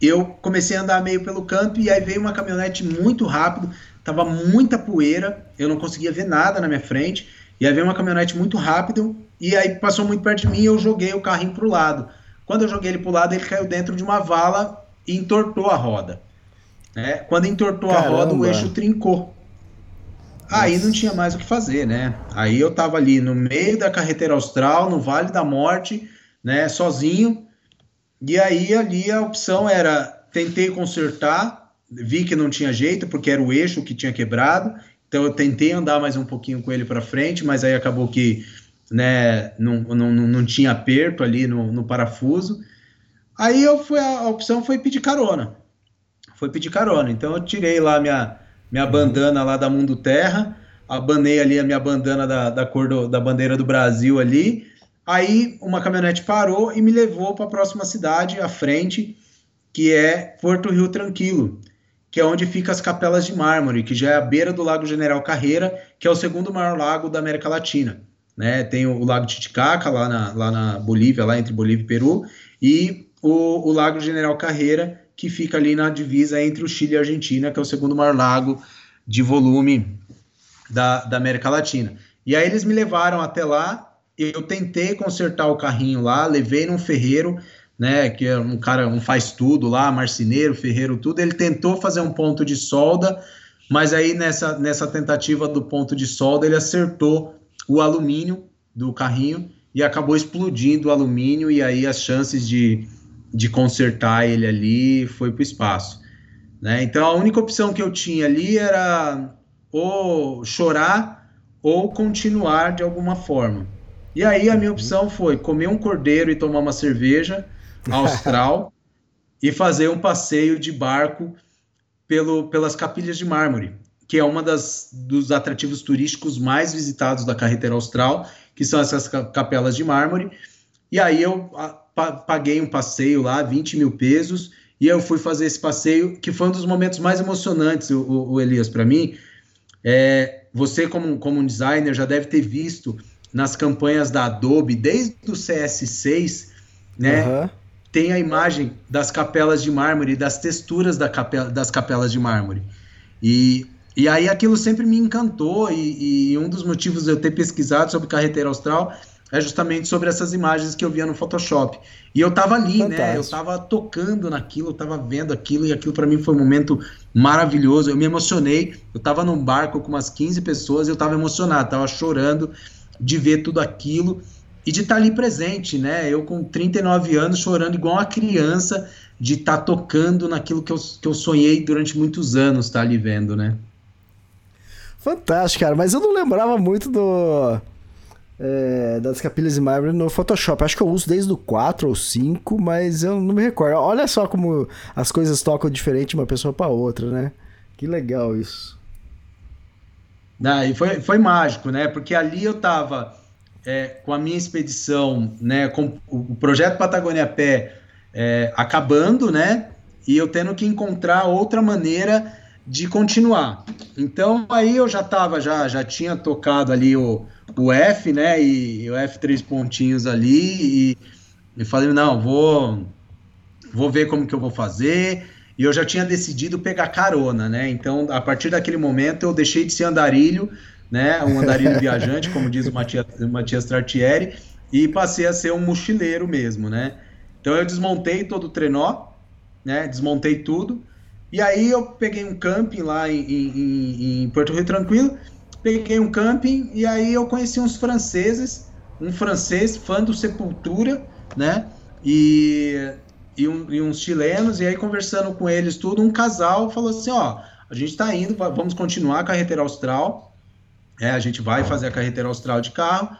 C: Eu comecei a andar meio pelo campo e aí veio uma caminhonete muito rápido, tava muita poeira, eu não conseguia ver nada na minha frente. E aí veio uma caminhonete muito rápido e aí passou muito perto de mim e eu joguei o carrinho pro lado. Quando eu joguei ele pro lado, ele caiu dentro de uma vala e entortou a roda. Né? Quando entortou Caramba. a roda, o eixo trincou. Nossa. Aí não tinha mais o que fazer, né? Aí eu tava ali no meio da carretera austral, no Vale da Morte, né, sozinho. E aí ali a opção era tentei consertar, vi que não tinha jeito porque era o eixo que tinha quebrado então eu tentei andar mais um pouquinho com ele para frente, mas aí acabou que né, não, não, não tinha aperto ali no, no parafuso. Aí eu fui, a opção foi pedir carona. Foi pedir carona. Então eu tirei lá minha, minha bandana lá da Mundo Terra, abanei ali a minha bandana da, da cor do, da bandeira do Brasil ali. Aí uma caminhonete parou e me levou para a próxima cidade, à frente, que é Porto Rio Tranquilo, que é onde fica as Capelas de Mármore, que já é à beira do Lago General Carreira, que é o segundo maior lago da América Latina. Né? Tem o, o Lago Titicaca, lá na, lá na Bolívia, lá entre Bolívia e Peru, e o, o Lago General Carreira, que fica ali na divisa entre o Chile e a Argentina, que é o segundo maior lago de volume da, da América Latina. E aí eles me levaram até lá, eu tentei consertar o carrinho lá, levei num ferreiro, né, que é um cara, um faz tudo lá, marceneiro, ferreiro, tudo, ele tentou fazer um ponto de solda, mas aí nessa, nessa tentativa do ponto de solda, ele acertou o alumínio do carrinho e acabou explodindo o alumínio, e aí as chances de de consertar ele ali foi para o espaço. Né? Então a única opção que eu tinha ali era ou chorar ou continuar de alguma forma. E aí a minha opção foi comer um cordeiro e tomar uma cerveja austral e fazer um passeio de barco pelo, pelas capilhas de mármore, que é uma das dos atrativos turísticos mais visitados da carretera austral, que são essas capelas de mármore. E aí eu paguei um passeio lá, 20 mil pesos, e eu fui fazer esse passeio, que foi um dos momentos mais emocionantes, o, o Elias, para mim. É, você, como, como um designer, já deve ter visto nas campanhas da Adobe, desde o CS6, né? Uhum. Tem a imagem das capelas de mármore, das texturas da capela, das capelas de mármore. E, e aí aquilo sempre me encantou, e, e um dos motivos de eu ter pesquisado sobre carreteira austral é justamente sobre essas imagens que eu via no Photoshop. E eu tava ali, Fantástico. né? Eu tava tocando naquilo, eu tava vendo aquilo, e aquilo para mim foi um momento maravilhoso. Eu me emocionei. Eu tava num barco com umas 15 pessoas e eu tava emocionado, tava chorando de ver tudo aquilo e de estar tá ali presente, né? Eu com 39 anos chorando igual uma criança de estar tá tocando naquilo que eu, que eu sonhei durante muitos anos, estar tá ali vendo, né?
B: Fantástico, cara. Mas eu não lembrava muito do é, das capilhas de mármore no Photoshop. Acho que eu uso desde o 4 ou 5, mas eu não me recordo. Olha só como as coisas tocam diferente de uma pessoa para outra, né? Que legal isso.
C: Ah, e foi, foi mágico, né? Porque ali eu tava é, com a minha expedição, né? Com o projeto Patagônia Pé é, acabando, né? E eu tendo que encontrar outra maneira de continuar. Então aí eu já tava, já, já tinha tocado ali o, o F, né? E, o F três pontinhos ali e, e falei, não, vou vou ver como que eu vou fazer. E eu já tinha decidido pegar carona, né? Então, a partir daquele momento, eu deixei de ser andarilho, né? Um andarilho viajante, como diz o Matias, Matias Tartieri, e passei a ser um mochileiro mesmo, né? Então, eu desmontei todo o trenó, né? Desmontei tudo. E aí, eu peguei um camping lá em, em, em Porto Rio Tranquilo peguei um camping e aí eu conheci uns franceses, um francês fã do Sepultura, né? E, e, um, e, uns chilenos, e aí conversando com eles tudo, um casal falou assim, ó, a gente tá indo, vamos continuar a carretera austral, é, a gente vai fazer a carretera austral de carro,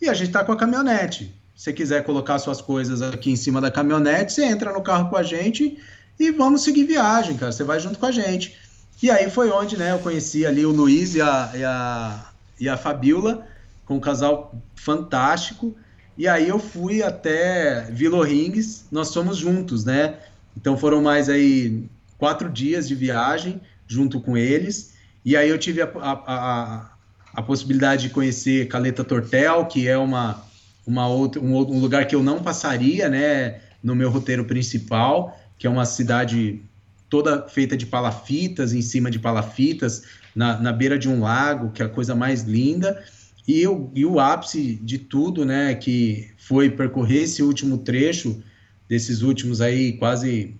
C: e a gente tá com a caminhonete. Se você quiser colocar suas coisas aqui em cima da caminhonete, você entra no carro com a gente e vamos seguir viagem, cara. Você vai junto com a gente. E aí foi onde né, eu conheci ali o Luiz e a, e a, e a Fabiola, com um casal fantástico. E aí eu fui até Vila Rings, nós fomos juntos, né? Então foram mais aí quatro dias de viagem junto com eles. E aí eu tive a, a, a, a possibilidade de conhecer Caleta Tortel, que é uma, uma outra, um, um lugar que eu não passaria, né? No meu roteiro principal, que é uma cidade toda feita de palafitas, em cima de palafitas, na, na beira de um lago, que é a coisa mais linda. E, eu, e o ápice de tudo, né, que foi percorrer esse último trecho, desses últimos aí quase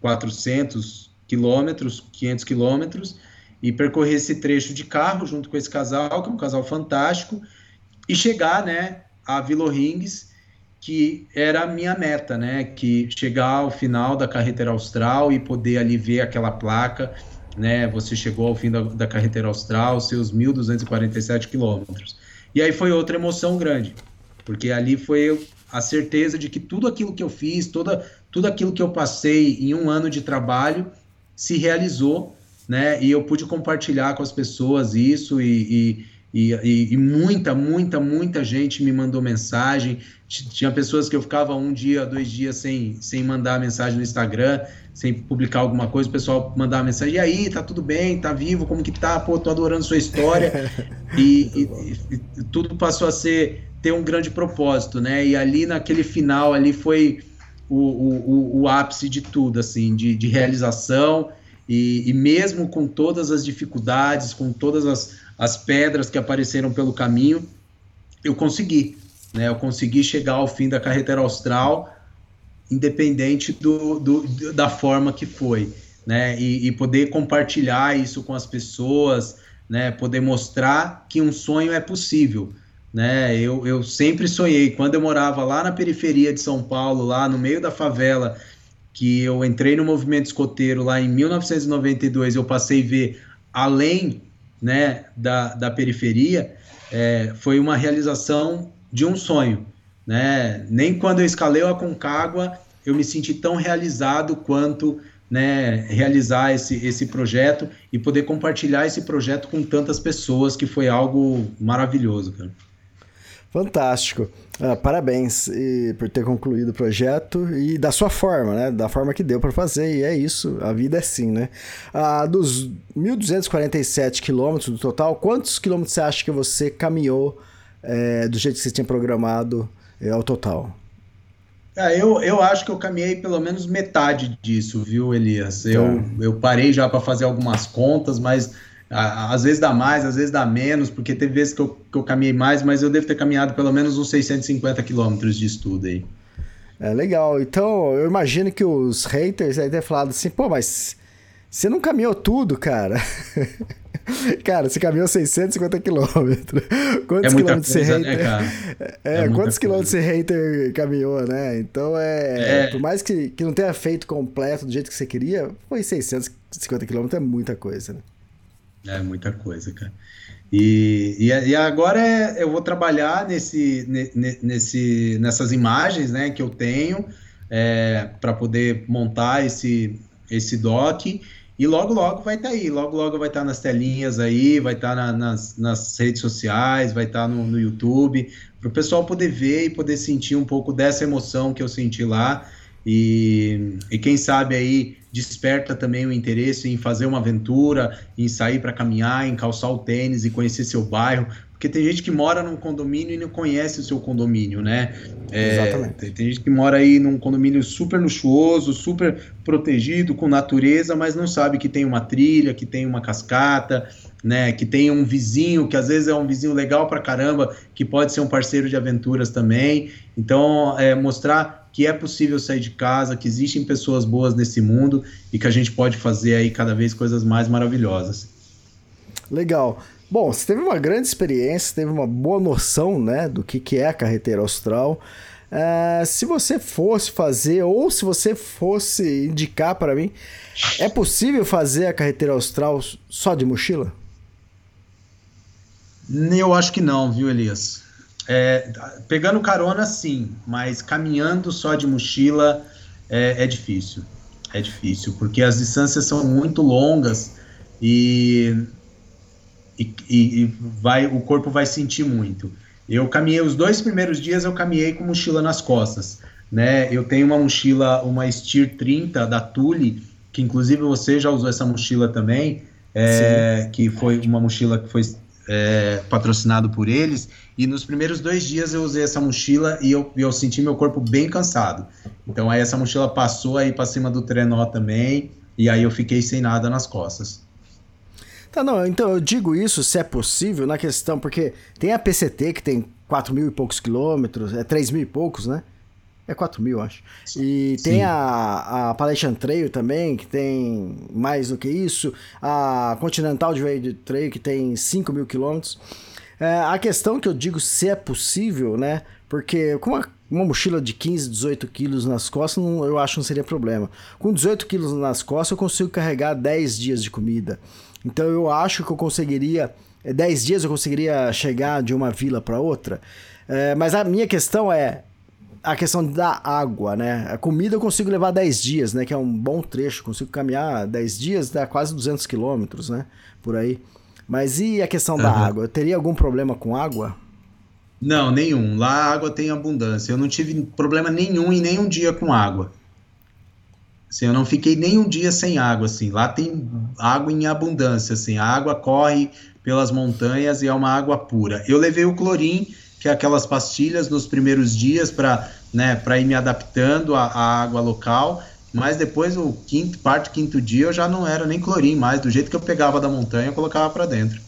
C: 400 quilômetros, 500 quilômetros, e percorrer esse trecho de carro junto com esse casal, que é um casal fantástico, e chegar, né, a Vila Rings, que era a minha meta, né? Que chegar ao final da carretera austral e poder ali ver aquela placa, né? Você chegou ao fim da, da carretera austral, seus 1.247 quilômetros. E aí foi outra emoção grande, porque ali foi a certeza de que tudo aquilo que eu fiz, toda, tudo aquilo que eu passei em um ano de trabalho se realizou né? E eu pude compartilhar com as pessoas isso e, e, e, e muita, muita, muita gente me mandou mensagem. Tinha pessoas que eu ficava um dia, dois dias sem, sem mandar mensagem no Instagram, sem publicar alguma coisa, o pessoal mandava mensagem, e aí, tá tudo bem, tá vivo, como que tá? Pô, tô adorando sua história. e, e, e, tudo passou a ser ter um grande propósito, né? E ali naquele final ali foi o, o, o ápice de tudo, assim, de, de realização e, e, mesmo com todas as dificuldades, com todas as, as pedras que apareceram pelo caminho, eu consegui. Né? Eu consegui chegar ao fim da carretera austral, independente do, do da forma que foi. Né? E, e, poder compartilhar isso com as pessoas, né? poder mostrar que um sonho é possível. Né? Eu, eu sempre sonhei, quando eu morava lá na periferia de São Paulo, lá no meio da favela, que eu entrei no movimento escoteiro lá em 1992, eu passei a ver além né, da, da periferia, é, foi uma realização de um sonho. Né? Nem quando eu escalei a Concagua eu me senti tão realizado quanto né, realizar esse, esse projeto e poder compartilhar esse projeto com tantas pessoas, que foi algo maravilhoso, cara.
B: Fantástico. Ah, parabéns por ter concluído o projeto e da sua forma, né? Da forma que deu para fazer. E é isso, a vida é assim, né? Ah, dos 1.247 quilômetros do total, quantos quilômetros você acha que você caminhou é, do jeito que você tinha programado é, ao total?
C: É, eu, eu acho que eu caminhei pelo menos metade disso, viu, Elias? Eu, tá. eu parei já para fazer algumas contas, mas às vezes dá mais, às vezes dá menos, porque teve vezes que eu, que eu caminhei mais, mas eu devo ter caminhado pelo menos uns 650 quilômetros de estudo aí.
B: É legal. Então, eu imagino que os haters aí tenham falado assim, pô, mas você não caminhou tudo, cara. cara, você caminhou 650 quilômetros. Quantos
C: é
B: quilômetros
C: coisa,
B: você
C: né,
B: hater...
C: cara?
B: É, é quantos quilômetros você hater caminhou, né? Então, é, é... por mais que, que não tenha feito completo do jeito que você queria, foi 650 quilômetros, é muita coisa, né?
C: É muita coisa, cara. E, e, e agora é, eu vou trabalhar nesse, nesse, nessas imagens né, que eu tenho é, para poder montar esse, esse doc. E logo, logo vai estar tá aí. Logo, logo vai estar tá nas telinhas aí, vai estar tá na, nas, nas redes sociais, vai estar tá no, no YouTube, para o pessoal poder ver e poder sentir um pouco dessa emoção que eu senti lá. E, e quem sabe aí desperta também o interesse em fazer uma aventura, em sair para caminhar, em calçar o tênis e conhecer seu bairro, porque tem gente que mora num condomínio e não conhece o seu condomínio, né? É, Exatamente. Tem, tem, gente que mora aí num condomínio super luxuoso, super protegido, com natureza, mas não sabe que tem uma trilha, que tem uma cascata, né? Que tem um vizinho, que às vezes é um vizinho legal pra caramba, que pode ser um parceiro de aventuras também. Então, é, mostrar que é possível sair de casa, que existem pessoas boas nesse mundo e que a gente pode fazer aí cada vez coisas mais maravilhosas.
B: Legal. Bom, você teve uma grande experiência, teve uma boa noção né, do que, que é a carreteira austral. Uh, se você fosse fazer, ou se você fosse indicar para mim, é possível fazer a carreteira austral só de mochila?
C: Eu acho que não, viu, Elias? É, pegando carona, sim, mas caminhando só de mochila é, é, difícil. É difícil, porque as distâncias são muito longas e, e, e, vai, o corpo vai sentir muito. Eu caminhei os dois primeiros dias, eu caminhei com mochila nas costas. Né? Eu tenho uma mochila, uma Steer 30 da Tule, que inclusive você já usou essa mochila também, é, que foi uma mochila que foi é, patrocinado por eles. E nos primeiros dois dias eu usei essa mochila e eu, eu senti meu corpo bem cansado. Então aí essa mochila passou aí para cima do trenó também. E aí eu fiquei sem nada nas costas.
B: Tá, não, então eu digo isso se é possível na questão, porque tem a PCT que tem 4 mil e poucos quilômetros, é 3 mil e poucos, né? É 4 mil, acho. E Sim. tem a, a Appalachian Trail também, que tem mais do que isso. A Continental Divide Trail, que tem 5 mil quilômetros. É, a questão que eu digo se é possível, né? Porque com uma, uma mochila de 15, 18 quilos nas costas, não, eu acho que não seria problema. Com 18 quilos nas costas, eu consigo carregar 10 dias de comida. Então eu acho que eu conseguiria. 10 dias eu conseguiria chegar de uma vila para outra. É, mas a minha questão é: a questão da água, né? A comida eu consigo levar 10 dias, né? Que é um bom trecho. Consigo caminhar 10 dias, dá quase 200 quilômetros, né? Por aí. Mas e a questão uhum. da água? Teria algum problema com água?
C: Não, nenhum. Lá a água tem abundância. Eu não tive problema nenhum em nenhum dia com água. Assim, eu não fiquei nem um dia sem água, assim. Lá tem água em abundância, assim. A água corre pelas montanhas e é uma água pura. Eu levei o clorim, que é aquelas pastilhas nos primeiros dias para né, ir me adaptando à, à, água local, mas depois o quinto, parte quinto dia eu já não era nem clorim mais, do jeito que eu pegava da montanha eu colocava para dentro.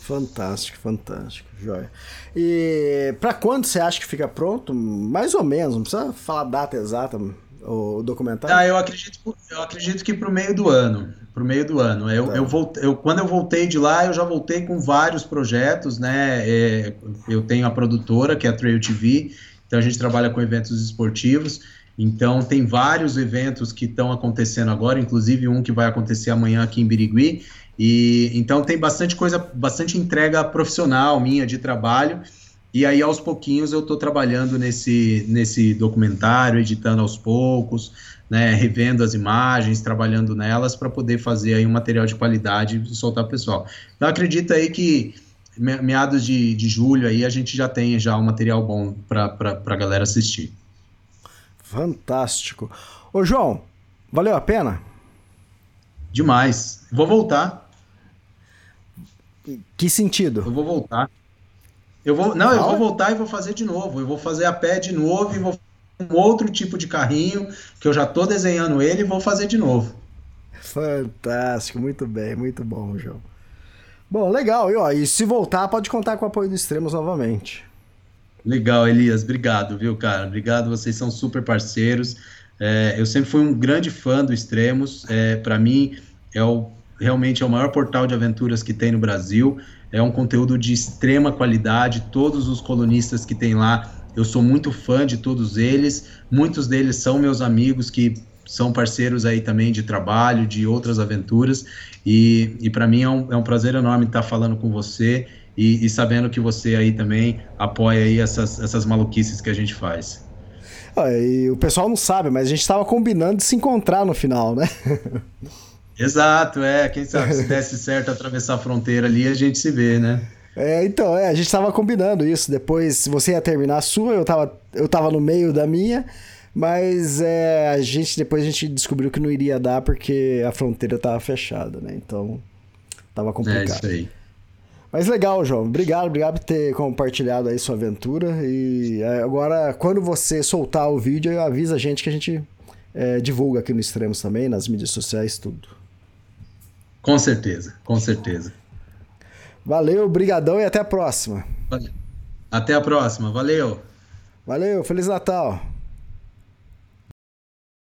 B: Fantástico, fantástico, joia. E para quando você acha que fica pronto? Mais ou menos, não precisa falar a data exata, o documentário?
C: Ah, eu acredito, eu acredito que para o meio do ano. Para o meio do ano. Eu, tá. eu, voltei, eu, quando eu voltei de lá, eu já voltei com vários projetos, né? É, eu tenho a produtora, que é a Trail TV, então a gente trabalha com eventos esportivos. Então tem vários eventos que estão acontecendo agora, inclusive um que vai acontecer amanhã aqui em Birigui. E então tem bastante coisa, bastante entrega profissional minha de trabalho. E aí, aos pouquinhos, eu estou trabalhando nesse, nesse documentário, editando aos poucos, né, revendo as imagens, trabalhando nelas para poder fazer aí um material de qualidade e soltar o pessoal. Então, acredito aí que meados de, de julho aí a gente já tem já um material bom para a galera assistir.
B: Fantástico. Ô, João, valeu a pena?
C: Demais. Vou voltar.
B: Que sentido?
C: Eu vou voltar. Eu vou, não, eu vou voltar e vou fazer de novo. Eu vou fazer a pé de novo e vou um outro tipo de carrinho que eu já estou desenhando ele e vou fazer de novo.
B: Fantástico, muito bem, muito bom, João. Bom, legal. E, ó, e se voltar, pode contar com o apoio do Extremos novamente.
C: Legal, Elias. Obrigado, viu, cara? Obrigado, vocês são super parceiros. É, eu sempre fui um grande fã do Extremos. É, Para mim, é o, realmente é o maior portal de aventuras que tem no Brasil. É um conteúdo de extrema qualidade. Todos os colunistas que tem lá, eu sou muito fã de todos eles. Muitos deles são meus amigos que são parceiros aí também de trabalho, de outras aventuras. E, e para mim é um, é um prazer enorme estar falando com você e, e, sabendo que você aí também apoia aí essas, essas maluquices que a gente faz.
B: Ah, e o pessoal não sabe, mas a gente estava combinando de se encontrar no final, né?
C: Exato, é. Quem sabe se desse certo atravessar a fronteira ali, a gente se vê, né?
B: É, então, é, a gente tava combinando isso. Depois você ia terminar a sua, eu tava, eu tava no meio da minha, mas é, a gente depois a gente descobriu que não iria dar porque a fronteira tava fechada, né? Então, tava complicado. É isso aí. Mas legal, João. Obrigado, obrigado por ter compartilhado aí sua aventura. E é, agora, quando você soltar o vídeo, avisa a gente que a gente é, divulga aqui no Extremos também, nas mídias sociais, tudo.
C: Com certeza, com certeza.
B: Valeu, brigadão e até a próxima.
C: Até a próxima, valeu.
B: Valeu, Feliz Natal.